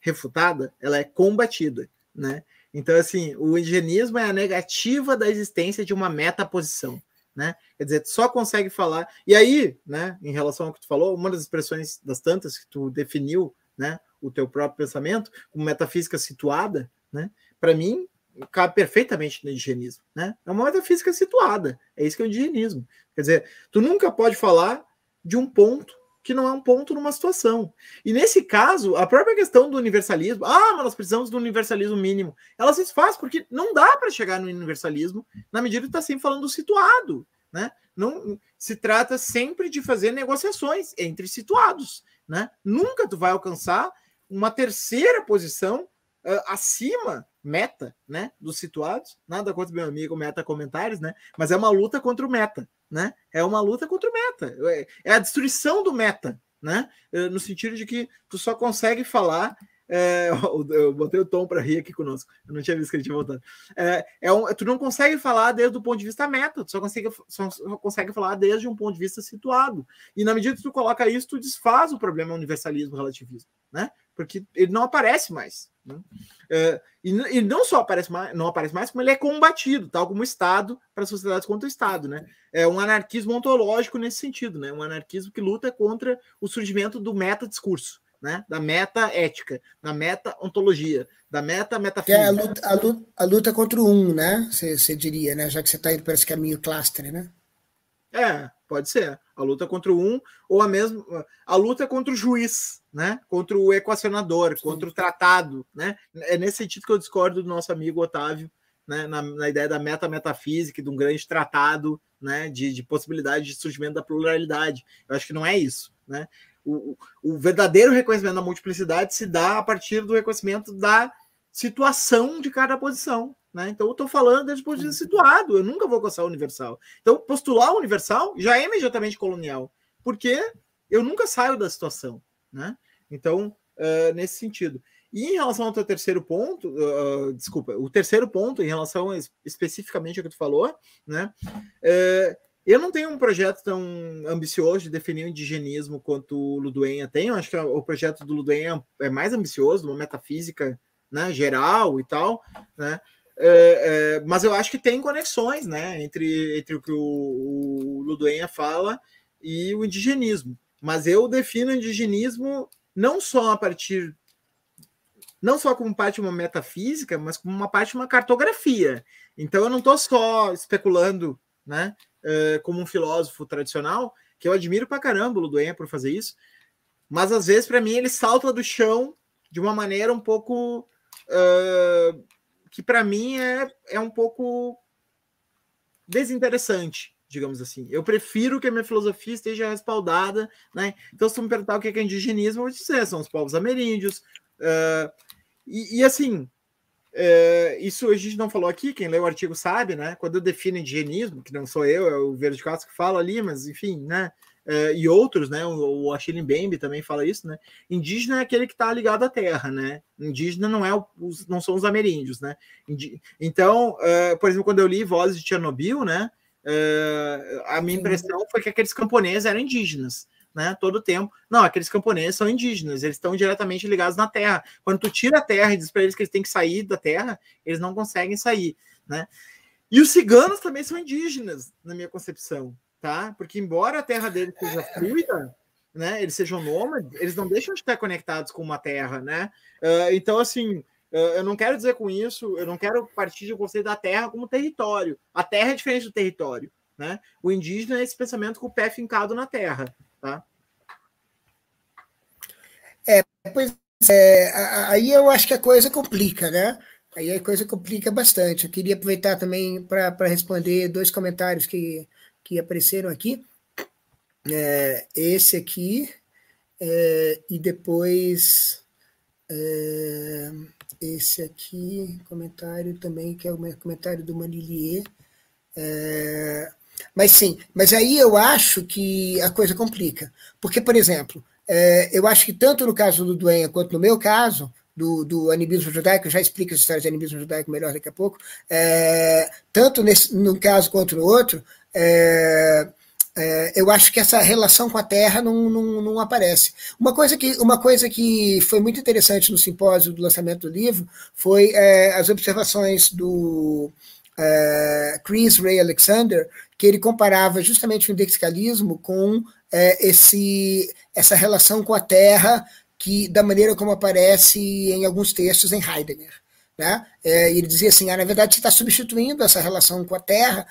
S2: refutada, ela é combatida, né? Então, assim, o indigenismo é a negativa da existência de uma metaposição, né? Quer dizer, tu só consegue falar. E aí, né, em relação ao que tu falou, uma das expressões das tantas que tu definiu, né, o teu próprio pensamento, como metafísica situada, né? Para mim, cabe perfeitamente no indigenismo, né? É uma metafísica situada. É isso que é o indigenismo. Quer dizer, tu nunca pode falar de um ponto que não é um ponto numa situação. E nesse caso, a própria questão do universalismo, ah, mas nós precisamos do universalismo mínimo, ela se faz porque não dá para chegar no universalismo na medida que está sempre falando do situado, né? Não se trata sempre de fazer negociações entre situados, né? Nunca tu vai alcançar uma terceira posição uh, acima meta, né, dos situados. Nada contra meu amigo meta comentários, né? Mas é uma luta contra o meta, né? É uma luta contra o meta. É, é a destruição do meta, né? É, no sentido de que tu só consegue falar é, eu botei o tom para rir aqui conosco. Eu não tinha visto que ele tinha voltado. É, é um, tu não consegue falar desde o ponto de vista meta, tu só consegue, só, só consegue falar desde um ponto de vista situado. E na medida que tu coloca isso, tu desfaz o problema universalismo relativismo, né? Porque ele não aparece mais. Né? É, e, e, não só aparece mais, não aparece mais, como ele é combatido, tal como o Estado para as sociedades contra o Estado. Né? É um anarquismo ontológico nesse sentido, né? um anarquismo que luta contra o surgimento do meta-discurso. Né? da meta ética, da meta ontologia, da meta metafísica.
S1: É a luta, a luta, a luta contra o um, né? Você diria, né? Já que você está indo para esse caminho cluster, né?
S2: É, pode ser. A luta contra o um, ou a mesma. A luta contra o juiz, né? Contra o equacionador, Sim. contra o tratado. Né? É nesse sentido que eu discordo do nosso amigo Otávio, né? na, na ideia da meta-metafísica, de um grande tratado né? de, de possibilidade de surgimento da pluralidade. Eu acho que não é isso. Né? O, o verdadeiro reconhecimento da multiplicidade se dá a partir do reconhecimento da situação de cada posição. Né? Então, eu estou falando desde o ponto de vista situado, eu nunca vou alcançar o universal. Então, postular o universal já é imediatamente colonial, porque eu nunca saio da situação. Né? Então, uh, nesse sentido. E em relação ao teu terceiro ponto, uh, desculpa, o terceiro ponto, em relação especificamente ao que tu falou, né? Uh, eu não tenho um projeto tão ambicioso de definir o indigenismo quanto o Luduenha tem. Eu acho que o projeto do Luduenha é mais ambicioso, uma metafísica né, geral e tal, né? É, é, mas eu acho que tem conexões né, entre, entre o que o, o Luduenha fala e o indigenismo. Mas eu defino o indigenismo não só a partir. Não só como parte de uma metafísica, mas como uma parte de uma cartografia. Então eu não estou só especulando né, é, como um filósofo tradicional, que eu admiro pra caramba o Luduenha por fazer isso, mas às vezes, para mim, ele salta do chão de uma maneira um pouco. Que para mim é, é um pouco desinteressante, digamos assim. Eu prefiro que a minha filosofia esteja respaldada, né? Então, se tu me perguntar o que é indigenismo, eu vou dizer, são os povos ameríndios. Uh, e, e, assim, uh, isso a gente não falou aqui, quem lê o artigo sabe, né? Quando eu defino indigenismo, que não sou eu, é o Verde Castro que fala ali, mas enfim, né? Uh, e outros, né? O, o Achille Mbembe também fala isso, né? Indígena é aquele que está ligado à terra, né? Indígena não é os, não são os ameríndios, né? Indi então, uh, por exemplo, quando eu li Vozes de Chernobyl, né? Uh, a minha impressão foi que aqueles camponeses eram indígenas. Né, todo o tempo. Não, aqueles camponeses são indígenas, eles estão diretamente ligados na terra. Quando tu tira a terra e diz para eles que eles têm que sair da terra, eles não conseguem sair, né? E os ciganos também são indígenas, na minha concepção tá? Porque embora a terra deles seja fluida, né? Eles sejam nômades, eles não deixam de estar conectados com uma terra, né? Uh, então, assim, uh, eu não quero dizer com isso, eu não quero partir do conceito da terra como território. A terra é diferente do território, né? O indígena é esse pensamento com o pé fincado na terra, tá?
S1: É, pois é, aí eu acho que a coisa complica, né? Aí a coisa complica bastante. Eu queria aproveitar também para responder dois comentários que que apareceram aqui. É, esse aqui, é, e depois é, esse aqui, comentário também, que é o comentário do Manilier. É, mas sim, mas aí eu acho que a coisa complica. Porque, por exemplo, é, eu acho que tanto no caso do Duenha quanto no meu caso, do, do animismo judaico, eu já explico as histórias de animismo judaico melhor daqui a pouco, é, tanto nesse, num caso quanto no outro, é, é, eu acho que essa relação com a Terra não, não, não, aparece. Uma coisa, que, uma coisa que foi muito interessante no simpósio do lançamento do livro foi é, as observações do é, Chris Ray Alexander, que ele comparava justamente o indexicalismo com é, esse, essa relação com a Terra, que da maneira como aparece em alguns textos em Heidegger. Né? É, ele dizia assim: ah, na verdade, você está substituindo essa relação com a Terra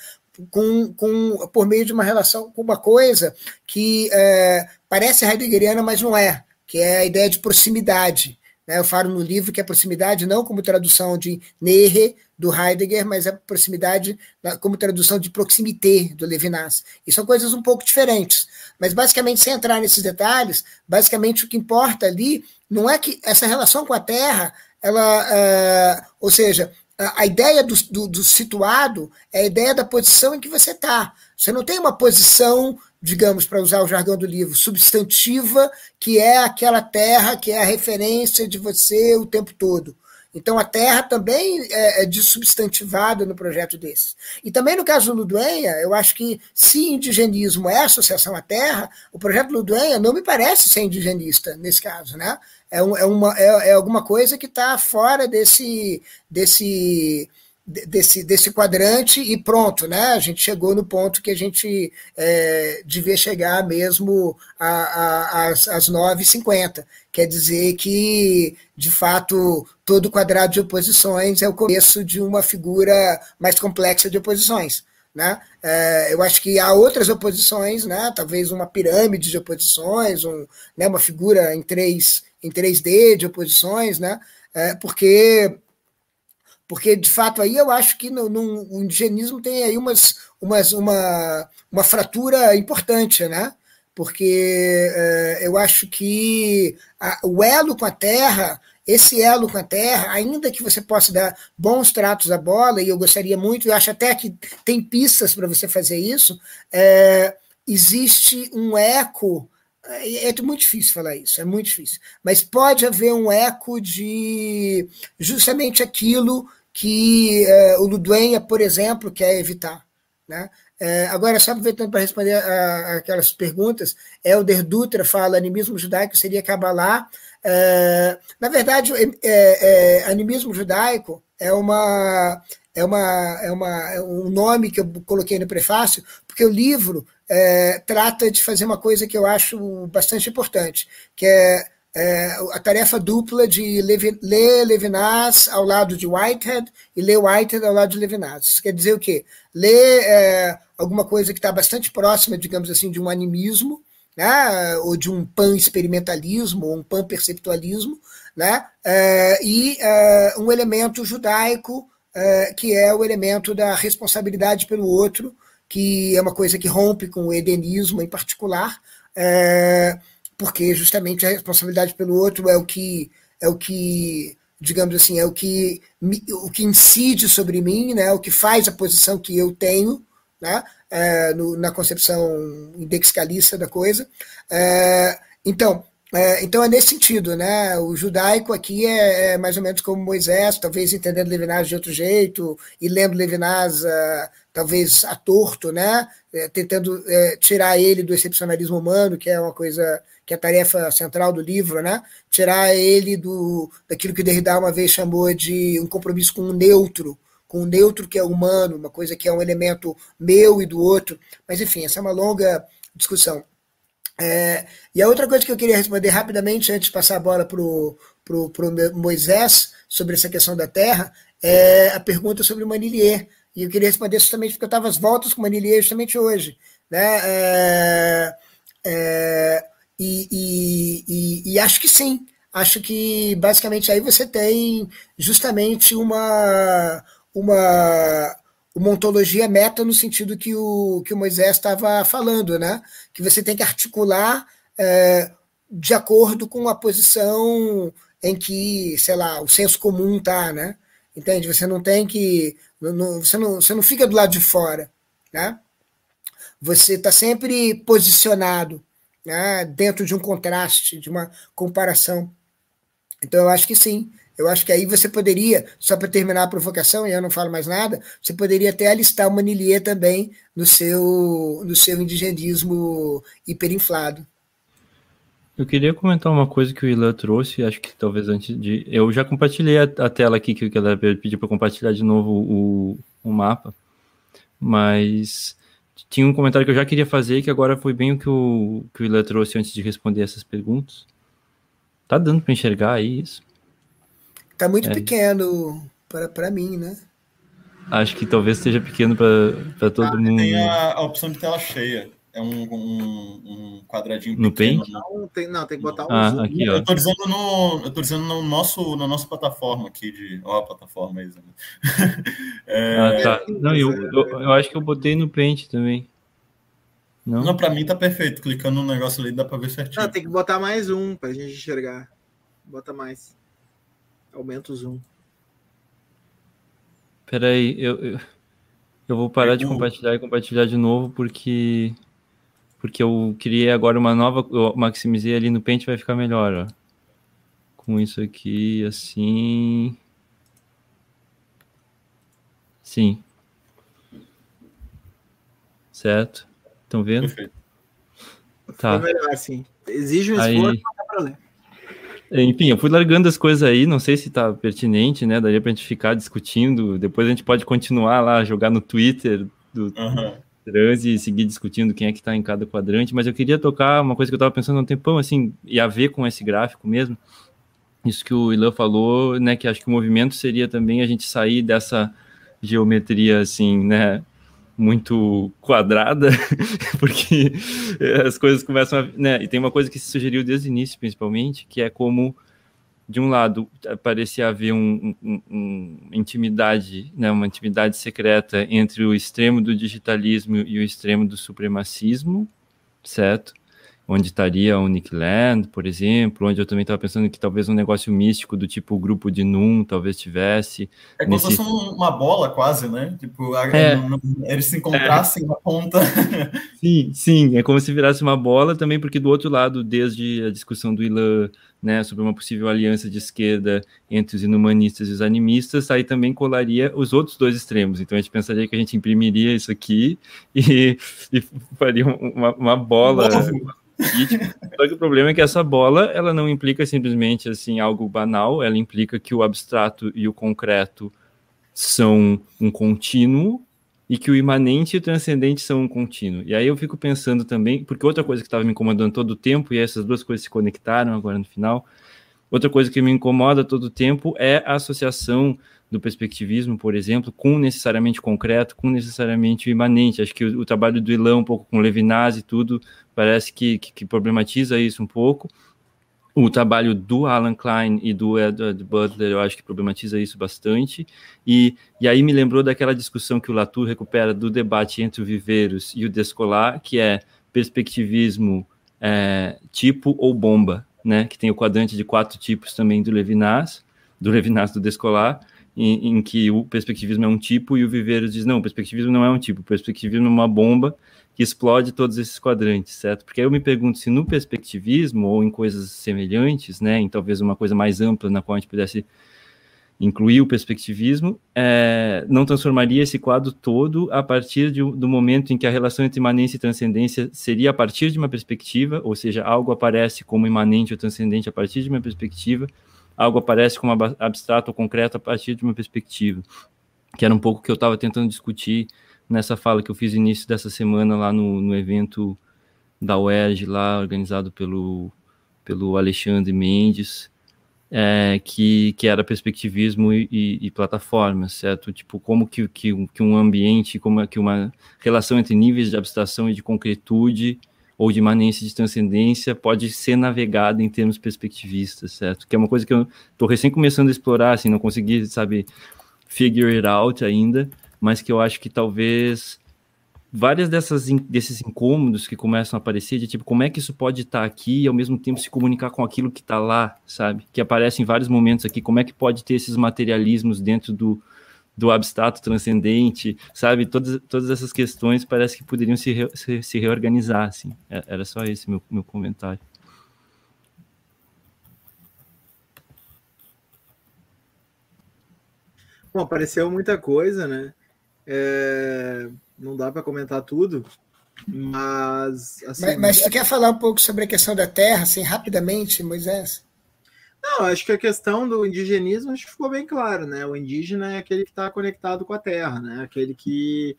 S1: com, com, por meio de uma relação com uma coisa que é, parece heideggeriana, mas não é, que é a ideia de proximidade. Né? Eu falo no livro que a proximidade não como tradução de Nähe, do Heidegger, mas a proximidade como tradução de proximité, do Levinas. E são coisas um pouco diferentes. Mas, basicamente, sem entrar nesses detalhes, basicamente o que importa ali não é que essa relação com a Terra, ela, uh, ou seja, a ideia do, do, do, situado é a ideia da posição em que você está. Você não tem uma posição, digamos, para usar o jargão do livro, substantiva, que é aquela terra que é a referência de você o tempo todo. Então, a terra também é, é substantivada no projeto desses. E também no caso do Luduenha, eu acho que se indigenismo é associação à terra, o projeto Luduenha não me parece ser indigenista nesse caso, né? é, é, uma, é, é alguma coisa que está fora desse, desse, desse, desse quadrante e pronto, né? A gente chegou no ponto que a gente é, devia chegar mesmo às, às 9h50. Quer dizer que, de fato, todo quadrado de oposições é o começo de uma figura mais complexa de oposições. Né? É, eu acho que há outras oposições, né? talvez uma pirâmide de oposições, um, né? uma figura em três, em 3D de oposições, né? É, porque porque de fato aí eu acho que no, no, o indigenismo tem aí umas, umas, uma, uma fratura importante, né? Porque é, eu acho que a, o elo com a terra, esse elo com a terra, ainda que você possa dar bons tratos à bola, e eu gostaria muito, eu acho até que tem pistas para você fazer isso, é, existe um eco é, é muito difícil falar isso, é muito difícil. Mas pode haver um eco de justamente aquilo que é, o Luduenha, por exemplo, quer evitar. Né? É, agora, só aproveitando para responder a, a aquelas perguntas, Elder Dutra fala animismo judaico seria Kabbalah. É, na verdade, é, é, animismo judaico é uma é, uma, é, uma, é um nome que eu coloquei no prefácio, porque o livro é, trata de fazer uma coisa que eu acho bastante importante, que é, é a tarefa dupla de Levi, ler Levinas ao lado de Whitehead e ler Whitehead ao lado de Levinas. Isso quer dizer o quê? Ler é, alguma coisa que está bastante próxima, digamos assim, de um animismo, né, ou de um pan-experimentalismo, ou um pan-perceptualismo, né, é, e é, um elemento judaico é, que é o elemento da responsabilidade pelo outro, que é uma coisa que rompe com o edenismo em particular, porque justamente a responsabilidade pelo outro é o que é o que digamos assim é o que o que incide sobre mim, né? O que faz a posição que eu tenho, né? É, no, na concepção indexicalista da coisa. É, então é, então é nesse sentido, né? O judaico aqui é, é, mais ou menos como Moisés, talvez entendendo Levinas de outro jeito e lendo Levinas uh, talvez a torto, né? É, tentando é, tirar ele do excepcionalismo humano, que é uma coisa que é a tarefa central do livro, né? Tirar ele do daquilo que Derrida uma vez chamou de um compromisso com o neutro, com o neutro que é humano, uma coisa que é um elemento meu e do outro. Mas enfim, essa é uma longa discussão. É, e a outra coisa que eu queria responder rapidamente, antes de passar a bola para o pro, pro Moisés, sobre essa questão da terra, é a pergunta sobre o Manilier. E eu queria responder justamente porque eu estava às voltas com o Manilier justamente hoje. Né? É, é, e, e, e, e acho que sim. Acho que basicamente aí você tem justamente uma, uma uma ontologia meta no sentido que o, que o Moisés estava falando, né? que você tem que articular é, de acordo com a posição em que, sei lá, o senso comum está, né? Entende? Você não tem que. Não, você, não, você não fica do lado de fora. Né? Você está sempre posicionado né? dentro de um contraste, de uma comparação. Então, eu acho que sim. Eu acho que aí você poderia, só para terminar a provocação, e eu não falo mais nada, você poderia até alistar o Manilier também no seu, no seu indigenismo hiperinflado.
S3: Eu queria comentar uma coisa que o Ilan trouxe, acho que talvez antes de. Eu já compartilhei a, a tela aqui, que ela pediu para compartilhar de novo o, o mapa, mas tinha um comentário que eu já queria fazer, que agora foi bem o que o, que o Ilan trouxe antes de responder essas perguntas. Tá dando para enxergar aí isso?
S1: Tá muito é. pequeno para mim, né?
S3: Acho que talvez seja pequeno para todo ah, mundo.
S4: Tem a, a, opção de tela cheia. É um, um, um quadradinho
S3: no
S4: pequeno.
S3: Paint?
S2: Não, tem, não, tem que botar um
S3: ah, zoom. Aqui,
S4: ó. Eu tô dizendo no, eu tô dizendo no nosso, na nossa plataforma aqui de, ó, a plataforma aí.
S3: é, ah, tá. Não, eu, eu, eu, acho que eu botei no Paint também.
S4: Não, não para mim tá perfeito. Clicando no negócio ali dá para ver certinho.
S2: Não, tem que botar mais um pra gente enxergar. Bota mais. Aumenta o zoom.
S3: Peraí, eu, eu, eu vou parar de compartilhar e compartilhar de novo porque porque eu criei agora uma nova, eu maximizei ali no Paint vai ficar melhor, ó. Com isso aqui, assim. Sim. Certo? Estão vendo? Perfeito.
S2: Tá. melhor assim. Exige um esforço, Aí... mas dá pra ler.
S3: Enfim, eu fui largando as coisas aí, não sei se tá pertinente, né? Daria pra gente ficar discutindo. Depois a gente pode continuar lá, jogar no Twitter do uhum. Trans e seguir discutindo quem é que tá em cada quadrante. Mas eu queria tocar uma coisa que eu tava pensando há um tempão, assim, e a ver com esse gráfico mesmo. Isso que o Ilan falou, né? Que acho que o movimento seria também a gente sair dessa geometria, assim, né? Muito quadrada, porque as coisas começam a. Né, e tem uma coisa que se sugeriu desde o início, principalmente, que é como, de um lado, parecia haver um, um, um, intimidade, né, uma intimidade secreta entre o extremo do digitalismo e o extremo do supremacismo, certo? Onde estaria o Nick Land, por exemplo, onde eu também estava pensando que talvez um negócio místico do tipo o grupo de Num talvez tivesse.
S4: É como nesse... se fosse uma bola quase, né? Tipo, é, eles se encontrassem é. na ponta.
S3: Sim, sim, é como se virasse uma bola também, porque do outro lado, desde a discussão do Ilan né, sobre uma possível aliança de esquerda entre os inumanistas e os animistas, aí também colaria os outros dois extremos. Então a gente pensaria que a gente imprimiria isso aqui e, e faria uma, uma bola. Só que o problema é que essa bola, ela não implica simplesmente assim algo banal, ela implica que o abstrato e o concreto são um contínuo e que o imanente e o transcendente são um contínuo. E aí eu fico pensando também, porque outra coisa que estava me incomodando todo o tempo, e essas duas coisas se conectaram agora no final, outra coisa que me incomoda todo o tempo é a associação do perspectivismo, por exemplo, com necessariamente concreto, com necessariamente imanente. Acho que o, o trabalho do Ilan, um pouco com Levinas e tudo, parece que, que, que, problematiza isso um pouco. O trabalho do Alan Klein e do Edward Butler, eu acho que problematiza isso bastante. E, e aí me lembrou daquela discussão que o Latour recupera do debate entre o Viveiros e o Descolar, que é perspectivismo é, tipo ou bomba, né? Que tem o quadrante de quatro tipos também do Levinas, do Levinas do Descolar, em, em, que o perspectivismo é um tipo e o Viveiros diz, não, o perspectivismo não é um tipo, o perspectivismo é uma bomba que explode todos esses quadrantes, certo? Porque aí eu me pergunto se no perspectivismo ou em coisas semelhantes, né, em talvez uma coisa mais ampla na qual a gente pudesse incluir o perspectivismo, é, não transformaria esse quadro todo a partir de, do momento em que a relação entre imanência e transcendência seria a partir de uma perspectiva, ou seja, algo aparece como imanente ou transcendente a partir de uma perspectiva, algo aparece como abstrato ou concreto a partir de uma perspectiva, que era um pouco o que eu estava tentando discutir nessa fala que eu fiz início dessa semana lá no, no evento da UERJ, lá organizado pelo, pelo Alexandre Mendes, é, que, que era perspectivismo e, e, e plataforma, certo? Tipo, como que, que, que um ambiente, como é que uma relação entre níveis de abstração e de concretude ou de imanência de transcendência pode ser navegada em termos perspectivistas, certo? Que é uma coisa que eu estou recém começando a explorar, assim, não consegui, sabe, figure it out ainda, mas que eu acho que talvez várias dessas desses incômodos que começam a aparecer de tipo como é que isso pode estar tá aqui e ao mesmo tempo se comunicar com aquilo que está lá, sabe? Que aparece em vários momentos aqui. Como é que pode ter esses materialismos dentro do, do abstrato transcendente, sabe? Todas, todas essas questões parece que poderiam se, re, se, se, reorganizar, assim. É, era só esse meu, meu comentário.
S2: Bom, apareceu muita coisa, né? É... Não dá para comentar tudo, mas,
S1: assim... mas. Mas tu quer falar um pouco sobre a questão da terra, assim, rapidamente, Moisés?
S2: Não, acho que a questão do indigenismo acho que ficou bem claro, né? O indígena é aquele que está conectado com a terra, né? Aquele que.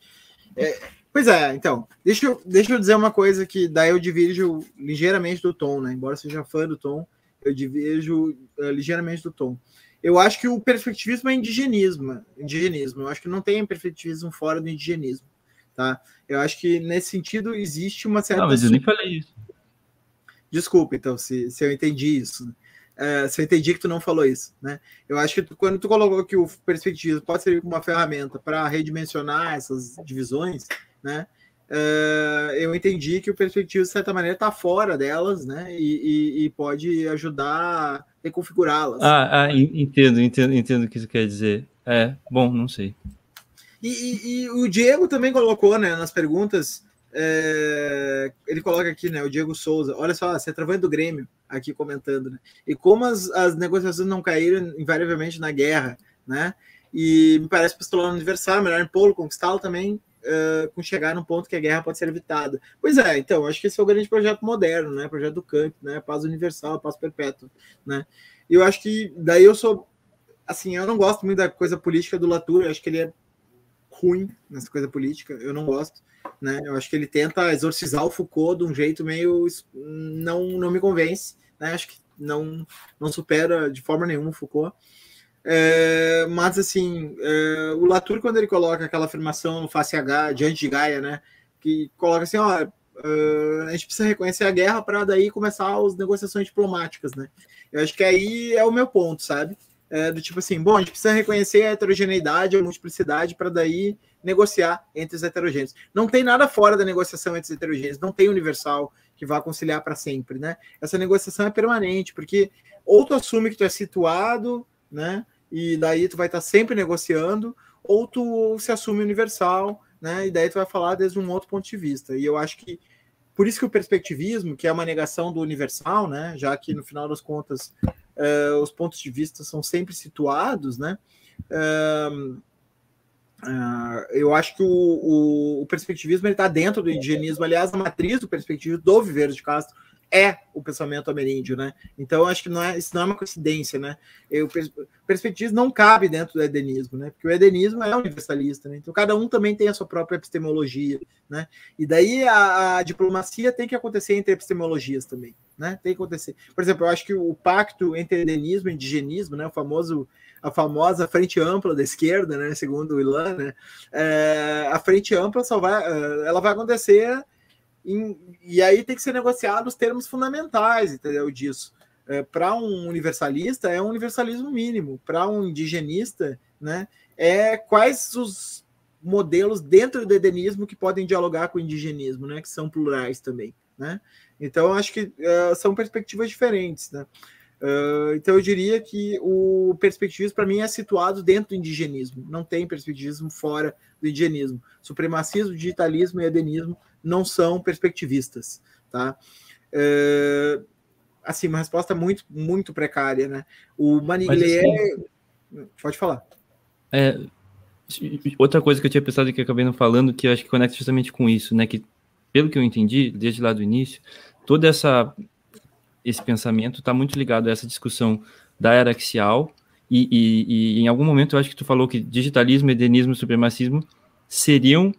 S2: É... Pois é, então, deixa eu, deixa eu dizer uma coisa que daí eu divirjo ligeiramente do tom, né? Embora seja fã do tom, eu divirjo uh, ligeiramente do tom. Eu acho que o perspectivismo é indigenismo, indigenismo. Eu acho que não tem perspectivismo fora do indigenismo, tá? Eu acho que nesse sentido existe uma certa.
S3: Não, mas eu nem falei isso.
S2: Desculpa, então, se, se eu entendi isso. É, se eu entendi que tu não falou isso, né? Eu acho que tu, quando tu colocou que o perspectivismo pode servir como uma ferramenta para redimensionar essas divisões, né? É, eu entendi que o perspectivismo, de certa maneira, está fora delas, né? E, e, e pode ajudar a reconfigurá-las.
S3: Ah, ah, entendo, entendo, entendo o que isso quer dizer. É, bom, não sei.
S2: E, e, e, o Diego também colocou, né, nas perguntas, é, ele coloca aqui, né, o Diego Souza, olha só, você é travando do Grêmio, aqui comentando, né, e como as, as negociações não caíram invariavelmente na guerra, né, e me parece pistolar no aniversário, melhor em polo, conquistá-lo também, uh, com chegar num ponto que a guerra pode ser evitada. Pois é, então, acho que esse é o grande projeto moderno, né, projeto do camp, né, paz universal, paz perpétua, né, e eu acho que, daí eu sou, assim, eu não gosto muito da coisa política do Latour, eu acho que ele é ruim nessa coisa política, eu não gosto, né? Eu acho que ele tenta exorcizar o Foucault de um jeito meio não não me convence, né? Acho que não não supera de forma nenhuma o Foucault. É, mas assim, é, o Latour quando ele coloca aquela afirmação no face H diante de Gaia, né? Que coloca assim, ó, a gente precisa reconhecer a guerra para daí começar as negociações diplomáticas, né? Eu acho que aí é o meu ponto, sabe? É, do tipo assim, bom, a gente precisa reconhecer a heterogeneidade, a multiplicidade, para daí negociar entre os heterogêneos. Não tem nada fora da negociação entre os heterogêneos, não tem universal que vá conciliar para sempre, né? Essa negociação é permanente, porque ou tu assume que tu é situado, né? E daí tu vai estar sempre negociando, ou tu se assume universal, né? E daí tu vai falar desde um outro ponto de vista. E eu acho que por isso que o perspectivismo, que é uma negação do universal, né? Já que no final das contas uh, os pontos de vista são sempre situados, né? Uh, uh, eu acho que o, o, o perspectivismo está dentro do indigenismo, aliás, a matriz do perspectivismo do Viveiro de Castro é o pensamento ameríndio, né? Então acho que não é, isso não é uma coincidência, né? O perspectivismo não cabe dentro do edenismo, né? Porque o edenismo é universalista, né? Então cada um também tem a sua própria epistemologia, né? E daí a, a diplomacia tem que acontecer entre epistemologias também, né? Tem que acontecer. Por exemplo, eu acho que o pacto entre edenismo e indigenismo, né? O famoso a famosa frente ampla da esquerda, né? Segundo o Ilan, né? É, a frente ampla só vai, ela vai acontecer em, e aí tem que ser negociado os termos fundamentais, entendeu? Disso. É, para um universalista é um universalismo mínimo, para um indigenista, né? É quais os modelos dentro do edenismo que podem dialogar com o indigenismo, né? Que são plurais também, né? Então acho que uh, são perspectivas diferentes, né? Uh, então eu diria que o perspectivismo para mim é situado dentro do indigenismo, não tem perspectivismo fora do indigenismo. Supremacismo, digitalismo e edenismo não são perspectivistas, tá? É, assim, uma resposta muito, muito precária, né? O Maniglier... Assim, Pode falar.
S3: É, outra coisa que eu tinha pensado e que acabei não falando, que eu acho que conecta justamente com isso, né? Que, pelo que eu entendi, desde lá do início, toda essa esse pensamento está muito ligado a essa discussão da era axial e, e, e, em algum momento eu acho que tu falou que digitalismo, edenismo e supremacismo seriam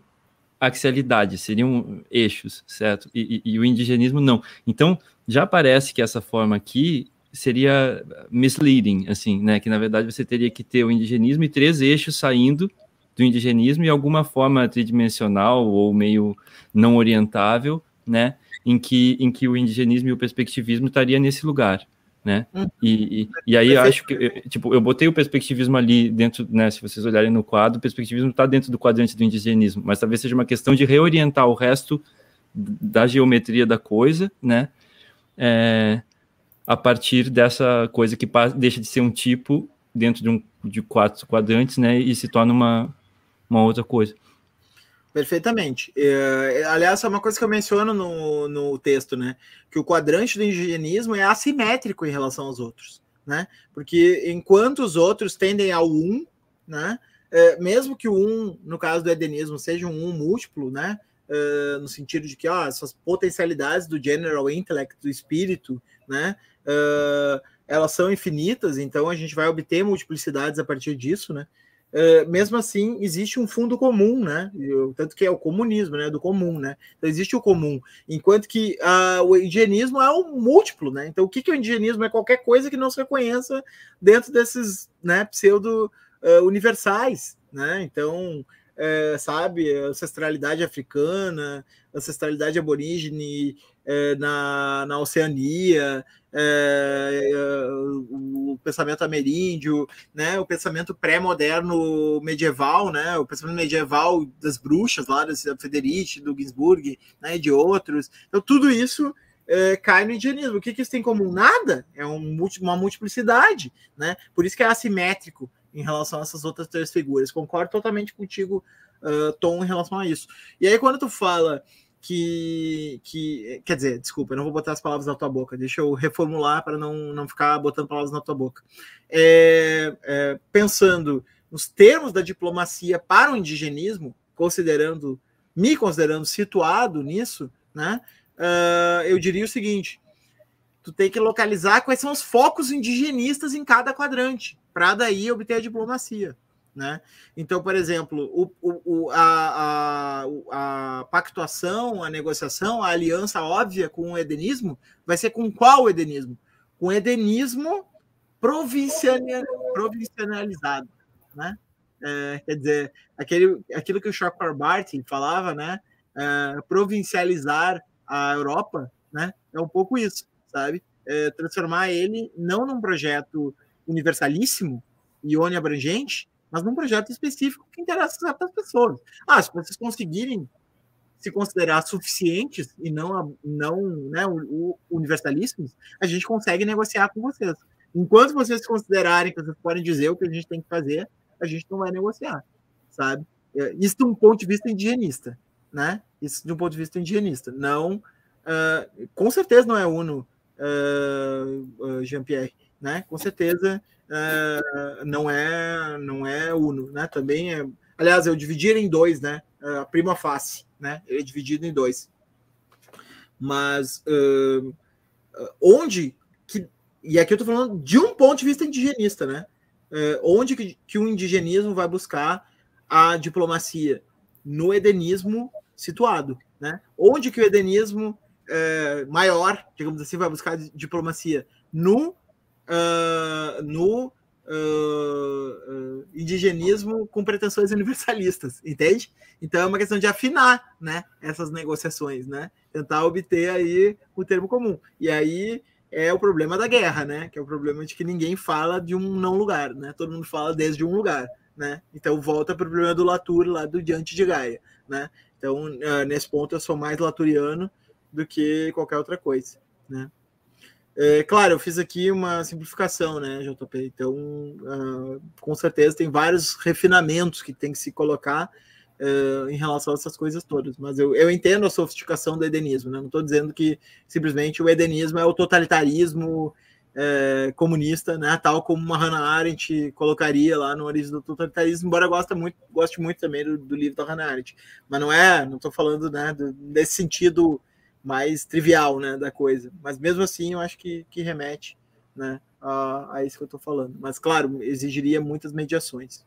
S3: axialidade, seriam eixos, certo? E, e, e, o indigenismo não. Então, já parece que essa forma aqui seria misleading, assim, né? Que na verdade você teria que ter o indigenismo e três eixos saindo do indigenismo e alguma forma tridimensional ou meio não orientável, né? Em que, em que o indigenismo e o perspectivismo estaria nesse lugar né? Hum. E, e, e, aí eu acho que, tipo, eu botei o perspectivismo ali dentro, né? Se vocês olharem no quadro, o perspectivismo está dentro do quadrante do indigenismo, mas talvez seja uma questão de reorientar o resto da geometria da coisa, né? É, a partir dessa coisa que deixa de ser um tipo dentro de um de quatro quadrantes, né? E se torna uma, uma outra coisa.
S2: Perfeitamente. É, aliás, é uma coisa que eu menciono no, no texto, né? Que o quadrante do indigenismo é assimétrico em relação aos outros, né? Porque enquanto os outros tendem ao um, né? É, mesmo que o um, no caso do edenismo, seja um um múltiplo, né? Uh, no sentido de que ó, essas potencialidades do general intellect, do espírito, né? Uh, elas são infinitas, então a gente vai obter multiplicidades a partir disso, né? Uh, mesmo assim, existe um fundo comum, né? Tanto que é o comunismo, né? Do comum, né? Então existe o comum, enquanto que o indigenismo é um múltiplo, né? Então o que, que é o indigenismo? É qualquer coisa que não se reconheça dentro desses né, pseudo universais, né? Então é, sabe, ancestralidade africana, ancestralidade aborígene é, na, na Oceania, é, o pensamento ameríndio, né, o pensamento pré-moderno medieval, né, o pensamento medieval das bruxas lá, da Federici, do Ginsburg, né, de outros. Então, tudo isso é, cai no indianismo. O que, que isso tem em comum? Nada. É um, uma multiplicidade, né? Por isso que é assimétrico em relação a essas outras três figuras. Concordo totalmente contigo, uh, Tom, em relação a isso. E aí, quando tu fala que, que. Quer dizer, desculpa, eu não vou botar as palavras na tua boca, deixa eu reformular para não, não ficar botando palavras na tua boca. É, é, pensando nos termos da diplomacia para o indigenismo, considerando, me considerando situado nisso, né? Uh, eu diria o seguinte: tu tem que localizar quais são os focos indigenistas em cada quadrante para daí obter a diplomacia. Né? Então, por exemplo, o, o, a, a, a, pactuação, a negociação, a aliança óbvia com o edenismo vai ser com qual edenismo? Com edenismo provincializado. Né? É, quer dizer, aquele, aquilo que o Chopin Barty falava, né? É, provincializar a Europa, né? É um pouco isso, sabe? É, transformar ele não num projeto universalíssimo e oniabrangente, mas num projeto específico que interessa certas pessoas. Ah, se vocês conseguirem se considerar suficientes e não, não né, universalíssimos, a gente consegue negociar com vocês. Enquanto vocês considerarem que vocês podem dizer o que a gente tem que fazer, a gente não vai negociar, sabe? É, isso de um ponto de vista indigenista, né? Isso de um ponto de vista indigenista. Não, uh, com certeza não é uno, uh, Jean-Pierre, né? Com certeza uh, não é não é uno, né? Também é, aliás, eu dividi em dois, né? A prima face, né? Ele é dividido em dois. Mas uh, onde que e aqui eu estou falando de um ponto de vista indigenista, né? Uh, onde que, que o indigenismo vai buscar a diplomacia no edenismo situado, né? Onde que o edenismo maior, digamos assim, vai buscar diplomacia no uh, no uh, indigenismo com pretensões universalistas, entende? Então é uma questão de afinar, né, essas negociações, né? Tentar obter aí o termo comum. E aí é o problema da guerra, né? Que é o problema de que ninguém fala de um não lugar, né? Todo mundo fala desde um lugar, né? Então volta para o problema do Latour lá do diante de Gaia, né? Então nesse ponto eu sou mais laturiano do que qualquer outra coisa, né? É, claro, eu fiz aqui uma simplificação, né, JP? Então, uh, com certeza tem vários refinamentos que tem que se colocar uh, em relação a essas coisas todas. Mas eu, eu entendo a sofisticação do edenismo, né? Não estou dizendo que simplesmente o edenismo é o totalitarismo é, comunista, né? Tal como uma Hannah Arendt colocaria lá no Origem do Totalitarismo, embora goste muito, goste muito também do, do livro da Hannah Arendt. Mas não é, não estou falando né, desse sentido mais trivial né, da coisa. Mas mesmo assim, eu acho que, que remete né, a, a isso que eu estou falando. Mas, claro, exigiria muitas mediações.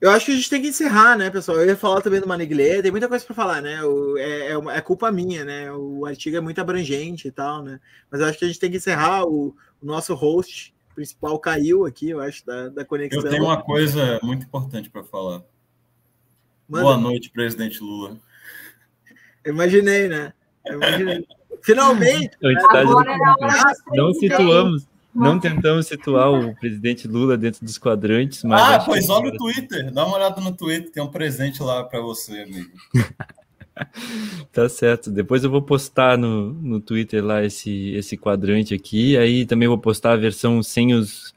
S2: Eu acho que a gente tem que encerrar, né, pessoal? Eu ia falar também do Maniglé, tem muita coisa para falar, né? O, é, é, é, culpa minha, né? O artigo é muito abrangente e tal, né? Mas eu acho que a gente tem que encerrar. O, o nosso host principal caiu aqui, eu acho, da, da conexão.
S4: Eu tenho uma coisa muito importante para falar. Manda. Boa noite, presidente Lula.
S2: Imaginei, né? imaginei. Finalmente! Né?
S3: não situamos, não tentamos situar o presidente Lula dentro dos quadrantes, mas.
S4: Ah, pois olha no Twitter, dá uma olhada no Twitter, tem um presente lá para você, amigo.
S3: tá certo. Depois eu vou postar no, no Twitter lá esse, esse quadrante aqui. Aí também vou postar a versão sem os,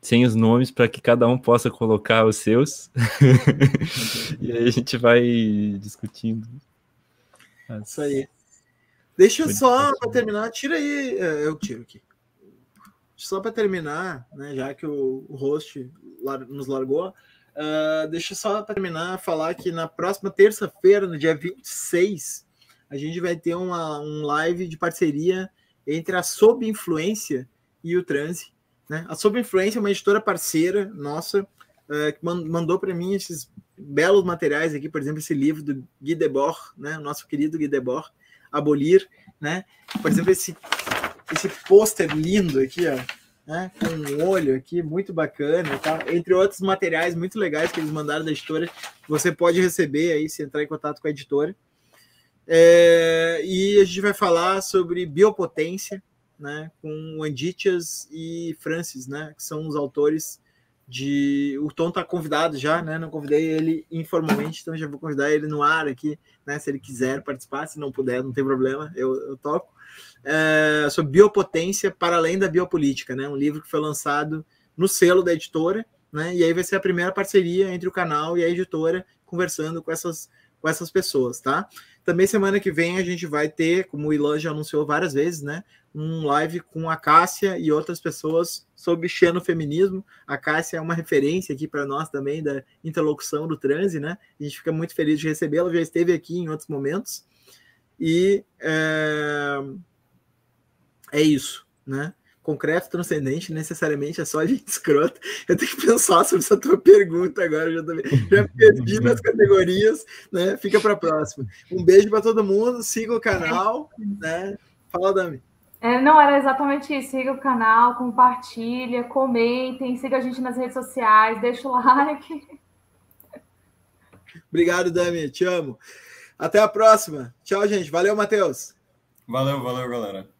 S3: sem os nomes para que cada um possa colocar os seus. e aí a gente vai discutindo.
S2: Isso aí. Deixa eu só, para terminar, tira aí. É, eu tiro aqui. só para terminar, né, já que o, o host nos largou, uh, deixa só para terminar falar que na próxima terça-feira, no dia 26, a gente vai ter uma, um live de parceria entre a Sob Influência e o Transe. Né? A Sob Influência é uma editora parceira nossa, uh, que mandou para mim esses belos materiais aqui, por exemplo, esse livro do Guy Debord, né? o nosso querido Guy Debord, Abolir, né? Por exemplo, esse, esse pôster lindo aqui, ó, né? com um olho aqui, muito bacana, tá? entre outros materiais muito legais que eles mandaram da editora, você pode receber aí se entrar em contato com a editora. É, e a gente vai falar sobre biopotência, né, com Anditias e Francis, né, que são os autores de. O Tom está convidado já, né? Não convidei ele informalmente, então já vou convidar ele no ar aqui, né? Se ele quiser participar, se não puder, não tem problema, eu, eu toco. É, sobre biopotência para além da biopolítica, né? Um livro que foi lançado no selo da editora, né? E aí vai ser a primeira parceria entre o canal e a editora conversando com essas com essas pessoas, tá? Também semana que vem a gente vai ter, como o Ilan já anunciou várias vezes, né? Um live com a Cássia e outras pessoas sobre xenofeminismo. A Cássia é uma referência aqui para nós também da interlocução do transe, né? A gente fica muito feliz de recebê-la, já esteve aqui em outros momentos. E é, é isso, né? Concreto transcendente necessariamente é só gente escrota. Eu tenho que pensar sobre essa tua pergunta agora, já, também, já perdi nas categorias, né? Fica para a próxima. Um beijo para todo mundo, siga o canal, né? Fala, Dami.
S5: É, não, era exatamente isso. Siga o canal, compartilha, comentem, siga a gente nas redes sociais, deixa o like.
S2: Obrigado, Dami. Te amo. Até a próxima. Tchau, gente. Valeu, Matheus.
S4: Valeu, valeu, galera.